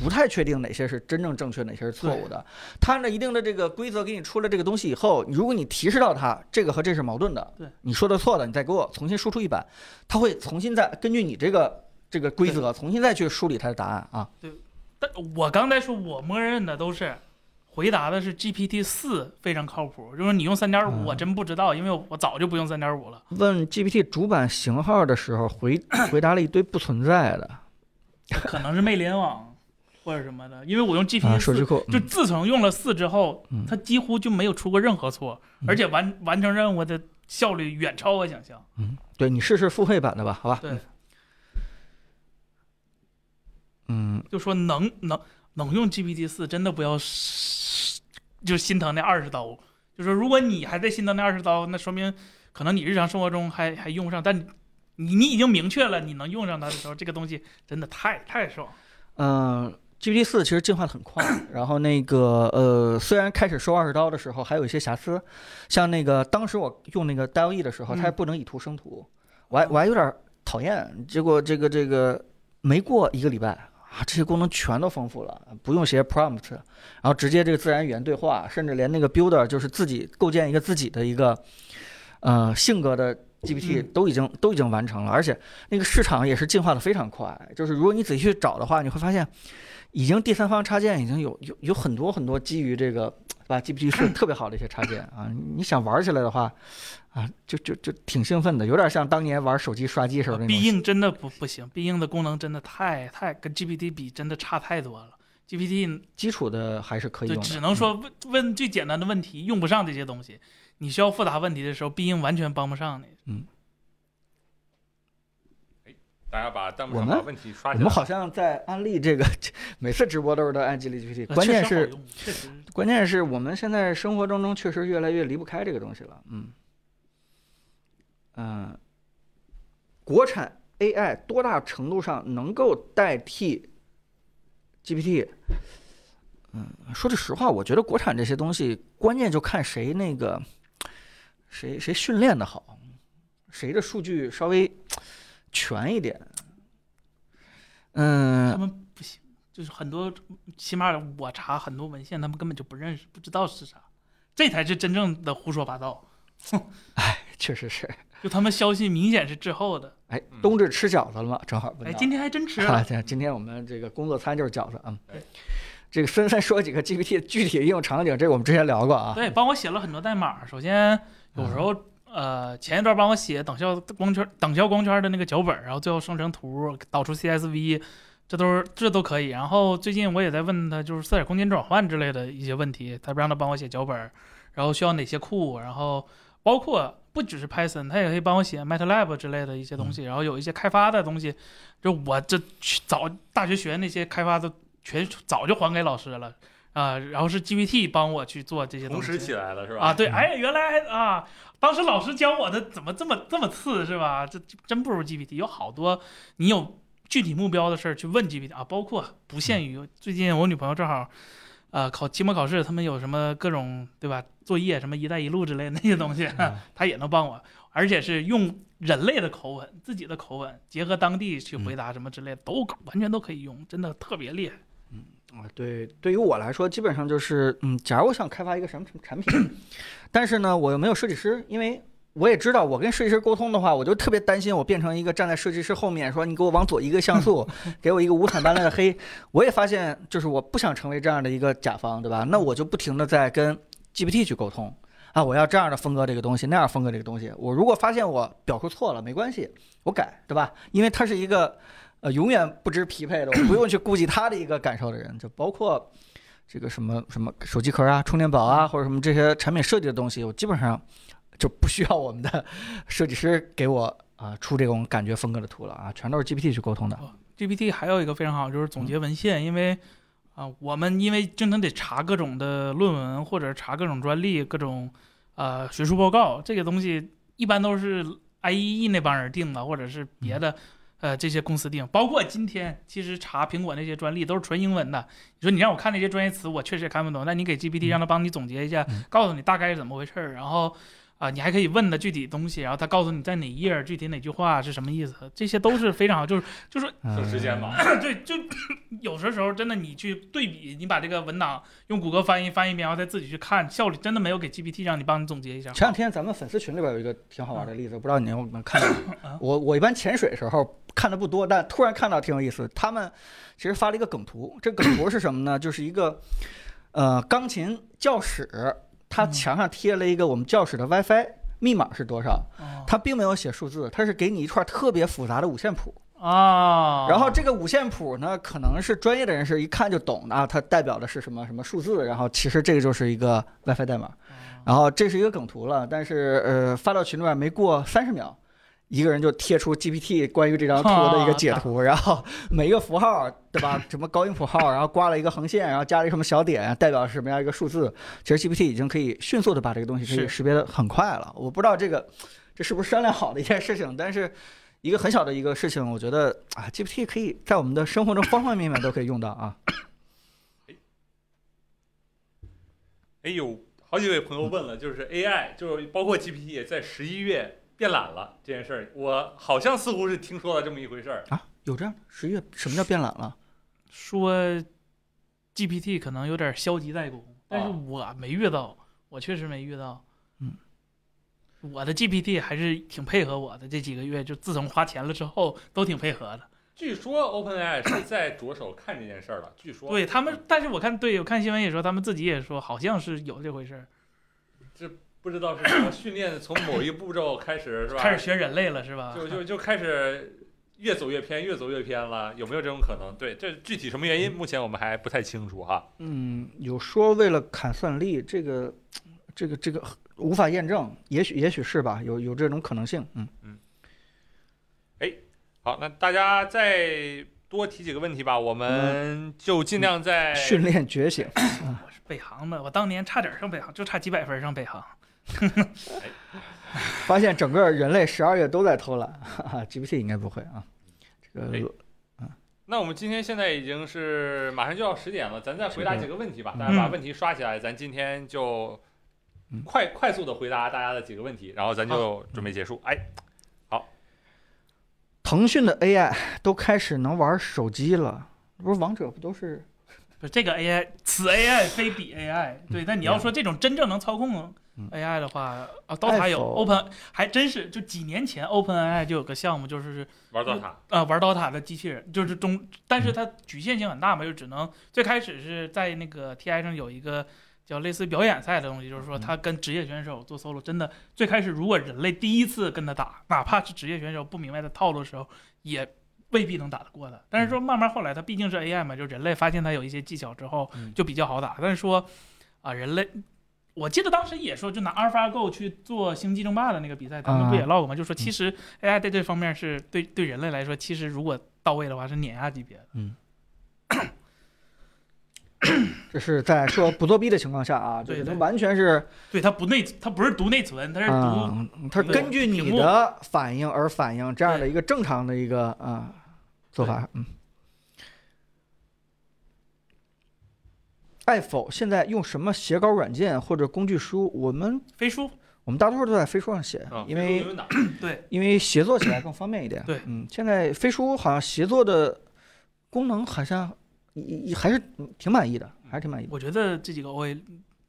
不太确定哪些是真正正确，哪些是错误的。他按照一定的这个规则给你出了这个东西以后，如果你提示到他这个和这是矛盾的，对你说的错的，你再给我重新输出一版，他会重新再根据你这个这个规则重新再去梳理他的答案啊。对但我刚才说我默认的都是回答的是 GPT 四非常靠谱，就是你用三点嗯五我真不知道，因为我早就不用三点五了。问 GPT 主板型号的时候，回回答了一堆不存在的可能是没联网或者什么的，因为我用啊，GPT 四，数据库。就自从用了四之后嗯，它几乎就没有出过任何错，嗯而且完完成任务的效率远超我想象。嗯，对你试试付费版的吧，好吧？对，嗯，就说能能能用 GPT 四，真的不要就心疼那二十刀。就说如果你还在心疼那二十刀，那说明可能你日常生活中还还用不上，但你你你已经明确了你能用上它的时候，这个东西真的太太爽。嗯，GPT 四其实进化的很快，然后那个呃，虽然开始收二十刀的时候还有一些瑕疵，像那个当时我用那个 DALL-E 的时候，它还嗯。不能以图生图，我还我还有点讨厌，结果这个这个没过一个礼拜啊，这些功能全都丰富了，不用写 prompt，然后直接这个自然语言对话，甚至连那个 builder 就是自己构建一个自己的一个呃性格的 GPT 嗯。都已经都已经完成了，而且那个市场也是进化的非常快，就是如果你仔细去找的话，你会发现，已经第三方插件已经有有有很多很多基于这个吧 GPT 是 <clears throat> 特别好的一些插件啊，你想玩起来的话，啊，就就就挺兴奋的，有点像当年玩手机刷机时候那种。必应真的不不行，必应的功能真的太太跟 GPT 比，真的差太多了。GPT 基础的还是可以的，只能说问问最简单的问题，用不上这些东西。你需要复杂问题的时候，必应完全帮不上你。大家把弹幕我们上把问题刷起来。我们好像在安利这个，<laughs> 每次直播都是在安利 GPT，呃关键是关键是我们现在生活当中确实越来越离不开这个东西了，嗯，嗯、国产 AI 多大程度上能够代替 GPT？嗯，说句实话，我觉得国产这些东西，关键就看谁那个谁谁训练的好，谁的数据稍微全一点。嗯他嗯，们不行，就是很多，起码我查很多文献，他们根本就不认识，不知道是啥，这才是真正的胡说八道。<laughs> 哎确实是。就他们消息明显是滞后的。哎嗯，冬至吃饺子了吗？正好问哎，今天还真吃啊，了。对，今天我们这个工作餐就是饺子啊对。这个纷纷说几个 GPT 具体应用场景，这个我们之前聊过啊。对，帮我写了很多代码。首先，有时候呃，前一段帮我写等效光圈、等效光圈的那个脚本，然后最后生成图，导出 CSV，这都是这都可以。然后最近我也在问他，就是色彩空间转换之类的一些问题，他不让他帮我写脚本，然后需要哪些库，然后包括不只是 Python，他也可以帮我写 MATLAB 之类的一些东西，然后有一些开发的东西，就我这早大学学那些开发的全早就还给老师了。啊、然后是 GPT 帮我去做这些东西，同时起来了是吧？啊，对，嗯哎，原来啊，当时老师教我的怎么这么这么次是吧？这这真不如 GPT，有好多你有具体目标的事儿去问 GPT 啊，包括不限于最近我女朋友正好，呃，考期末考试，他们有什么各种对吧作业，什么“一带一路”之类的那些东西，<laughs> 他也能帮我，而且是用人类的口吻，自己的口吻，结合当地去回答什么之类的，都完全都可以用，真的特别厉害。啊，对，对于我来说，基本上就是，嗯，假如我想开发一个什么什么产品，<clears throat> 但是呢，我又没有设计师，因为我也知道，我跟设计师沟通的话，我就特别担心我变成一个站在设计师后面说你给我往左一个像素，<laughs> 给我一个五彩斑斓的黑。我也发现，就是我不想成为这样的一个甲方，对吧？那我就不停的在跟 GPT 去沟通啊，我要这样的风格这个东西，那样风格这个东西。我如果发现我表述错了，没关系，我改，对吧？因为它是一个呃永远不知匹配的，我不用去顾及他的一个感受的人，就包括。这个什么什么手机壳啊、充电宝啊，或者什么这些产品设计的东西，我基本上就不需要我们的设计师给我啊、出这种感觉风格的图了啊，全都是 GPT 去沟通的。GPT 还有一个非常好，就是总结文献，因为啊、我们因为经常得查各种的论文或者查各种专利、各种呃学术报告，这个东西一般都是 IEE 那帮人定的，或者是别的。呃，这些公司定，包括今天其实查苹果那些专利都是纯英文的。你说你让我看那些专业词，我确实也看不懂。那你给 GPT 让它帮你总结一下，嗯告诉你大概是怎么回事儿。然后，啊，你还可以问的具体东西，然后他告诉你在哪一页具体哪句话是什么意思，这些都是非常好，就是就是省时间嘛。对，就有的时候真的你去对比，你把这个文档用谷歌翻译翻一遍，然后再自己去看，效率真的没有给 GPT 让你帮你总结一下。前两天咱们粉丝群里边有一个挺好玩的例子，不知道你有没有看到啊？<laughs> 我我一般潜水时候看的不多，但突然看到挺有意思。他们其实发了一个梗图，这梗图是什么呢？就是一个呃钢琴教室，它嗯。墙上贴了一个我们教室的 WiFi 密码是多少，哦。它并没有写数字，他是给你一串特别复杂的五线谱。啊，然后这个五线谱呢，可能是专业的人士一看就懂的啊，它代表的是什么什么数字，然后其实这个就是一个 WiFi 代码。哦。然后这是一个梗图了，但是呃发到群里面没过三十秒，一个人就贴出 GPT 关于这张图的一个解图，然后每一个符号对吧，<laughs> 什么高音谱号，然后刮了一个横线，然后加了一个什么小点，代表什么样一个数字。其实 GPT 已经可以迅速的把这个东西可以识别的很快了。我不知道这个这是不是商量好的一件事情，但是。一个很小的一个事情，我觉得啊，GPT 可以在我们的生活中方方面面都可以用到啊。哎有，好几位朋友问了，就是 AI，就是包括 GPT 在十一月变懒了这件事儿，我好像似乎是听说了这么一回事儿。啊，有这样的十一月什么叫变懒了？说 GPT 可能有点消极怠工，但是啊我没遇到，我确实没遇到。嗯，我的 GPT 还是挺配合我的，这几个月就自从花钱了之后都挺配合的。据说 OpenAI 是在着手看这件事儿了，据说对他们，但是我看对我看新闻也说，他们自己也说好像是有这回事儿，不知道是什么训练，从某一步骤开始 <laughs> 是吧？开始学人类了是吧？就就就开始越走越偏，越走越偏了，有没有这种可能？对，这具体什么原因，目前我们还不太清楚哈。嗯，有说为了砍算力，这个这个这个无法验证，也许也许是吧，有有这种可能性。嗯嗯。哎，好，那大家再多提几个问题吧，我们就尽量在训练觉醒。我是北航的，我当年差点上北航，就差几百分上北航。<laughs> 发现整个人类十二月都在偷懒，哈哈，GPT 应该不会啊。这哎个那我们今天现在已经是马上就要十点了，咱再回答几个问题吧。大家嗯把问题刷起来，咱今天就嗯快快速的回答大家的几个问题，然后咱就准备结束。哎，好腾讯的 AI 都开始能玩手机了，不是王者不都是？不是这个 AI，此 AI 非彼 AI。对，但你要说这种真正能操控嗯。AI 的话，啊，DOTA 有 Open，还真是就几年前 OpenAI 就有个项目，就是玩到它，啊玩 DOTA 的机器人，就是中，但是它局限性很大嘛，就只能最开始是在那个 TI 上有一个叫类似表演赛的东西，就是说他跟职业选手做 solo，真的最开始如果人类第一次跟他打，哪怕是职业选手不明白的套路的时候，也未必能打得过的。但是说慢慢后来它毕竟是 AI 嘛，就人类发现它有一些技巧之后嗯就比较好打。但是说啊人类。我记得当时也说，就拿 AlphaGo 去做星际争霸的那个比赛，咱们不也啊 log 吗？就说其实 AI 在这方面是对对人类来说，其实如果到位的话是碾压级别的。嗯 <coughs> 这是在说不作弊的情况下啊，<coughs> 对它完全是对，它不内，它不是读内存，它是读、啊，它对根据你的反应而反应这样的一个正常的一个啊做法。嗯。爱否现在用什么写稿软件或者工具书？我们飞书。我们大多数都在飞书上写啊，因为 <clears throat> 对，因为协作起来更方便一点。对嗯，现在飞书好像协作的功能好像也也还是挺满意的，还是挺满意的。我觉得这几个 OA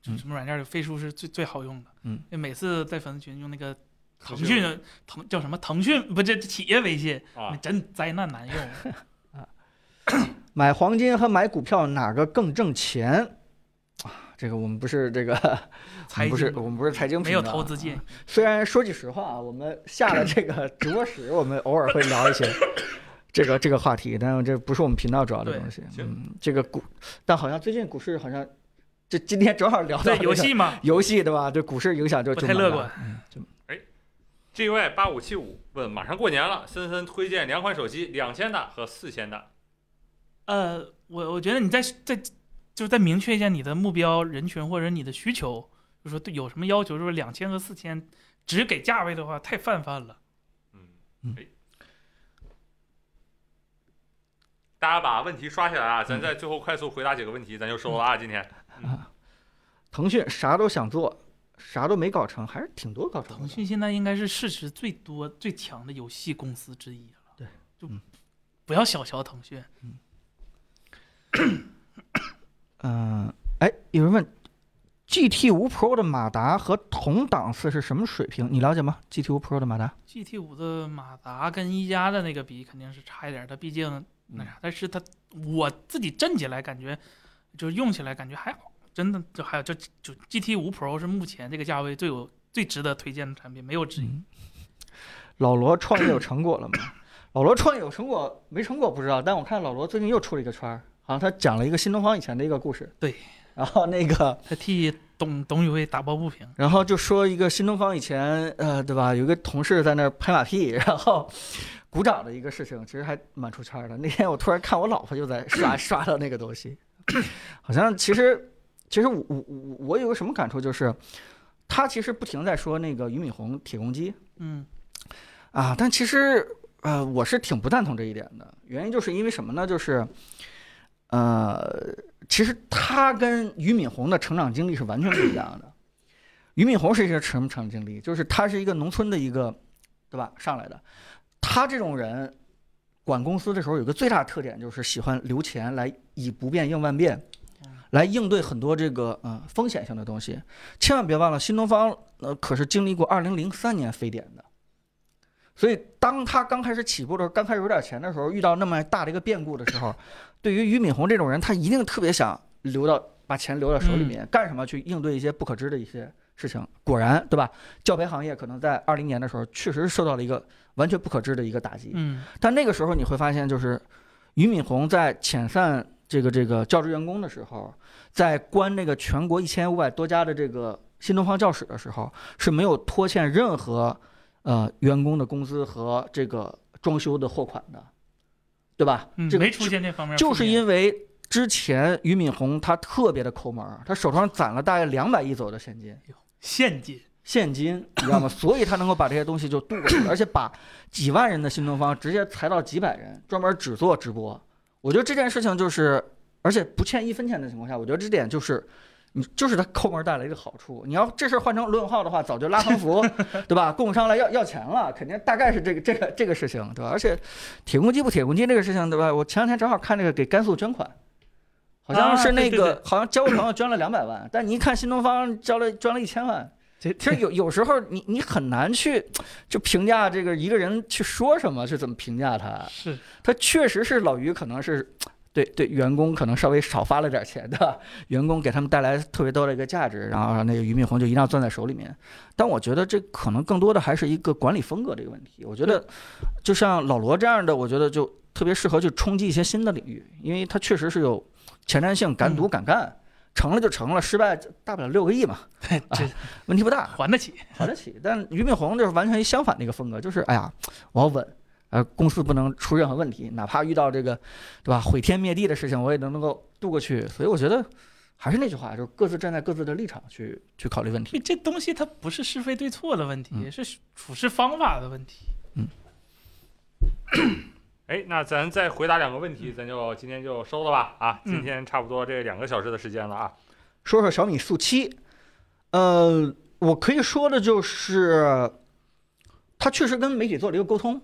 什么软件的飞书是最最好用的。嗯，因为每次在粉丝群用那个腾腾讯讯腾叫什么腾讯不这企业微信？真灾难难用啊。<laughs> <laughs> 买黄金和买股票哪个更挣钱？啊，这个我们不是这个，我财们不是我们不是财经没有频道啊投资建议。虽然说句实话啊，我们下了这个直播室，我们偶尔会聊一些这个这个话题，但是这不是我们频道主要的东西。行嗯，这个股，但好像最近股市好像，这今天正好聊到这个游戏嘛，游戏对吧？对股市影响就不就太乐观。嗯，就 GY 八五七五问：马上过年了，森森推荐两款手机，两千的和四千的。呃，我我觉得你再再就是再明确一下你的目标人群或者你的需求，就说对有什么要求，就是两千和四千，只给价位的话太泛泛了。嗯嗯，哎，大家把问题刷起来啊！咱在最后快速回答几个问题，咱就收了啊！今天腾讯啥都想做，啥都没搞成，还是挺多搞成的。腾讯现在应该是市值最多、最强的游戏公司之一了。对，就嗯不要小瞧腾讯。嗯，哎，有人问，GT 五 Pro 的马达和同档次是什么水平？你了解吗？GT 五 Pro 的马达？GT 五的马达跟一加的那个比肯定是差一点儿，它毕竟那啥，但是它我自己震起来感觉，就是用起来感觉还好，真的就还有就就 GT 五 Pro 是目前这个价位最有最值得推荐的产品，没有之一。嗯老罗创业有成果了吗？<coughs> 老罗创业有成果没成果不知道，但我看老罗最近又出了一个圈儿，好像他讲了一个新东方以前的一个故事。对，然后那个，他替董董宇辉打抱不平，然后就说一个新东方以前，呃，对吧？有一个同事在那儿拍马屁，<laughs> 然后鼓掌的一个事情，其实还蛮出圈的。那天我突然看我老婆就在刷 <coughs> 刷到那个东西，好像其实其实我我我我有个什么感触就是，他其实不停在说那个俞敏洪铁公鸡，嗯啊，但其实呃，我是挺不赞同这一点的。原因就是因为什么呢？就是呃，其实他跟俞敏洪的成长经历是完全不一样的。俞敏洪是一个什么成长经历？就是他是一个农村的一个，对吧？上来的，他这种人管公司的时候有个最大的特点，就是喜欢留钱来以不变应万变。来应对很多这个呃风险性的东西，千万别忘了，新东方呃可是经历过2003年非典的，所以当他刚开始起步的时候，刚开始有点钱的时候，遇到那么大的一个变故的时候，对于俞敏洪这种人，他一定特别想留到把钱留到手里面，干什么去应对一些不可知的一些事情。果然，对吧？教培行业可能在二零年的时候，确实受到了一个完全不可知的一个打击。嗯但那个时候你会发现，就是俞敏洪在遣散这个这个教职员工的时候，在关那个全国一千五百多家的这个新东方教室的时候，是没有拖欠任何呃员工的工资和这个装修的货款的，对吧？嗯，这个没出现这方面，就是因为之前俞敏洪他特别的抠门儿，他手上攒了大概两百亿左右的现金。现金。现金，你知道吗？所以他能够把这些东西就渡过去，而且把几万人的新东方直接裁到几百人，专门只做直播。我觉得这件事情就是，而且不欠一分钱的情况下，我觉得这点就是，你就是他抠门带来一个好处。你要这事儿换成罗永浩的话，早就拉横幅，<laughs> 对吧？供应商来要要钱了，肯定大概是这个这个这个事情，对吧？而且铁公鸡不铁公鸡这个事情，对吧？我前两天正好看那个给甘肃捐款。好像是那个，好像交个朋友捐了两百万，但你一看新东方交了捐了一千万，其实有有时候你你很难去就评价这个一个人去说什么，是怎么评价他。是他确实是老于可能是对对员工可能稍微少发了点钱的，员工给他们带来特别多的一个价值，然后那个俞敏洪就一定要攥在手里面。但我觉得这可能更多的还是一个管理风格这个问题。我觉得就像老罗这样的，我觉得就特别适合去冲击一些新的领域，因为他确实是有前瞻性、敢赌敢干。成了就成了，失败大不了六个亿嘛，<laughs> 这问题不大。还得起。还得起。但俞敏洪就是完全一相反的一个风格，就是哎呀，我要稳，呃，公司不能出任何问题，哪怕遇到这个，对吧，毁天灭地的事情，我也能能够度过去。所以我觉得还是那句话，就是各自站在各自的立场去去考虑问题。这东西它不是是非对错的问题，嗯是处事方法的问题。<coughs> 哎，那咱再回答两个问题，咱就今天就收了吧啊！今天差不多这两个小时的时间了啊。说说小米速七，呃，我可以说的就是，它确实跟媒体做了一个沟通，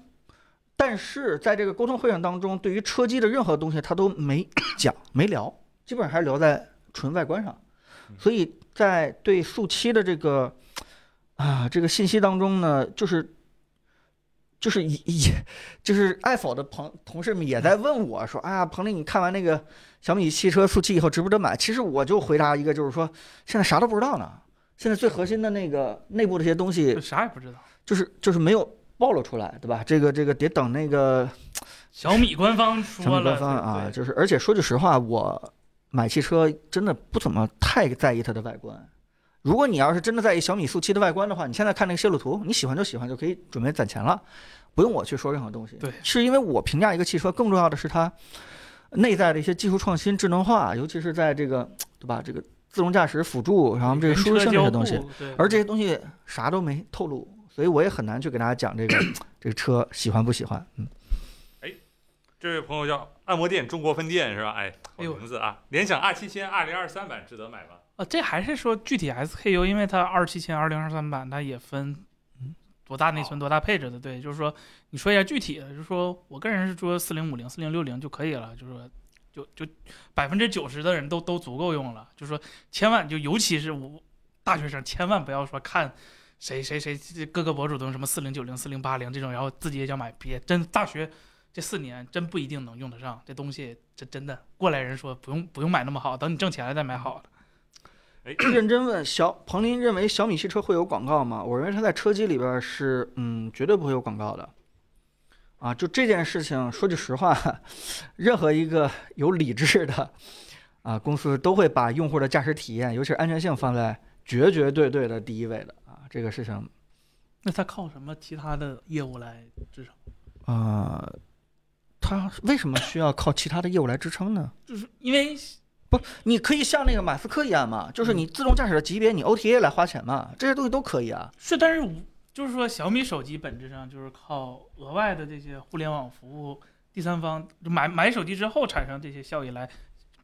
但是在这个沟通会上当中，对于车机的任何东西它都没 <coughs> 讲没聊，基本上还是聊在纯外观上，所以在对速七的这个啊这个信息当中呢，就是。就是也也，就是爱否的朋同事们也在问我说：“哎呀，彭林，你看完那个小米汽车速七以后值不值得买？其实我就回答一个，就是说现在啥都不知道呢。现在最核心的那个内部的一些东西就，啥也不知道。就是就是没有暴露出来，对吧？这个这个得等那个小米官方小说了，米官方啊，就是而且说句实话，我买汽车真的不怎么太在意它的外观。如果你要是真的在意小米速七的外观的话，你现在看那个泄露图，你喜欢就喜欢，就可以准备攒钱了，不用我去说任何东西。对是因为我评价一个汽车，更重要的是它内在的一些技术创新、智能化，尤其是在这个对吧？这个自动驾驶辅助，然后这个舒适性这些东西，，对而这些东西啥都没透露，所以我也很难去给大家讲这个这个车喜欢不喜欢。嗯，哎这位朋友叫按摩店中国分店是吧？哎，好名字啊！联想 R 七千二零二三版值得买吗？呃，这还是说具体 SKU，因为它二七千、二零二三版它也分多大内存、多大配置的。对，就是说你说一下具体的，就是说我个人是说四零五零、四零六零就可以了，就是说就就百分之九十的人都都足够用了。就是说千万就尤其是我大学生，千万不要说看谁谁谁这各个博主都用什么四零九零、四零八零这种，然后自己也想买，别真大学。这四年真不一定能用得上，这东西这真的过来人说不用不用买那么好，等你挣钱了再买好的。哎，<clears throat> 认真问小彭林认为小米汽车会有广告吗？我认为它在车机里边是嗯绝对不会有广告的。啊，就这件事情，说句实话，<laughs> 任何一个有理智的啊公司都会把用户的驾驶体验，尤其是安全性放在绝绝对对的第一位的啊。这个事情，那它靠什么其他的业务来支撑？啊，它为什么需要靠其他的业务来支撑呢？就是因为不，你可以像那个马斯克一样嘛，就是你自动驾驶的级别，你 OTA 来花钱嘛，这些东西都可以啊。是，但是就是说小米手机本质上就是靠额外的这些互联网服务，第三方买买手机之后产生这些效益来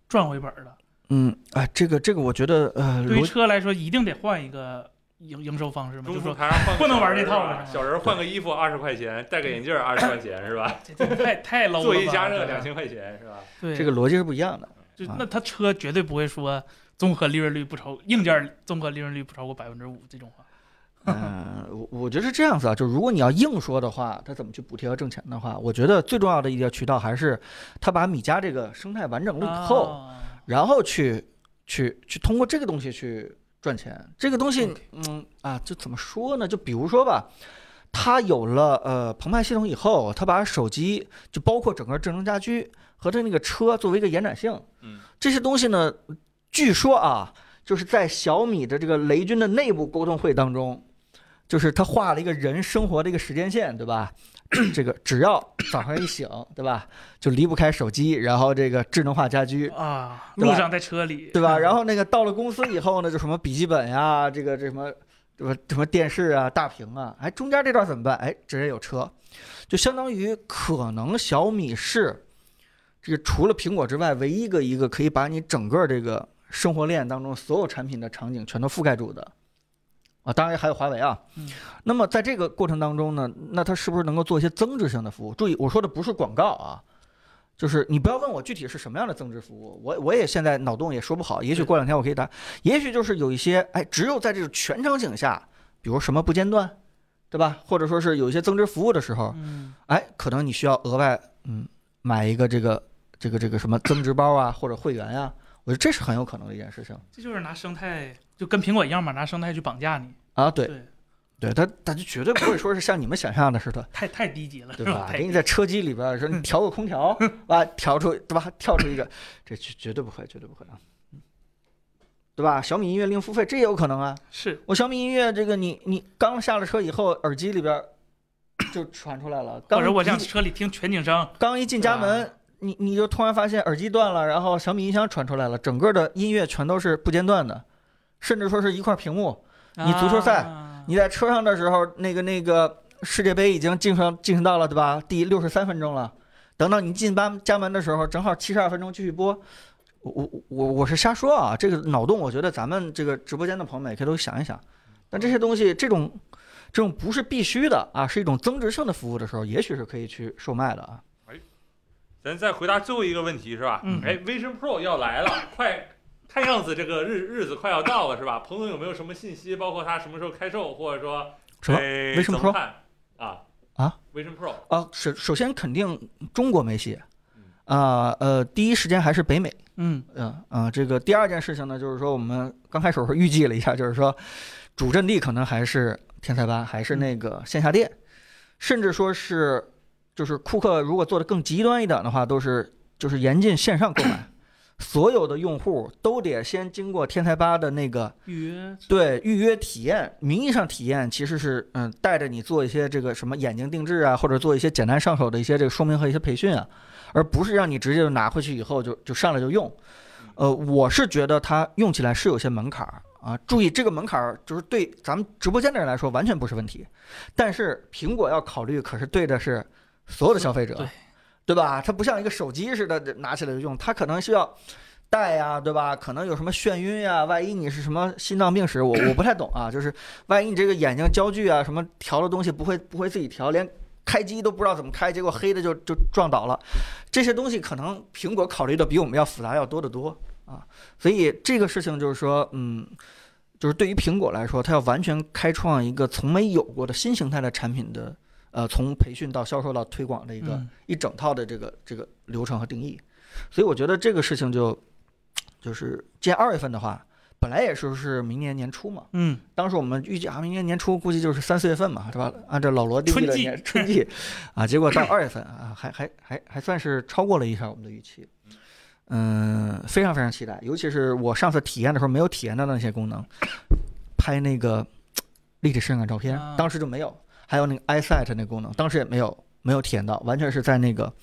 赚回本儿的。嗯，哎，这个这个，我觉得呃，对于车来说，一定得换一个营营收方式嘛，就是说中途台上换不能玩这套了小人儿换个衣服二十块钱，戴个眼镜二十块钱是吧？这这太太 low 了。座椅加热两千块钱是吧？对，这个逻辑是不一样的。啊就那他车绝对不会说综合利润率不超硬件综合利润率不超过百分之五这种话。<laughs> 嗯，我我觉得是这样子啊，就如果你要硬说的话，他怎么去补贴和挣钱的话，我觉得最重要的一个渠道还是他把米家这个生态完整了以后，啊然后去去去通过这个东西去赚钱。这个东西嗯啊，就怎么说呢？就比如说吧，他有了呃澎湃系统以后，他把手机就包括整个智能家居和它那个车作为一个延展性，嗯，这些东西呢，据说啊，就是在小米的这个雷军的内部沟通会当中，就是他画了一个人生活的一个时间线，对吧？这个只要早上一醒，对吧，就离不开手机，然后这个智能化家居，啊，路上在车里，对吧？然后后那个到了公司以后呢，就什么笔记本呀，这个这什么，什么什么电视啊、大屏啊，哎，中间这段怎么办？哎，直接有车，就相当于可能小米是这个除了苹果之外，唯一一个一个可以把你整个这个生活链当中所有产品的场景全都覆盖住的。啊，当然还有华为啊。嗯那么在这个过程当中呢，那它是不是能够做一些增值性的服务？注意，我说的不是广告啊，就是你不要问我具体是什么样的增值服务，我我也现在脑洞也说不好，也许过两天我可以答，也许就是有一些哎，只有在这种全场景下，比如什么不间断，对吧？或者说是有一些增值服务的时候，嗯，哎，可能你需要额外嗯买一个这个这个这个什么增值包啊，或者会员呀、我觉得这是很有可能的一件事情这就是拿生态就跟苹果一样嘛，拿生态去绑架你，啊。对，对，对，它它就绝对不会说是像你们想象的似的，太太低级了，对吧？给你在车机里边说你调个空调 <laughs> 啊，调出对吧？跳出一个，这绝绝对不会，绝对不会啊，嗯对吧？小米音乐另付费，这也有可能啊。是我小米音乐这个你你刚下了车以后，耳机里边就传出来了，刚或者我一像车里听全景声，刚一进家门，你你就突然发现耳机断了，然后小米音箱传出来了，整个的音乐全都是不间断的，甚至说是一块屏幕。你足球赛啊你在车上的时候，那个那个世界杯已经进上进行到了对吧？第六十三分钟了，等到你进班家门的时候，正好七十二分钟继续播。我我我我是瞎说啊，这个脑洞，我觉得咱们这个直播间的朋友们也可以都想一想。但这些东西，这种这种不是必须的啊，是一种增值性的服务的时候，也许是可以去售卖的啊。咱再回答最后一个问题是吧？嗯哎，Vision Pro 要来了，快，看样子这个日日子快要到了是吧？彭总有没有什么信息？包括它什么时候开售，或者说什么哎 Vision Pro？看啊啊，Vision Pro 啊，首首先肯定中国没戏，啊呃，第一时间还是北美，嗯嗯啊，这个第二件事情呢，就是说我们刚开始时候预计了一下，就是说主阵地可能还是天才吧，还是那个线下店，甚至说是就是库克如果做的更极端一点的话，都是就是严禁线上购买，所有的用户都得先经过天才吧的那个预约。对预约体验，名义上体验其实是嗯带着你做一些这个什么眼睛定制啊，或者做一些简单上手的一些这个说明和一些培训啊，而不是让你直接就拿回去以后就就上来就用。呃，我是觉得它用起来是有些门槛儿啊，注意这个门槛儿就是对咱们直播间的人来说完全不是问题，但是苹果要考虑可是对的是所有的消费者，对对吧？它不像一个手机似的拿起来就用，它可能需要。带呀，对吧？可能有什么眩晕呀，万一你是什么心脏病史，我我不太懂啊。就是万一你这个眼睛焦距啊，什么调的东西不会不会自己调，连开机都不知道怎么开，结果黑的就就撞倒了，这些东西可能苹果考虑的比我们要复杂要多得多啊。所以这个事情就是说，嗯。就是对于苹果来说，它要完全开创一个从没有过的新形态的产品的，呃，从培训到销售到推广的一个、嗯一整套的这个这个流程和定义。所以我觉得这个事情就就是见二月份的话，本来也是是明年年初嘛，嗯，当时我们预计啊，明年年初估计就是三四月份嘛，是吧？按照老罗定义的春季年春季，啊，结果到二月份啊，还还还还算是超过了一下我们的预期。嗯，非常非常期待，尤其是我上次体验的时候没有体验到的那些功能，拍那个立体摄影照片啊，当时就没有，还有那个 iSight 那功能，当时也没有没有体验到，完全是在那个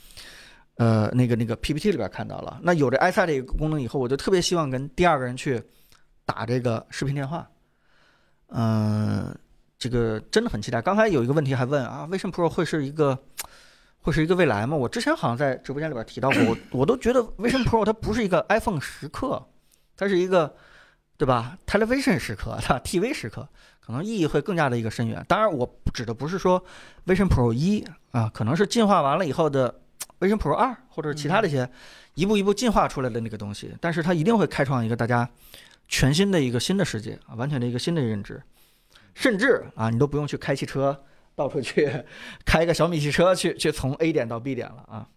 呃那个那个 PPT 里边看到了。那有这 iSight 这个功能以后，我就特别希望跟第二个人去打这个视频电话。嗯、这个真的很期待。刚才有一个问题还问啊，Vision Pro 会是一个会是一个未来吗？我之前好像在直播间里边提到过，我我都觉得 Vision Pro 它不是一个 iPhone 时刻，它是一个对吧？Television 时刻，它 TV 时刻，可能意义会更加的一个深远。当然，我指的不是说 Vision Pro 一啊，可能是进化完了以后的 Vision Pro 二，或者是其他的一些一步一步进化出来的那个东西，但是它一定会开创一个大家全新的一个新的世界啊，完全的一个新的认知，甚至啊，你都不用去开汽车。到处去 <laughs> 开一个小米汽车去去从 A 点到 B 点了啊！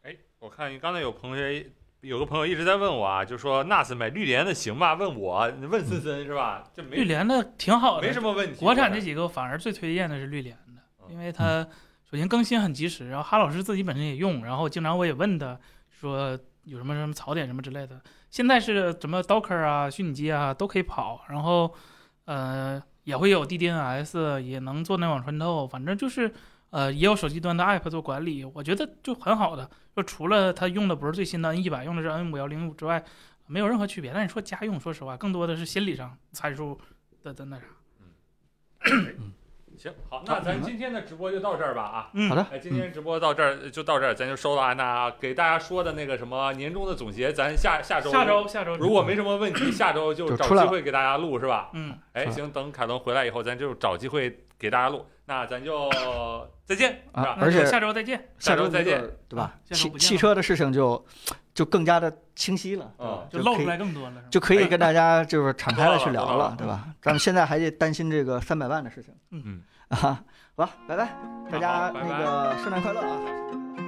哎，我看刚才有朋友有个朋友一直在问我啊，就说 NAS 买绿联的行吧？问我，问森森是吧？这没绿联的挺好的，没什么问题。国产这几个反而最推荐的是绿联的，嗯因为它首先更新很及时，然后哈老师自己本身也用，然后经常我也问他说有什么什么槽点什么之类的。现在是什么 Docker 啊、虚拟机啊都可以跑，然后呃也会有 DDNS，也能做内网穿透，反正就是呃也有手机端的 App 做管理，我觉得就很好的。就除了它用的不是最新的 N 一百，用的是 N 五幺零五之外，没有任何区别。但你说家用，说实话，更多的是心理上参数的的那啥。嗯 <coughs> 行，好，那咱今天的直播就到这儿吧啊。嗯，好的，哎，今天直播到这儿就到这儿，咱就收了安娜给大家说的那个什么年终的总结，咱下下周下周下周如果没什么问题，下周就找机会给大家录是吧？嗯。哎，行，等凯伦回来以后，咱就找机会给大家录。那咱就再见，是吧？啊而且下周再见。下周周再见对吧？汽汽车的事情就就更加的清晰了，嗯就露出来更多了，是吧？就可以跟大家就是敞开了去聊了对吧？咱们现在还得担心这个三百万的事情，嗯嗯啊，好吧，拜拜，大家那个圣诞快乐啊！